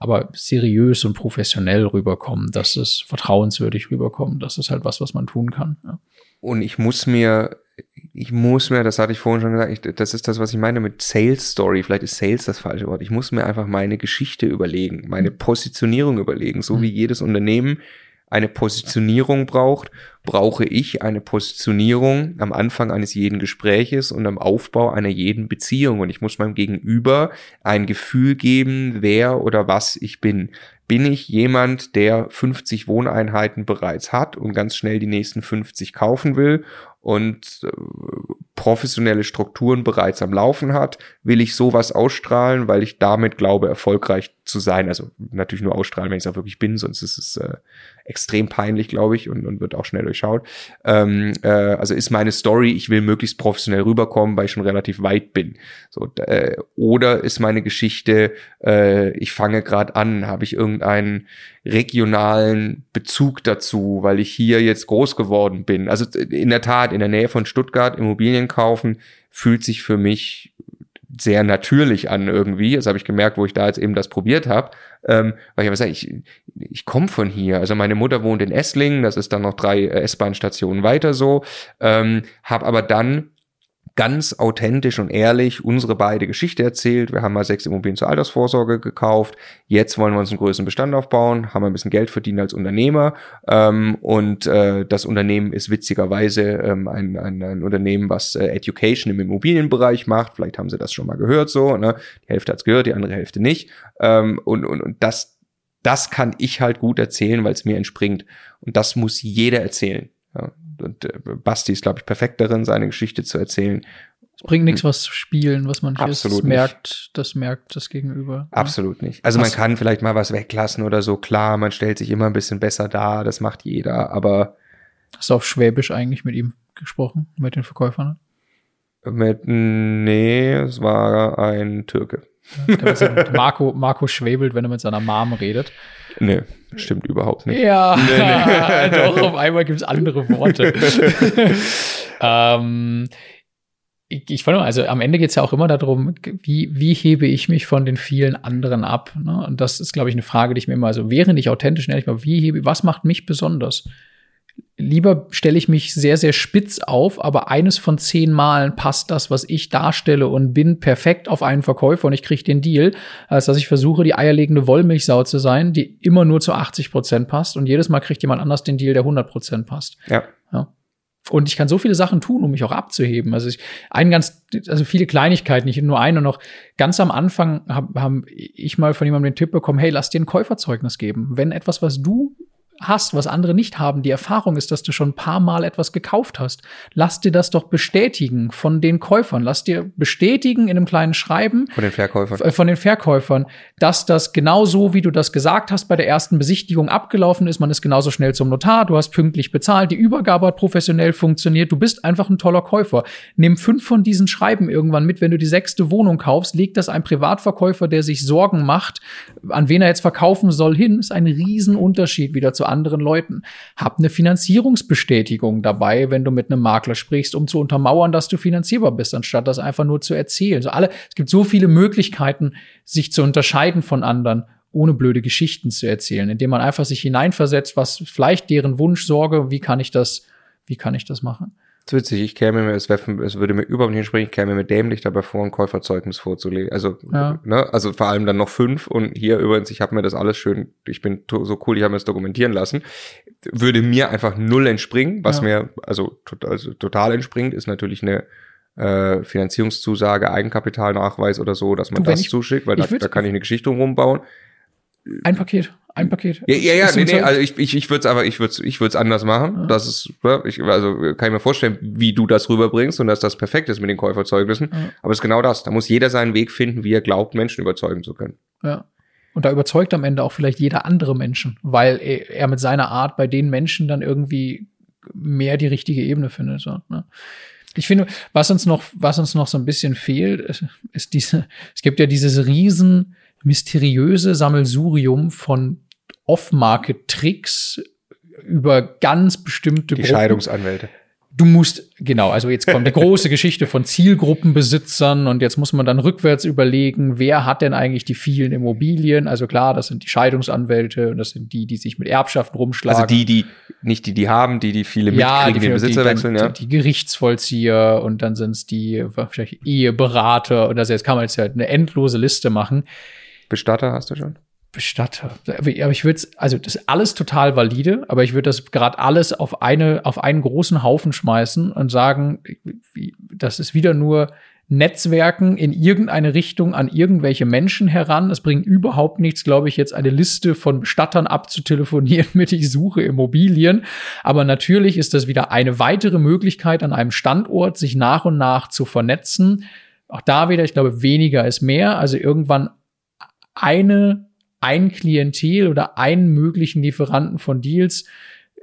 aber seriös und professionell rüberkommen, dass es vertrauenswürdig rüberkommt. Das ist halt was, was man tun kann. Ja. Und ich muss mir, ich muss mir, das hatte ich vorhin schon gesagt, ich, das ist das, was ich meine mit Sales Story. Vielleicht ist Sales das falsche Wort. Ich muss mir einfach meine Geschichte überlegen, meine Positionierung überlegen, so mhm. wie jedes Unternehmen eine Positionierung braucht, brauche ich eine Positionierung am Anfang eines jeden Gespräches und am Aufbau einer jeden Beziehung. Und ich muss meinem Gegenüber ein Gefühl geben, wer oder was ich bin. Bin ich jemand, der 50 Wohneinheiten bereits hat und ganz schnell die nächsten 50 kaufen will? Und äh, professionelle Strukturen bereits am Laufen hat? Will ich sowas ausstrahlen, weil ich damit glaube, erfolgreich zu sein? Also natürlich nur ausstrahlen, wenn ich es auch wirklich bin, sonst ist es äh, extrem peinlich, glaube ich, und, und wird auch schnell durchschaut. Ähm, äh, also ist meine Story, ich will möglichst professionell rüberkommen, weil ich schon relativ weit bin. So, äh, oder ist meine Geschichte, äh, ich fange gerade an, habe ich irgendeinen regionalen Bezug dazu, weil ich hier jetzt groß geworden bin. Also in der Tat, in der Nähe von Stuttgart Immobilien kaufen, fühlt sich für mich sehr natürlich an irgendwie. Das habe ich gemerkt, wo ich da jetzt eben das probiert habe. Ähm, weil ich aber sage, ich, ich komme von hier. Also meine Mutter wohnt in Esslingen, das ist dann noch drei S-Bahn-Stationen weiter so. Ähm, habe aber dann ganz authentisch und ehrlich unsere beide Geschichte erzählt. Wir haben mal sechs Immobilien zur Altersvorsorge gekauft. Jetzt wollen wir uns einen größeren Bestand aufbauen, haben ein bisschen Geld verdient als Unternehmer. Ähm, und äh, das Unternehmen ist witzigerweise ähm, ein, ein, ein Unternehmen, was äh, Education im Immobilienbereich macht. Vielleicht haben Sie das schon mal gehört so. Ne? Die Hälfte hat's gehört, die andere Hälfte nicht. Ähm, und, und, und das, das kann ich halt gut erzählen, weil es mir entspringt. Und das muss jeder erzählen. Und äh, Basti ist, glaube ich, perfekt darin, seine Geschichte zu erzählen. Es bringt nichts, was zu spielen, was man Absolut ist, merkt, das merkt das Gegenüber. Absolut nicht. Also was? man kann vielleicht mal was weglassen oder so, klar, man stellt sich immer ein bisschen besser dar, das macht jeder, aber. Hast du auf Schwäbisch eigentlich mit ihm gesprochen, mit den Verkäufern? Mit, nee, es war ein Türke. Marco, Marco schwebelt, wenn er mit seiner Mom redet. Nee, stimmt überhaupt nicht. Ja, nee, nee. doch, auf einmal gibt es andere Worte. ähm, ich, ich fand, also am Ende geht es ja auch immer darum, wie, wie hebe ich mich von den vielen anderen ab? Ne? Und das ist, glaube ich, eine Frage, die ich mir immer, also während ich authentisch ehrlich mal, wie hebe, was macht mich besonders? Lieber stelle ich mich sehr, sehr spitz auf, aber eines von zehn Malen passt das, was ich darstelle und bin perfekt auf einen Verkäufer und ich kriege den Deal, als dass ich versuche, die eierlegende Wollmilchsau zu sein, die immer nur zu 80 Prozent passt und jedes Mal kriegt jemand anders den Deal, der 100 Prozent passt. Ja. ja. Und ich kann so viele Sachen tun, um mich auch abzuheben. Also ich, ein ganz, also viele Kleinigkeiten, nicht nur eine noch. Ganz am Anfang habe hab ich mal von jemandem den Tipp bekommen, hey, lass dir ein Käuferzeugnis geben. Wenn etwas, was du hast, was andere nicht haben, die Erfahrung ist, dass du schon ein paar Mal etwas gekauft hast. Lass dir das doch bestätigen von den Käufern. Lass dir bestätigen in einem kleinen Schreiben. Von den Verkäufern. Von den Verkäufern, dass das genauso, wie du das gesagt hast, bei der ersten Besichtigung abgelaufen ist. Man ist genauso schnell zum Notar. Du hast pünktlich bezahlt. Die Übergabe hat professionell funktioniert. Du bist einfach ein toller Käufer. Nimm fünf von diesen Schreiben irgendwann mit. Wenn du die sechste Wohnung kaufst, legt das ein Privatverkäufer, der sich Sorgen macht, an wen er jetzt verkaufen soll, hin. Ist ein Riesenunterschied wieder zu anderen Leuten. Hab eine Finanzierungsbestätigung dabei, wenn du mit einem Makler sprichst, um zu untermauern, dass du finanzierbar bist, anstatt das einfach nur zu erzählen. Also alle, es gibt so viele Möglichkeiten, sich zu unterscheiden von anderen ohne blöde Geschichten zu erzählen, indem man einfach sich hineinversetzt, was vielleicht deren Wunsch, Sorge, wie kann ich das, wie kann ich das machen? Das ist witzig, ich käme mir, es, wär, es würde mir überhaupt nicht entsprechen, ich käme mir dämlich dabei vor, ein Käuferzeugnis vorzulegen. Also, ja. ne, also vor allem dann noch fünf und hier übrigens, ich habe mir das alles schön, ich bin so cool, ich habe mir das dokumentieren lassen. Würde mir einfach null entspringen, was ja. mir also, also total entspringt, ist natürlich eine äh, Finanzierungszusage, Eigenkapitalnachweis oder so, dass man du, das ich, zuschickt, weil da, da kann ich eine Geschichte rumbauen. Ein Paket. Ein Paket. Ja, ja, ja nee, nee, also ich, ich, ich würde es aber, ich würde ich würde anders machen. Ja. Das ist, ich, also kann ich mir vorstellen, wie du das rüberbringst und dass das perfekt ist mit den Käuferzeugnissen. Ja. Aber es ist genau das. Da muss jeder seinen Weg finden, wie er glaubt, Menschen überzeugen zu können. Ja. Und da überzeugt am Ende auch vielleicht jeder andere Menschen, weil er, er mit seiner Art bei den Menschen dann irgendwie mehr die richtige Ebene findet. So, ne? Ich finde, was uns noch, was uns noch so ein bisschen fehlt, ist diese, es gibt ja dieses riesen mysteriöse Sammelsurium von Off-Market-Tricks über ganz bestimmte Die Gruppen. Scheidungsanwälte. Du musst, genau, also jetzt kommt eine große Geschichte von Zielgruppenbesitzern und jetzt muss man dann rückwärts überlegen, wer hat denn eigentlich die vielen Immobilien? Also klar, das sind die Scheidungsanwälte und das sind die, die sich mit Erbschaften rumschlagen. Also die, die, nicht die, die haben, die, die viele ja, mitkriegen, die, den Besitzer die, wechseln, ja. Die, die Gerichtsvollzieher und dann sind es die wahrscheinlich Eheberater und das jetzt kann man jetzt halt eine endlose Liste machen. Bestatter hast du schon? Bestatter. Aber ich würde also das ist alles total valide, aber ich würde das gerade alles auf eine, auf einen großen Haufen schmeißen und sagen, das ist wieder nur Netzwerken in irgendeine Richtung an irgendwelche Menschen heran. Es bringt überhaupt nichts, glaube ich, jetzt eine Liste von Bestattern abzutelefonieren mit ich suche Immobilien. Aber natürlich ist das wieder eine weitere Möglichkeit an einem Standort, sich nach und nach zu vernetzen. Auch da wieder, ich glaube, weniger ist mehr. Also irgendwann eine, ein Klientel oder einen möglichen Lieferanten von Deals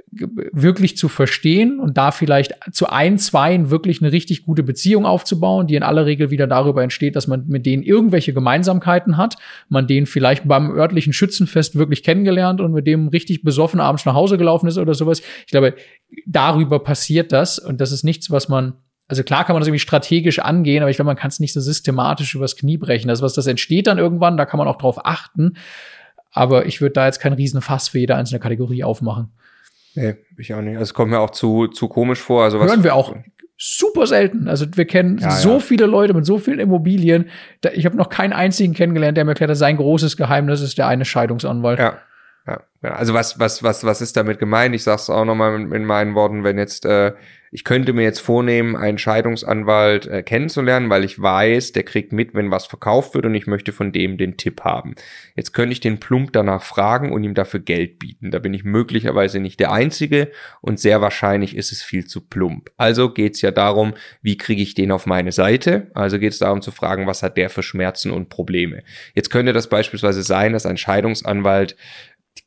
wirklich zu verstehen und da vielleicht zu ein, zwei wirklich eine richtig gute Beziehung aufzubauen, die in aller Regel wieder darüber entsteht, dass man mit denen irgendwelche Gemeinsamkeiten hat, man den vielleicht beim örtlichen Schützenfest wirklich kennengelernt und mit dem richtig besoffen abends nach Hause gelaufen ist oder sowas. Ich glaube, darüber passiert das und das ist nichts, was man also klar kann man das irgendwie strategisch angehen, aber ich glaube, man kann es nicht so systematisch übers Knie brechen. Das, was das entsteht dann irgendwann, da kann man auch drauf achten. Aber ich würde da jetzt keinen Riesenfass für jede einzelne Kategorie aufmachen. Nee, ich auch nicht. Also es kommt mir auch zu, zu komisch vor. Also was Hören wir auch super selten. Also wir kennen ja, so ja. viele Leute mit so vielen Immobilien. Ich habe noch keinen einzigen kennengelernt, der mir erklärt hat, sein großes Geheimnis ist der eine Scheidungsanwalt. Ja. Ja, also was, was, was, was ist damit gemeint? Ich sag's auch nochmal in, in meinen Worten, wenn jetzt äh, ich könnte mir jetzt vornehmen, einen Scheidungsanwalt äh, kennenzulernen, weil ich weiß, der kriegt mit, wenn was verkauft wird und ich möchte von dem den Tipp haben. Jetzt könnte ich den plump danach fragen und ihm dafür Geld bieten. Da bin ich möglicherweise nicht der Einzige und sehr wahrscheinlich ist es viel zu plump. Also geht's ja darum, wie kriege ich den auf meine Seite? Also geht es darum zu fragen, was hat der für Schmerzen und Probleme? Jetzt könnte das beispielsweise sein, dass ein Scheidungsanwalt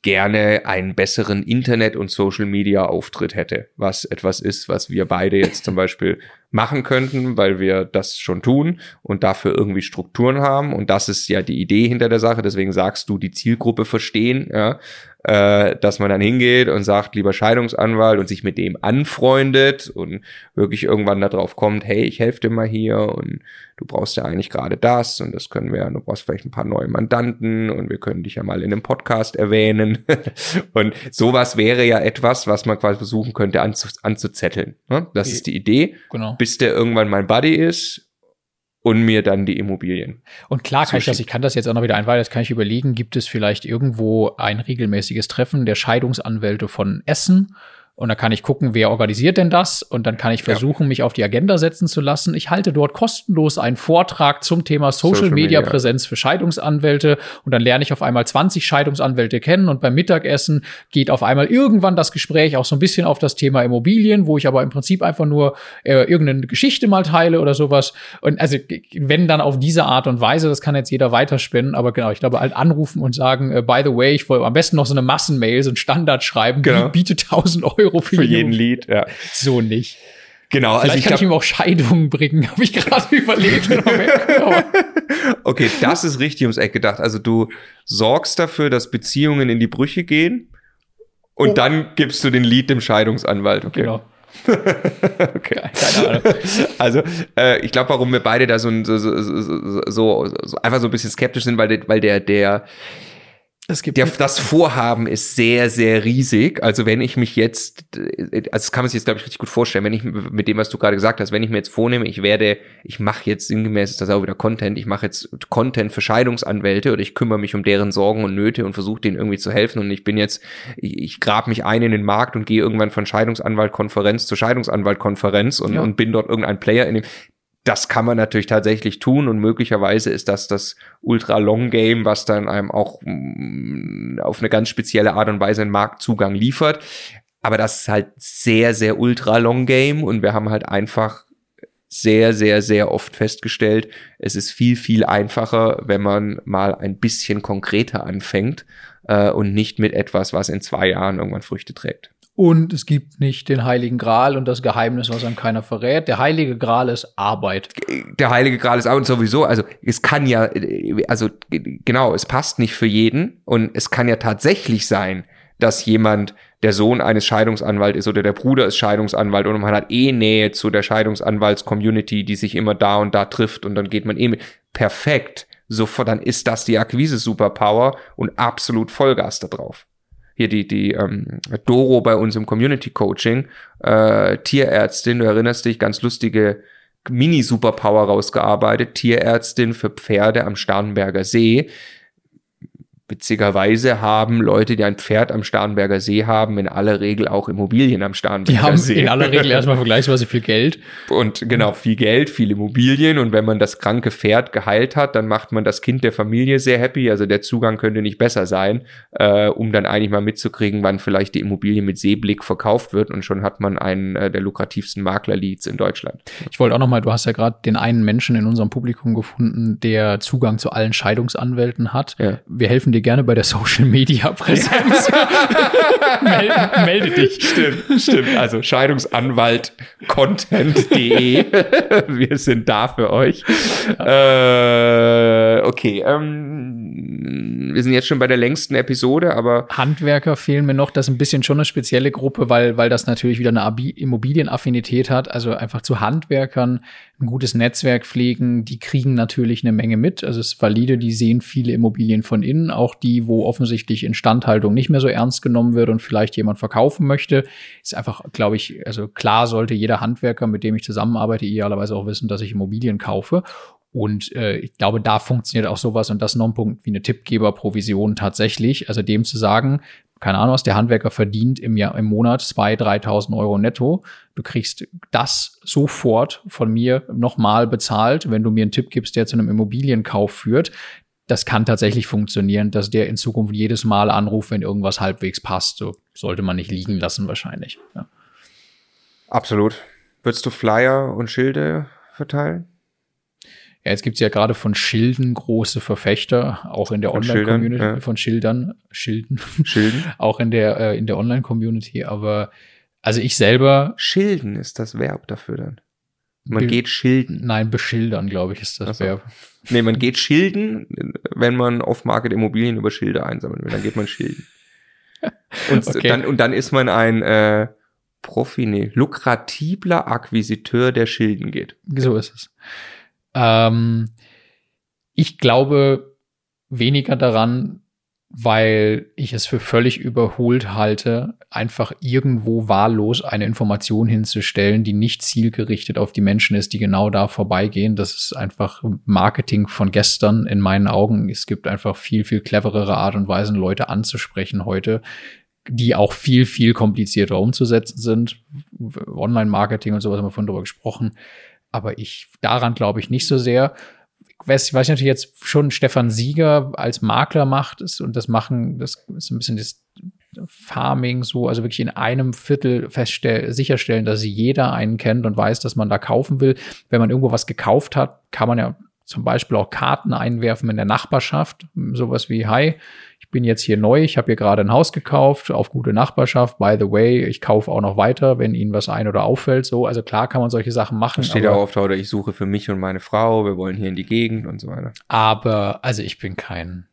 gerne einen besseren Internet- und Social-Media-Auftritt hätte, was etwas ist, was wir beide jetzt zum Beispiel machen könnten, weil wir das schon tun und dafür irgendwie Strukturen haben. Und das ist ja die Idee hinter der Sache. Deswegen sagst du, die Zielgruppe verstehen, ja, äh, dass man dann hingeht und sagt, lieber Scheidungsanwalt und sich mit dem anfreundet und wirklich irgendwann darauf kommt, hey, ich helfe dir mal hier und du brauchst ja eigentlich gerade das und das können wir, du brauchst vielleicht ein paar neue Mandanten und wir können dich ja mal in einem Podcast erwähnen. und sowas wäre ja etwas, was man quasi versuchen könnte anzu anzuzetteln. Ne? Das ist die Idee. Genau bis der irgendwann mein Buddy ist und mir dann die Immobilien. Und klar kann ich das, ich kann das jetzt auch noch wieder einweihen, jetzt kann ich überlegen, gibt es vielleicht irgendwo ein regelmäßiges Treffen der Scheidungsanwälte von Essen und da kann ich gucken, wer organisiert denn das? Und dann kann ich versuchen, ja. mich auf die Agenda setzen zu lassen. Ich halte dort kostenlos einen Vortrag zum Thema Social, Social Media, Media Präsenz für Scheidungsanwälte. Und dann lerne ich auf einmal 20 Scheidungsanwälte kennen. Und beim Mittagessen geht auf einmal irgendwann das Gespräch auch so ein bisschen auf das Thema Immobilien, wo ich aber im Prinzip einfach nur äh, irgendeine Geschichte mal teile oder sowas. Und also, wenn dann auf diese Art und Weise, das kann jetzt jeder weiterspinnen. Aber genau, ich glaube, halt anrufen und sagen, äh, by the way, ich wollte am besten noch so eine Massenmail, so ein Standard schreiben, genau. biete 1000 Euro Euro für, für jeden Lied. Ja. So nicht. Genau, also Vielleicht ich kann glaub, ich ihm auch Scheidungen bringen, habe ich gerade überlegt. okay, das ist richtig ums Eck gedacht. Also du sorgst dafür, dass Beziehungen in die Brüche gehen und oh. dann gibst du den Lied dem Scheidungsanwalt. Okay. Genau. okay. Keine Ahnung. Also, äh, ich glaube, warum wir beide da so, so, so, so, einfach so ein bisschen skeptisch sind, weil, der, weil der, der, Der, das Vorhaben ist sehr, sehr riesig. Also wenn ich mich jetzt, also das kann man sich jetzt, glaube ich, richtig gut vorstellen, wenn ich mit dem, was du gerade gesagt hast, wenn ich mir jetzt vornehme, ich werde, ich mache jetzt sinngemäß, ist das auch wieder Content, ich mache jetzt Content für Scheidungsanwälte oder ich kümmere mich um deren Sorgen und Nöte und versuche denen irgendwie zu helfen und ich bin jetzt, ich, ich grab mich ein in den Markt und gehe irgendwann von Scheidungsanwaltkonferenz zu Scheidungsanwaltkonferenz und, ja. und bin dort irgendein Player in dem das kann man natürlich tatsächlich tun und möglicherweise ist das das Ultra-Long-Game, was dann einem auch mm, auf eine ganz spezielle Art und Weise einen Marktzugang liefert. Aber das ist halt sehr, sehr Ultra-Long-Game und wir haben halt einfach sehr, sehr, sehr oft festgestellt, es ist viel, viel einfacher, wenn man mal ein bisschen konkreter anfängt äh, und nicht mit etwas, was in zwei Jahren irgendwann Früchte trägt. Und es gibt nicht den Heiligen Gral und das Geheimnis, was einem keiner verrät. Der Heilige Gral ist Arbeit. Der Heilige Gral ist Arbeit sowieso. Also es kann ja, also genau, es passt nicht für jeden. Und es kann ja tatsächlich sein, dass jemand der Sohn eines Scheidungsanwalts ist oder der Bruder ist Scheidungsanwalt und man hat eh Nähe zu der Scheidungsanwalts-Community, die sich immer da und da trifft und dann geht man eh mit. Perfekt. Sofort, dann ist das die Akquise-Superpower und absolut Vollgas da drauf hier die, die ähm, Doro bei uns im Community Coaching, äh, Tierärztin, du erinnerst dich, ganz lustige Mini-Superpower rausgearbeitet, Tierärztin für Pferde am Starnberger See. Witzigerweise haben Leute, die ein Pferd am Starnberger See haben, in aller Regel auch Immobilien am Starnberger die haben See. In aller Regel erstmal vergleichsweise viel Geld. Und genau, viel Geld, viel Immobilien. Und wenn man das kranke Pferd geheilt hat, dann macht man das Kind der Familie sehr happy. Also der Zugang könnte nicht besser sein, äh, um dann eigentlich mal mitzukriegen, wann vielleicht die Immobilie mit Seeblick verkauft wird. Und schon hat man einen äh, der lukrativsten Maklerleads in Deutschland. Ich wollte auch nochmal, du hast ja gerade den einen Menschen in unserem Publikum gefunden, der Zugang zu allen Scheidungsanwälten hat. Ja. Wir helfen dir dir gerne bei der Social Media Präsenz. melde, melde dich. Stimmt, stimmt. Also Scheidungsanwalt content.de. Wir sind da für euch. Ja. Äh, okay, ähm, wir sind jetzt schon bei der längsten Episode, aber Handwerker fehlen mir noch. Das ist ein bisschen schon eine spezielle Gruppe, weil weil das natürlich wieder eine Immobilienaffinität hat. Also einfach zu Handwerkern ein gutes Netzwerk pflegen, die kriegen natürlich eine Menge mit. Also es ist valide, die sehen viele Immobilien von innen, auch die, wo offensichtlich Instandhaltung nicht mehr so ernst genommen wird und vielleicht jemand verkaufen möchte. Ist einfach, glaube ich, also klar sollte jeder Handwerker, mit dem ich zusammenarbeite, idealerweise auch wissen, dass ich Immobilien kaufe. Und äh, ich glaube, da funktioniert auch sowas und das noch ein Punkt wie eine Tippgeberprovision tatsächlich. Also dem zu sagen, keine Ahnung was, der Handwerker verdient im Jahr, im Monat zwei, 3.000 Euro netto. Du kriegst das sofort von mir nochmal bezahlt, wenn du mir einen Tipp gibst, der zu einem Immobilienkauf führt. Das kann tatsächlich funktionieren, dass der in Zukunft jedes Mal anruft, wenn irgendwas halbwegs passt. So sollte man nicht liegen lassen wahrscheinlich. Ja. Absolut. Würdest du Flyer und Schilde verteilen? Ja, jetzt gibt's ja gerade von Schilden große Verfechter, auch in der Online-Community, ja. von Schildern, Schilden, Schilden, auch in der, äh, in der Online-Community, aber also ich selber. Schilden ist das Verb dafür dann. Man geht schilden. Nein, beschildern, glaube ich, ist das so. Verb. Nee, man geht schilden, wenn man off-market Immobilien über Schilder einsammeln will. Dann geht man schilden. Und, okay. dann, und dann ist man ein äh, Profi, nee, lukratibler Akquisiteur, der Schilden geht. So ist es. Ähm, ich glaube weniger daran, weil ich es für völlig überholt halte, einfach irgendwo wahllos eine Information hinzustellen, die nicht zielgerichtet auf die Menschen ist, die genau da vorbeigehen. Das ist einfach Marketing von gestern in meinen Augen. Es gibt einfach viel, viel cleverere Art und Weisen, Leute anzusprechen heute, die auch viel, viel komplizierter umzusetzen sind. Online-Marketing und sowas haben wir von drüber gesprochen. Aber ich, daran glaube ich nicht so sehr. Was, was natürlich jetzt schon Stefan Sieger als Makler macht, ist, und das machen, das ist ein bisschen das Farming so, also wirklich in einem Viertel feststellen, sicherstellen, dass jeder einen kennt und weiß, dass man da kaufen will. Wenn man irgendwo was gekauft hat, kann man ja zum Beispiel auch Karten einwerfen in der Nachbarschaft, sowas wie, hi, bin jetzt hier neu, ich habe hier gerade ein Haus gekauft, auf gute Nachbarschaft, by the way, ich kaufe auch noch weiter, wenn Ihnen was ein- oder auffällt, so, also klar kann man solche Sachen machen. Steht ja oft, oder ich suche für mich und meine Frau, wir wollen hier in die Gegend und so weiter. Aber, also ich bin kein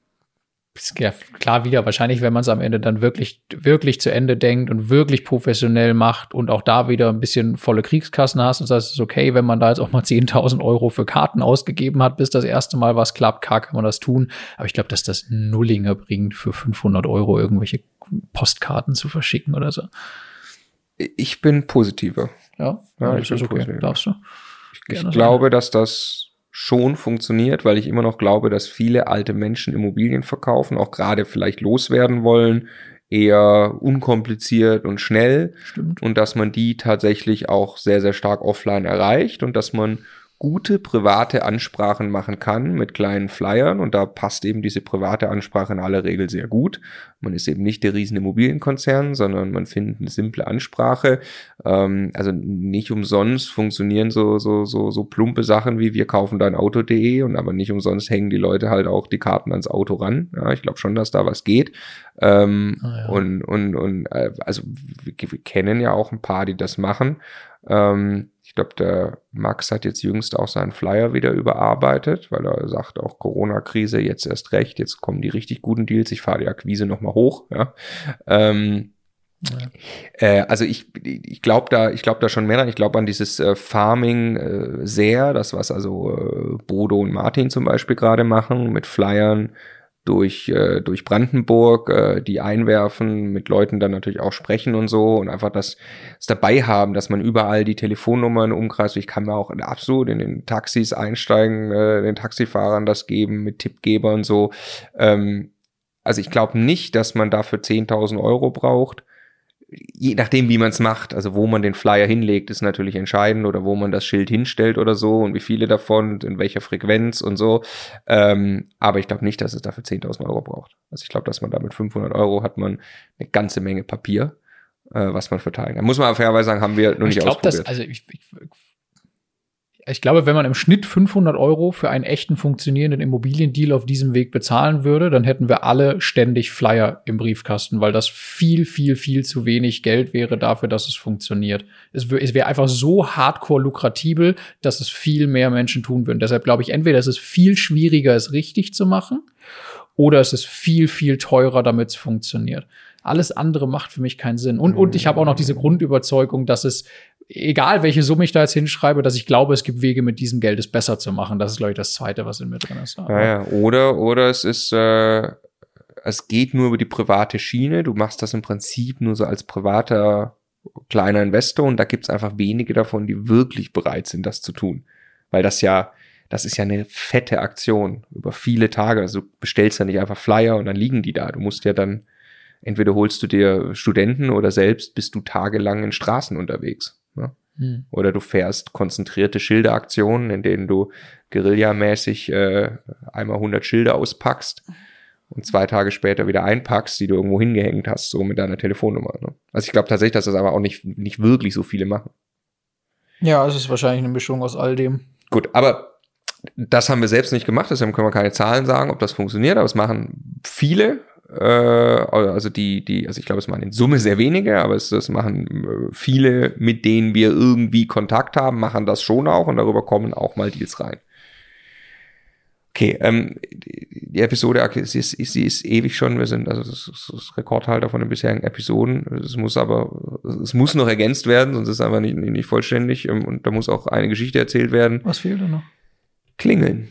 ja, klar wieder, wahrscheinlich, wenn man es am Ende dann wirklich, wirklich zu Ende denkt und wirklich professionell macht und auch da wieder ein bisschen volle Kriegskassen hast und sagst, es ist okay, wenn man da jetzt auch mal 10.000 Euro für Karten ausgegeben hat, bis das erste Mal was klappt, klar kann man das tun. Aber ich glaube, dass das Nullinger bringt, für 500 Euro irgendwelche Postkarten zu verschicken oder so. Ich bin positiver. Ja, ja ich ist okay, positiver. darfst du. Ich, ich glaube, dass das schon funktioniert, weil ich immer noch glaube, dass viele alte Menschen Immobilien verkaufen, auch gerade vielleicht loswerden wollen, eher unkompliziert und schnell Stimmt. und dass man die tatsächlich auch sehr, sehr stark offline erreicht und dass man gute private Ansprachen machen kann mit kleinen Flyern und da passt eben diese private Ansprache in aller Regel sehr gut. Man ist eben nicht der riesen Immobilienkonzern, sondern man findet eine simple Ansprache. Ähm, also nicht umsonst funktionieren so, so, so, so plumpe Sachen wie wir kaufen dein Auto.de und aber nicht umsonst hängen die Leute halt auch die Karten ans Auto ran. Ja, ich glaube schon, dass da was geht. Ähm, ah, ja. Und, und, und äh, also wir, wir kennen ja auch ein paar, die das machen. Ähm, glaube, der Max hat jetzt jüngst auch seinen Flyer wieder überarbeitet, weil er sagt, auch Corona-Krise, jetzt erst recht, jetzt kommen die richtig guten Deals, ich fahre die Akquise nochmal hoch. Ja. Ähm, ja. Äh, also ich, ich glaube da, ich glaube da schon mehr. Ich glaube an dieses äh, Farming äh, sehr, das was also äh, Bodo und Martin zum Beispiel gerade machen mit Flyern, durch, äh, durch Brandenburg, äh, die einwerfen, mit Leuten dann natürlich auch sprechen und so und einfach das, das dabei haben, dass man überall die Telefonnummern umkreist. Ich kann mir auch absolut in den Taxis einsteigen, äh, den Taxifahrern das geben mit Tippgeber und so. Ähm, also ich glaube nicht, dass man dafür 10.000 Euro braucht. Je nachdem, wie man es macht, also wo man den Flyer hinlegt, ist natürlich entscheidend oder wo man das Schild hinstellt oder so und wie viele davon und in welcher Frequenz und so. Ähm, aber ich glaube nicht, dass es dafür 10.000 Euro braucht. Also ich glaube, dass man da mit 500 Euro hat man eine ganze Menge Papier, äh, was man verteilen kann. Muss man fairerweise sagen, haben wir noch nicht ich glaub, ausprobiert. Das, also ich, ich ich glaube, wenn man im Schnitt 500 Euro für einen echten funktionierenden Immobiliendeal auf diesem Weg bezahlen würde, dann hätten wir alle ständig Flyer im Briefkasten, weil das viel, viel, viel zu wenig Geld wäre dafür, dass es funktioniert. Es, es wäre einfach so hardcore lukrativel, dass es viel mehr Menschen tun würden. Deshalb glaube ich, entweder ist es viel schwieriger, es richtig zu machen, oder es ist viel, viel teurer, damit es funktioniert. Alles andere macht für mich keinen Sinn. Und, und ich habe auch noch diese Grundüberzeugung, dass es egal welche Summe ich da jetzt hinschreibe, dass ich glaube, es gibt Wege, mit diesem Geld es besser zu machen. Das ist, glaube ich, das Zweite, was in mir drin ist. Ja, ja. Oder, oder es ist, äh, es geht nur über die private Schiene. Du machst das im Prinzip nur so als privater kleiner Investor und da gibt's einfach wenige davon, die wirklich bereit sind, das zu tun. Weil das ja, das ist ja eine fette Aktion über viele Tage. Also du bestellst ja nicht einfach Flyer und dann liegen die da. Du musst ja dann, entweder holst du dir Studenten oder selbst bist du tagelang in Straßen unterwegs. Hm. Oder du fährst konzentrierte Schilderaktionen, in denen du guerillamäßig äh, einmal 100 Schilder auspackst und zwei Tage später wieder einpackst, die du irgendwo hingehängt hast, so mit deiner Telefonnummer. Ne? Also ich glaube tatsächlich, dass das aber auch nicht, nicht wirklich so viele machen. Ja, es ist wahrscheinlich eine Mischung aus all dem. Gut, aber das haben wir selbst nicht gemacht, deshalb können wir keine Zahlen sagen, ob das funktioniert, aber es machen viele äh, also die, die, also ich glaube, es machen in Summe sehr wenige, aber es, es machen äh, viele, mit denen wir irgendwie Kontakt haben, machen das schon auch und darüber kommen auch mal Deals rein. Okay, ähm, die Episode, sie ist, sie ist ewig schon, wir sind also das, ist das Rekordhalter von den bisherigen Episoden. Es muss aber, es muss noch ergänzt werden, sonst ist es einfach nicht, nicht vollständig ähm, und da muss auch eine Geschichte erzählt werden. Was fehlt da noch? Klingeln.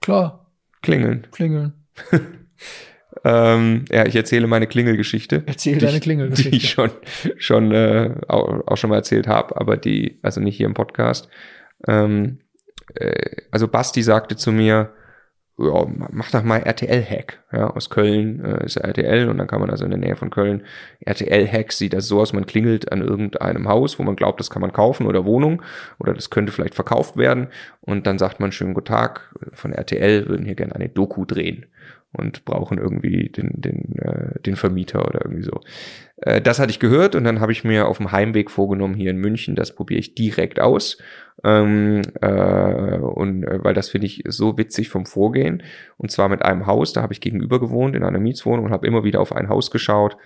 Klar. Klingeln. Klingeln. Ähm, ja, ich erzähle meine Klingelgeschichte. Erzähl deine Klingelgeschichte. Die ich schon, schon äh, auch, auch schon mal erzählt habe, aber die, also nicht hier im Podcast. Ähm, äh, also Basti sagte zu mir, ja, mach doch mal RTL-Hack. Ja, aus Köln äh, ist RTL und dann kann man also in der Nähe von Köln RTL-Hack sieht das so aus, man klingelt an irgendeinem Haus, wo man glaubt, das kann man kaufen oder Wohnung oder das könnte vielleicht verkauft werden und dann sagt man schönen guten Tag, von RTL würden hier gerne eine Doku drehen und brauchen irgendwie den, den, äh, den Vermieter oder irgendwie so. Äh, das hatte ich gehört und dann habe ich mir auf dem Heimweg vorgenommen hier in München, das probiere ich direkt aus. Ähm, äh, und äh, weil das finde ich so witzig vom Vorgehen. Und zwar mit einem Haus, da habe ich gegenüber gewohnt in einer Mietswohnung und habe immer wieder auf ein Haus geschaut.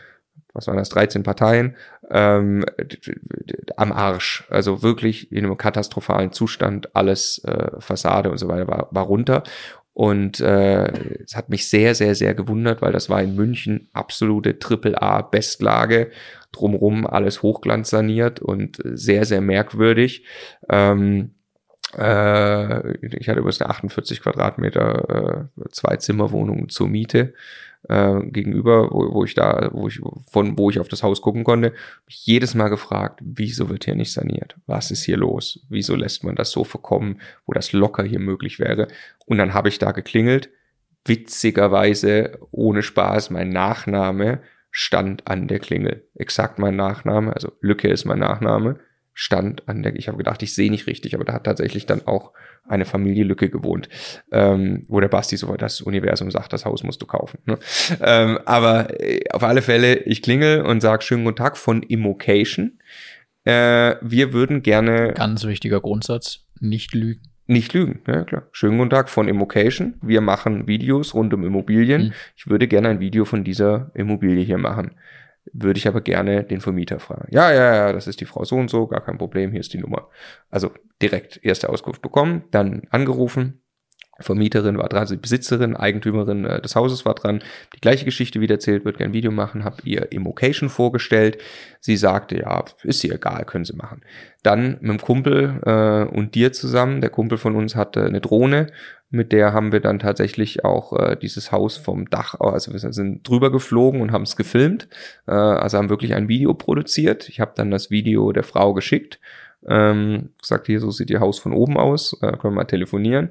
Was waren das? 13 Parteien ähm, am Arsch. Also wirklich in einem katastrophalen Zustand. Alles äh, Fassade und so weiter war, war runter. Und äh, es hat mich sehr, sehr, sehr gewundert, weil das war in München absolute Triple-A-Bestlage. Drumrum alles Hochglanz saniert und sehr, sehr merkwürdig. Ähm, äh, ich hatte übrigens eine 48 Quadratmeter äh, Zwei-Zimmer-Wohnung zur Miete äh, gegenüber, wo, wo ich da, wo ich von wo ich auf das Haus gucken konnte, mich jedes Mal gefragt, wieso wird hier nicht saniert? Was ist hier los? Wieso lässt man das so verkommen, wo das locker hier möglich wäre? Und dann habe ich da geklingelt. Witzigerweise, ohne Spaß, mein Nachname stand an der Klingel. Exakt mein Nachname, also Lücke ist mein Nachname stand an der, ich habe gedacht, ich sehe nicht richtig, aber da hat tatsächlich dann auch eine Familie Lücke gewohnt, ähm, wo der Basti so das Universum sagt, das Haus musst du kaufen. Ne? Ähm, aber äh, auf alle Fälle, ich klingel und sag schönen guten Tag von Immocation. Äh, wir würden gerne. Ganz wichtiger Grundsatz, nicht lügen. Nicht lügen, ja klar. Schönen guten Tag von Immocation. Wir machen Videos rund um Immobilien. Mhm. Ich würde gerne ein Video von dieser Immobilie hier machen würde ich aber gerne den Vermieter fragen. Ja, ja, ja, das ist die Frau so und so, gar kein Problem, hier ist die Nummer. Also direkt erste Auskunft bekommen, dann angerufen. Vermieterin war dran, also die Besitzerin, Eigentümerin äh, des Hauses war dran. Die gleiche Geschichte wieder erzählt, wird gerne ein Video machen, habe ihr Immocation vorgestellt. Sie sagte, ja, ist ihr egal, können sie machen. Dann mit dem Kumpel äh, und dir zusammen, der Kumpel von uns hatte eine Drohne, mit der haben wir dann tatsächlich auch äh, dieses Haus vom Dach, also wir sind drüber geflogen und haben es gefilmt, äh, also haben wirklich ein Video produziert. Ich habe dann das Video der Frau geschickt, ähm, gesagt, hier, so sieht ihr Haus von oben aus, äh, können wir mal telefonieren.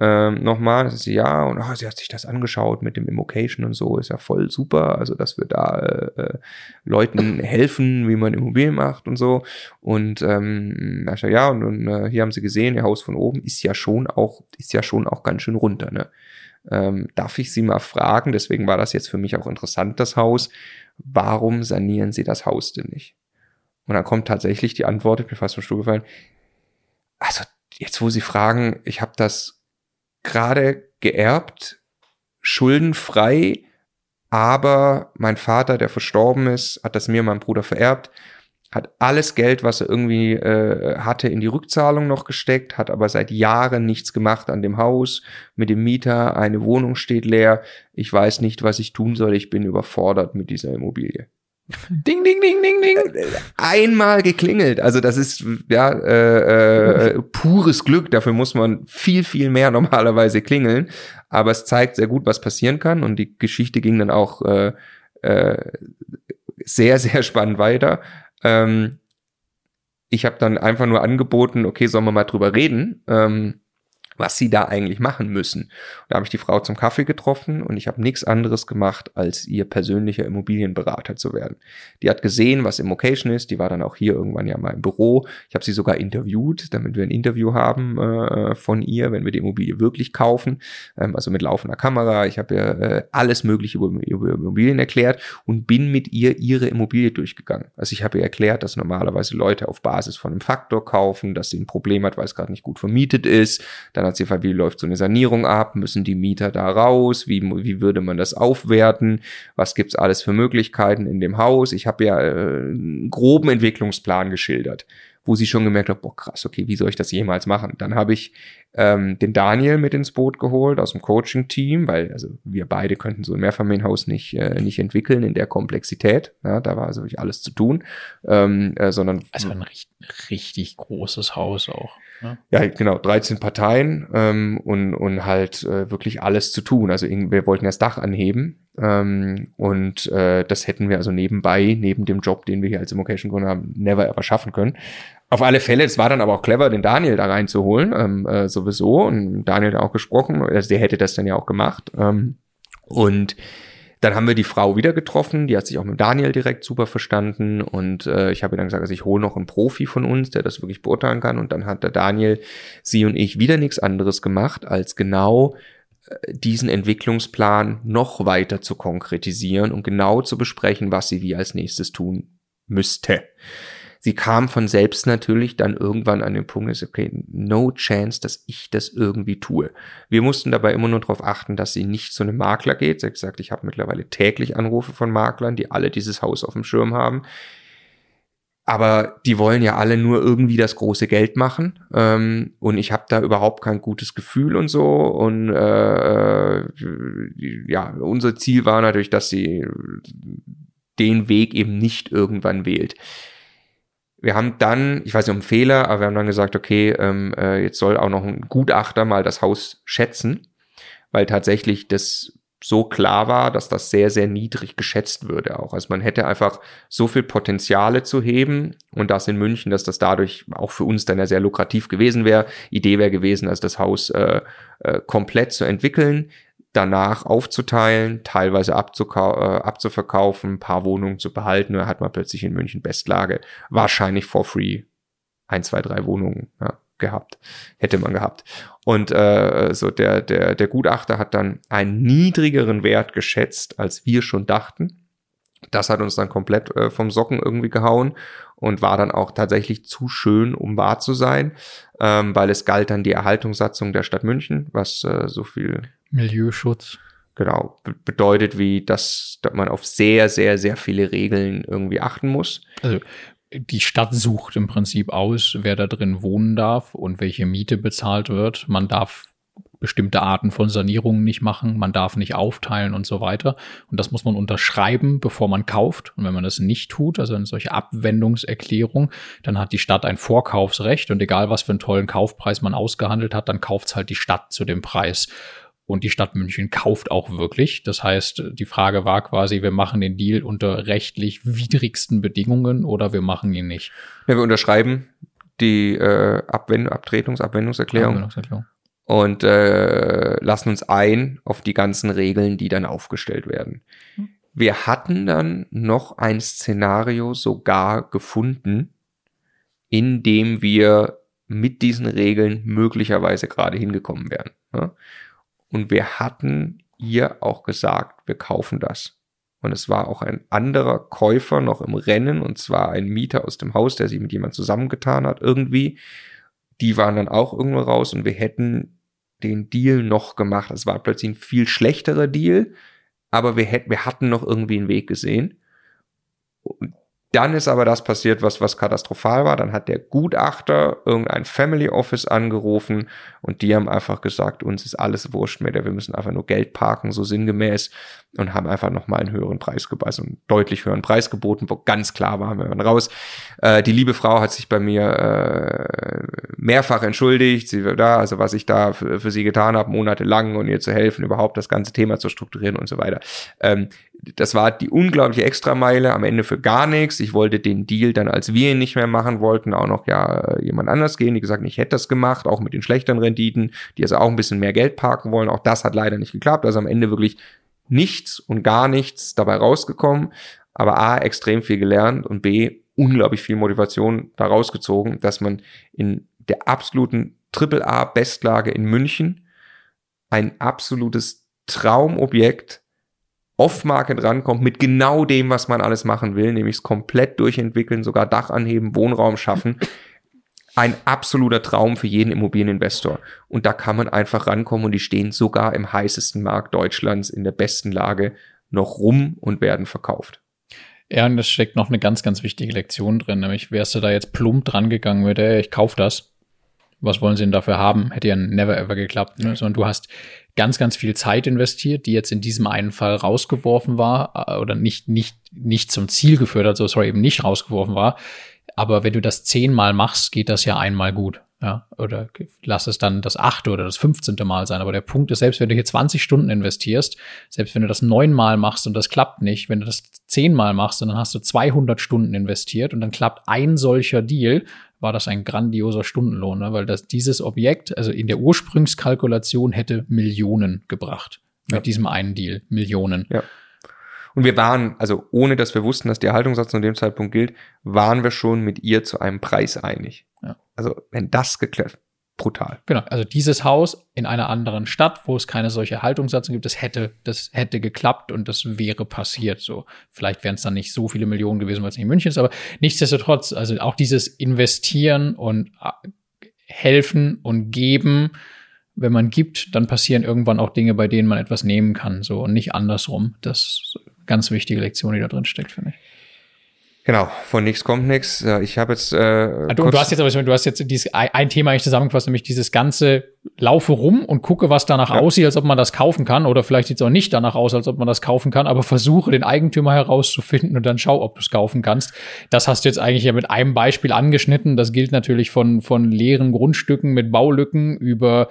Ähm, nochmal. Das ist ja, und oh, sie hat sich das angeschaut mit dem Immocation und so, ist ja voll super. Also, dass wir da äh, äh Leuten helfen, wie man Immobilien macht und so. Und ähm, ja, und, und äh, hier haben sie gesehen, ihr Haus von oben ist ja schon auch, ist ja schon auch ganz schön runter, ne? Ähm, darf ich Sie mal fragen, deswegen war das jetzt für mich auch interessant, das Haus, warum sanieren Sie das Haus denn nicht? Und dann kommt tatsächlich die Antwort, ich bin fast vom Stuhl gefallen, also jetzt wo Sie fragen, ich habe das gerade geerbt, schuldenfrei, aber mein Vater, der verstorben ist, hat das mir und meinem Bruder vererbt, hat alles Geld, was er irgendwie äh, hatte, in die Rückzahlung noch gesteckt, hat aber seit Jahren nichts gemacht an dem Haus mit dem Mieter, eine Wohnung steht leer, ich weiß nicht, was ich tun soll, ich bin überfordert mit dieser Immobilie. Ding, ding, ding, ding, ding. Äh, einmal geklingelt. Also das ist ja äh, äh, pures Glück. Dafür muss man viel, viel mehr normalerweise klingeln. Aber es zeigt sehr gut, was passieren kann. Und die Geschichte ging dann auch äh, äh, sehr, sehr spannend weiter. Ähm, ich habe dann einfach nur angeboten, okay, sollen wir mal drüber reden. Ähm, was sie da eigentlich machen müssen. da habe ich die Frau zum Kaffee getroffen und ich habe nichts anderes gemacht, als ihr persönlicher Immobilienberater zu werden. Die hat gesehen, was Immocation ist, die war dann auch hier irgendwann ja mal im Büro. Ich habe sie sogar interviewt, damit wir ein Interview haben äh, von ihr, wenn wir die Immobilie wirklich kaufen, ähm, also mit laufender Kamera. Ich habe ihr äh, alles Mögliche über, über Immobilien erklärt und bin mit ihr ihre Immobilie durchgegangen. Also ich habe ihr erklärt, dass normalerweise Leute auf Basis von einem Faktor kaufen, dass sie ein Problem hat, weil es gerade nicht gut vermietet ist. Dann gefragt, wie läuft so eine Sanierung ab? Müssen die Mieter da raus? Wie, wie würde man das aufwerten? Was gibt's alles für Möglichkeiten in dem Haus? Ich habe ja äh, einen groben Entwicklungsplan geschildert wo sie schon gemerkt hat, boah, krass, okay, wie soll ich das jemals machen? Dann habe ich ähm, den Daniel mit ins Boot geholt aus dem Coaching-Team, weil also wir beide könnten so ein Mehrfamilienhaus nicht, äh, nicht entwickeln in der Komplexität. Ja, da war also wirklich alles zu tun. Ähm, äh, sondern also ein richtig, richtig großes Haus auch. Ne? Ja, genau, 13 Parteien ähm, und, und halt äh, wirklich alles zu tun. Also wir wollten das Dach anheben ähm, und äh, das hätten wir also nebenbei, neben dem Job, den wir hier als Immocation Gründer haben, never ever schaffen können. Auf alle Fälle, es war dann aber auch clever, den Daniel da reinzuholen, ähm, äh, sowieso. Und Daniel hat auch gesprochen, also der hätte das dann ja auch gemacht. Ähm, und dann haben wir die Frau wieder getroffen, die hat sich auch mit Daniel direkt super verstanden und äh, ich habe ihr dann gesagt, also ich hole noch einen Profi von uns, der das wirklich beurteilen kann. Und dann hat der Daniel, sie und ich wieder nichts anderes gemacht, als genau äh, diesen Entwicklungsplan noch weiter zu konkretisieren und genau zu besprechen, was sie wie als nächstes tun müsste sie kam von selbst natürlich dann irgendwann an den Punkt, ist okay, no chance, dass ich das irgendwie tue. Wir mussten dabei immer nur darauf achten, dass sie nicht zu einem Makler geht. Sie hat gesagt, ich habe mittlerweile täglich Anrufe von Maklern, die alle dieses Haus auf dem Schirm haben. Aber die wollen ja alle nur irgendwie das große Geld machen. Ähm, und ich habe da überhaupt kein gutes Gefühl und so. Und äh, äh ja, unser Ziel war natürlich, dass sie den Weg eben nicht irgendwann wählt wir haben dann, ich weiß nicht, um Fehler, aber wir haben dann gesagt, okay, ähm, äh, jetzt soll auch noch ein Gutachter mal das Haus schätzen, weil tatsächlich das so klar war, dass das sehr, sehr niedrig geschätzt würde auch. Also man hätte einfach so viel Potenziale zu heben und das in München, dass das dadurch auch für uns dann ja sehr lukrativ gewesen wäre. Idee wäre gewesen, also das Haus äh, äh, komplett zu entwickeln, danach aufzuteilen, teilweise äh, abzuverkaufen, ein paar Wohnungen zu behalten. Da hat man plötzlich in München Bestlage wahrscheinlich for free ein, zwei, drei Wohnungen ja, gehabt. Hätte man gehabt. Und äh, so der, der, der Gutachter hat dann einen niedrigeren Wert geschätzt, als wir schon dachten. Das hat uns dann komplett äh, vom Socken irgendwie gehauen und war dann auch tatsächlich zu schön, um wahr zu sein, ähm, weil es galt dann die Erhaltungssatzung der Stadt München, was äh, so viel Milieuschutz. Genau, bedeutet wie, dass, dass man auf sehr, sehr, sehr viele Regeln irgendwie achten muss. Also die Stadt sucht im Prinzip aus, wer da drin wohnen darf und welche Miete bezahlt wird. Man darf bestimmte Arten von Sanierungen nicht machen, man darf nicht aufteilen und so weiter. Und das muss man unterschreiben, bevor man kauft. Und wenn man das nicht tut, also eine solche Abwendungserklärung, dann hat die Stadt ein Vorkaufsrecht und egal was für einen tollen Kaufpreis man ausgehandelt hat, dann kauft halt die Stadt zu dem Preis. Und die Stadt München kauft auch wirklich. Das heißt, die Frage war quasi, wir machen den Deal unter rechtlich widrigsten Bedingungen oder wir machen ihn nicht. Ja, wir unterschreiben die äh, Abwend Abtretungsabwendungserklärung. Abwendungserklärung. und äh, lassen uns ein auf die ganzen Regeln, die dann aufgestellt werden. Hm. Wir hatten dann noch ein Szenario sogar gefunden, in dem wir mit diesen Regeln möglicherweise gerade hingekommen wären. Ne? Und wir hatten ihr auch gesagt, wir kaufen das. Und es war auch ein anderer Käufer noch im Rennen, und zwar ein Mieter aus dem Haus, der sich mit jemand zusammengetan hat, irgendwie. Die waren dann auch irgendwo raus und wir hätten den Deal noch gemacht. Es war plötzlich ein viel schlechterer Deal, aber wir, hätten, wir hatten noch irgendwie einen Weg gesehen. Und dann ist aber das passiert, was, was katastrophal war. Dann hat der Gutachter irgendein Family Office angerufen und die haben einfach gesagt, uns ist alles wurscht mehr, wir müssen einfach nur Geld parken, so sinngemäß und haben einfach nochmal einen höheren Preis geboten, also einen deutlich höheren Preis geboten, wo ganz klar war, wir waren raus. Äh, die liebe Frau hat sich bei mir äh, mehrfach entschuldigt, sie da, also was ich da für, für sie getan habe, monatelang und ihr zu helfen, überhaupt das ganze Thema zu strukturieren und so weiter. Ähm, das war die unglaubliche Extrameile am Ende für gar nichts. Ich wollte den Deal dann, als wir ihn nicht mehr machen wollten, auch noch ja jemand anders gehen. Die gesagt, ich hätte das gemacht, auch mit den schlechteren Renditen, die also auch ein bisschen mehr Geld parken wollen. Auch das hat leider nicht geklappt. Also am Ende wirklich nichts und gar nichts dabei rausgekommen. Aber A, extrem viel gelernt und B, unglaublich viel Motivation da rausgezogen, dass man in der absoluten AAA-Bestlage in München ein absolutes Traumobjekt off-market rankommt mit genau dem, was man alles machen will, nämlich es komplett durchentwickeln, sogar Dach anheben, Wohnraum schaffen. Ein absoluter Traum für jeden Immobilieninvestor. Und da kann man einfach rankommen und die stehen sogar im heißesten Markt Deutschlands in der besten Lage noch rum und werden verkauft. Ja, und das steckt noch eine ganz, ganz wichtige Lektion drin, nämlich wärst du da jetzt plump dran gegangen mit, ey, ich kauf das, was wollen sie denn dafür haben? Hätte ja never ever geklappt. Ne? Sondern du hast ganz, ganz viel Zeit investiert, die jetzt in diesem einen Fall rausgeworfen war äh, oder nicht, nicht, nicht zum Ziel geführt hat, so sorry, eben nicht rausgeworfen war. Aber wenn du das zehnmal machst, geht das ja einmal gut. Ja, oder lass es dann das achte oder das fünfzehnte Mal sein. Aber der Punkt ist, selbst wenn du hier 20 Stunden investierst, selbst wenn du das neunmal machst und das klappt nicht, wenn du das zehnmal machst und dann hast du 200 Stunden investiert und dann klappt ein solcher Deal, war das ein grandioser Stundenlohn, ne? weil das, dieses Objekt, also in der Ursprungskalkulation hätte Millionen gebracht. Mit ja. diesem einen Deal. Millionen. Ja. Und wir waren, also ohne dass wir wussten, dass der Erhaltungssatz zu dem Zeitpunkt gilt, waren wir schon mit ihr zu einem Preis einig. Ja. Also wenn das geklärt, brutal. Genau, also dieses Haus in einer anderen Stadt, wo es keine solche Haltungssatzung gibt, das hätte, das hätte geklappt und das wäre passiert. So, vielleicht wären es dann nicht so viele Millionen gewesen, weil es nicht in München ist, aber nichtsdestotrotz, also auch dieses Investieren und äh, helfen und geben, wenn man gibt, dann passieren irgendwann auch Dinge, bei denen man etwas nehmen kann, so und nicht andersrum. Das ganz wichtige Lektion, die da drin steckt, finde ich. Genau, von nichts kommt nichts. Ich habe jetzt. Äh, ah, du, du hast jetzt aber du hast jetzt dieses ein Thema eigentlich zusammengefasst, nämlich dieses ganze Laufe rum und gucke, was danach ja. aussieht, als ob man das kaufen kann, oder vielleicht sieht es auch nicht danach aus, als ob man das kaufen kann, aber versuche den Eigentümer herauszufinden und dann schau, ob du es kaufen kannst. Das hast du jetzt eigentlich ja mit einem Beispiel angeschnitten. Das gilt natürlich von von leeren Grundstücken mit Baulücken über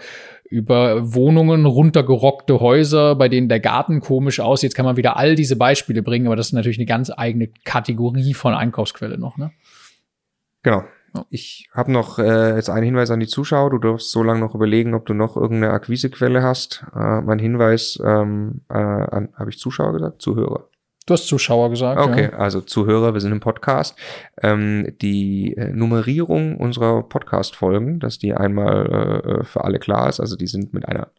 über Wohnungen, runtergerockte Häuser, bei denen der Garten komisch aussieht. Jetzt kann man wieder all diese Beispiele bringen, aber das ist natürlich eine ganz eigene Kategorie von Einkaufsquelle noch, ne? Genau. Ich habe noch äh, jetzt einen Hinweis an die Zuschauer. Du darfst so lange noch überlegen, ob du noch irgendeine Akquisequelle hast. Äh, mein Hinweis, ähm, äh, habe ich Zuschauer gesagt? Zuhörer. Du hast Zuschauer gesagt. Okay, ja. also Zuhörer, wir sind im Podcast. Ähm, die äh, Nummerierung unserer Podcast-Folgen, dass die einmal äh, äh, für alle klar ist, also die sind mit einer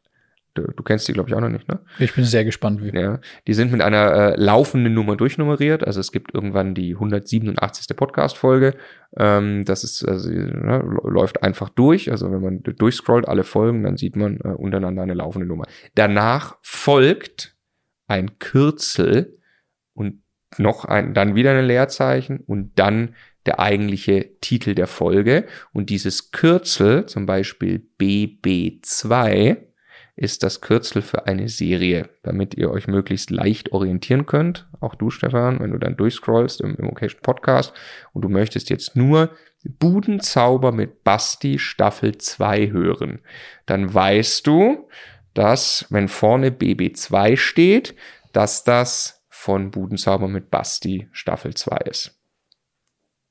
Du, du, kennst die, glaube ich, auch noch nicht, ne? Ich bin sehr gespannt, wie. Ja, die sind mit einer äh, laufenden Nummer durchnummeriert. Also es gibt irgendwann die 187. Podcast-Folge. Ähm, das ist, also, ne, läuft einfach durch. Also wenn man durchscrollt alle Folgen, dann sieht man äh, untereinander eine laufende Nummer. Danach folgt ein Kürzel und noch ein, dann wieder ein Leerzeichen und dann der eigentliche Titel der Folge. Und dieses Kürzel, zum Beispiel BB2, ist das Kürzel für eine Serie, damit ihr euch möglichst leicht orientieren könnt. Auch du, Stefan, wenn du dann durchscrollst im Immocation Podcast und du möchtest jetzt nur Budenzauber mit Basti Staffel 2 hören, dann weißt du, dass wenn vorne BB2 steht, dass das von Budenzauber mit Basti Staffel 2 ist.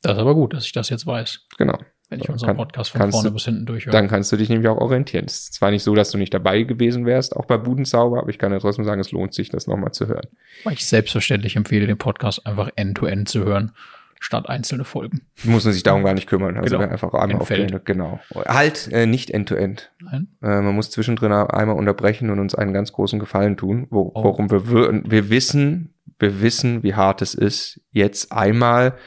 Das ist aber gut, dass ich das jetzt weiß. Genau. wenn ich unseren Podcast von vorne du, bis hinten durchhöre. Dann kannst du dich nämlich auch orientieren. Es ist zwar nicht so, dass du nicht dabei gewesen wärst, auch bei Budenzauber, aber ich kann ja trotzdem sagen, es lohnt sich, das nochmal zu hören. Ich selbstverständlich empfehle, den Podcast einfach end-to-end -end zu hören statt einzelne Folgen. Muss man sich darum gar nicht kümmern. Also genau. einfach einmal auf den, genau. Halt äh, nicht end-to-end. -end. Äh, man muss zwischendrin einmal unterbrechen und uns einen ganz großen Gefallen tun, wo, oh. worum wir, wir wissen, wir wissen, wie hart es ist, jetzt einmal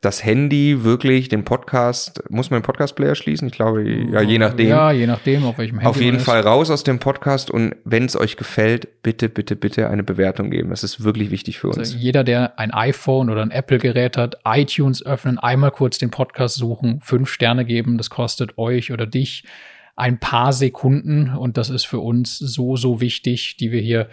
das Handy wirklich den Podcast, muss man den Podcast-Player schließen? Ich glaube, ja, je nachdem. Ja, je nachdem, auf welchem Handy. Auf jeden Fall raus aus dem Podcast und wenn es euch gefällt, bitte, bitte, bitte eine Bewertung geben. Das ist wirklich wichtig für also uns. Jeder, der ein iPhone oder ein Apple-Gerät hat, iTunes öffnen, einmal kurz den Podcast suchen, fünf Sterne geben, das kostet euch oder dich ein paar Sekunden und das ist für uns so, so wichtig, die wir hier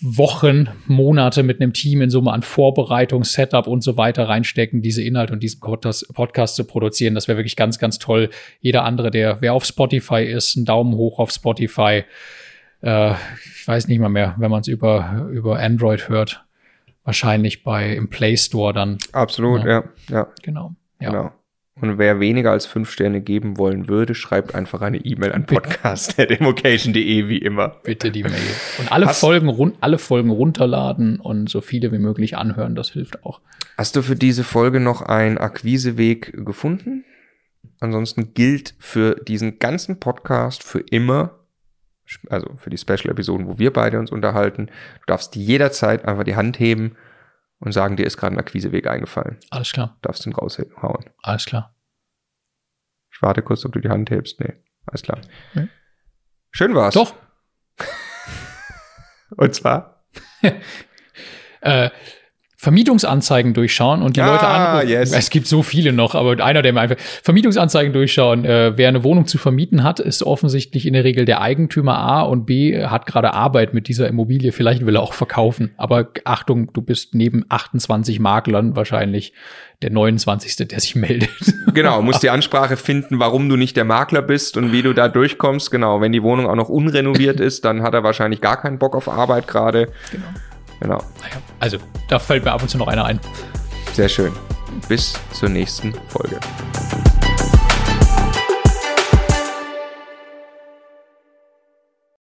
Wochen, Monate mit einem Team in Summe an Vorbereitung, Setup und so weiter reinstecken, diese Inhalte und diesen Podcast, zu produzieren. Das wäre wirklich ganz, ganz toll. Jeder andere, der, wer auf Spotify ist, einen Daumen hoch auf Spotify. Äh, ich weiß nicht mal mehr, wenn man es über, über Android hört. Wahrscheinlich bei im Play Store dann. Absolut, ja, ja. ja. Genau. Ja. Genau. Und wer weniger als fünf Sterne geben wollen würde, schreibt einfach eine E-Mail an podcast.democation.de wie immer. Bitte die Mail. Und alle Folgen, run alle Folgen runterladen und so viele wie möglich anhören, das hilft auch. Hast du für diese Folge noch einen Akquiseweg gefunden? Ansonsten gilt für diesen ganzen Podcast für immer, also für die Special-Episoden, wo wir beide uns unterhalten, du darfst jederzeit einfach die Hand heben und sagen, dir ist gerade ein Akquiseweg eingefallen. Alles klar. Darfst du ihn raushauen. Alles klar. Ich warte kurz, ob du die Hand hebst. Nee, alles klar. Hm? Schön war's. Doch. und zwar? äh, Vermietungsanzeigen durchschauen und die ah, Leute anrufen. Yes. Es gibt so viele noch, aber einer, der mir einfach Vermietungsanzeigen durchschauen. Äh, wer eine Wohnung zu vermieten hat, ist offensichtlich in der Regel der Eigentümer A und B hat gerade Arbeit mit dieser Immobilie. Vielleicht will er auch verkaufen. Aber Achtung, du bist neben 28 Maklern wahrscheinlich der 29. der sich meldet. Genau, musst die Ansprache finden, warum du nicht der Makler bist und wie du da durchkommst. Genau, wenn die Wohnung auch noch unrenoviert ist, dann hat er wahrscheinlich gar keinen Bock auf Arbeit gerade. Genau. Genau. Also, da fällt mir ab und zu noch einer ein. Sehr schön. Bis zur nächsten Folge.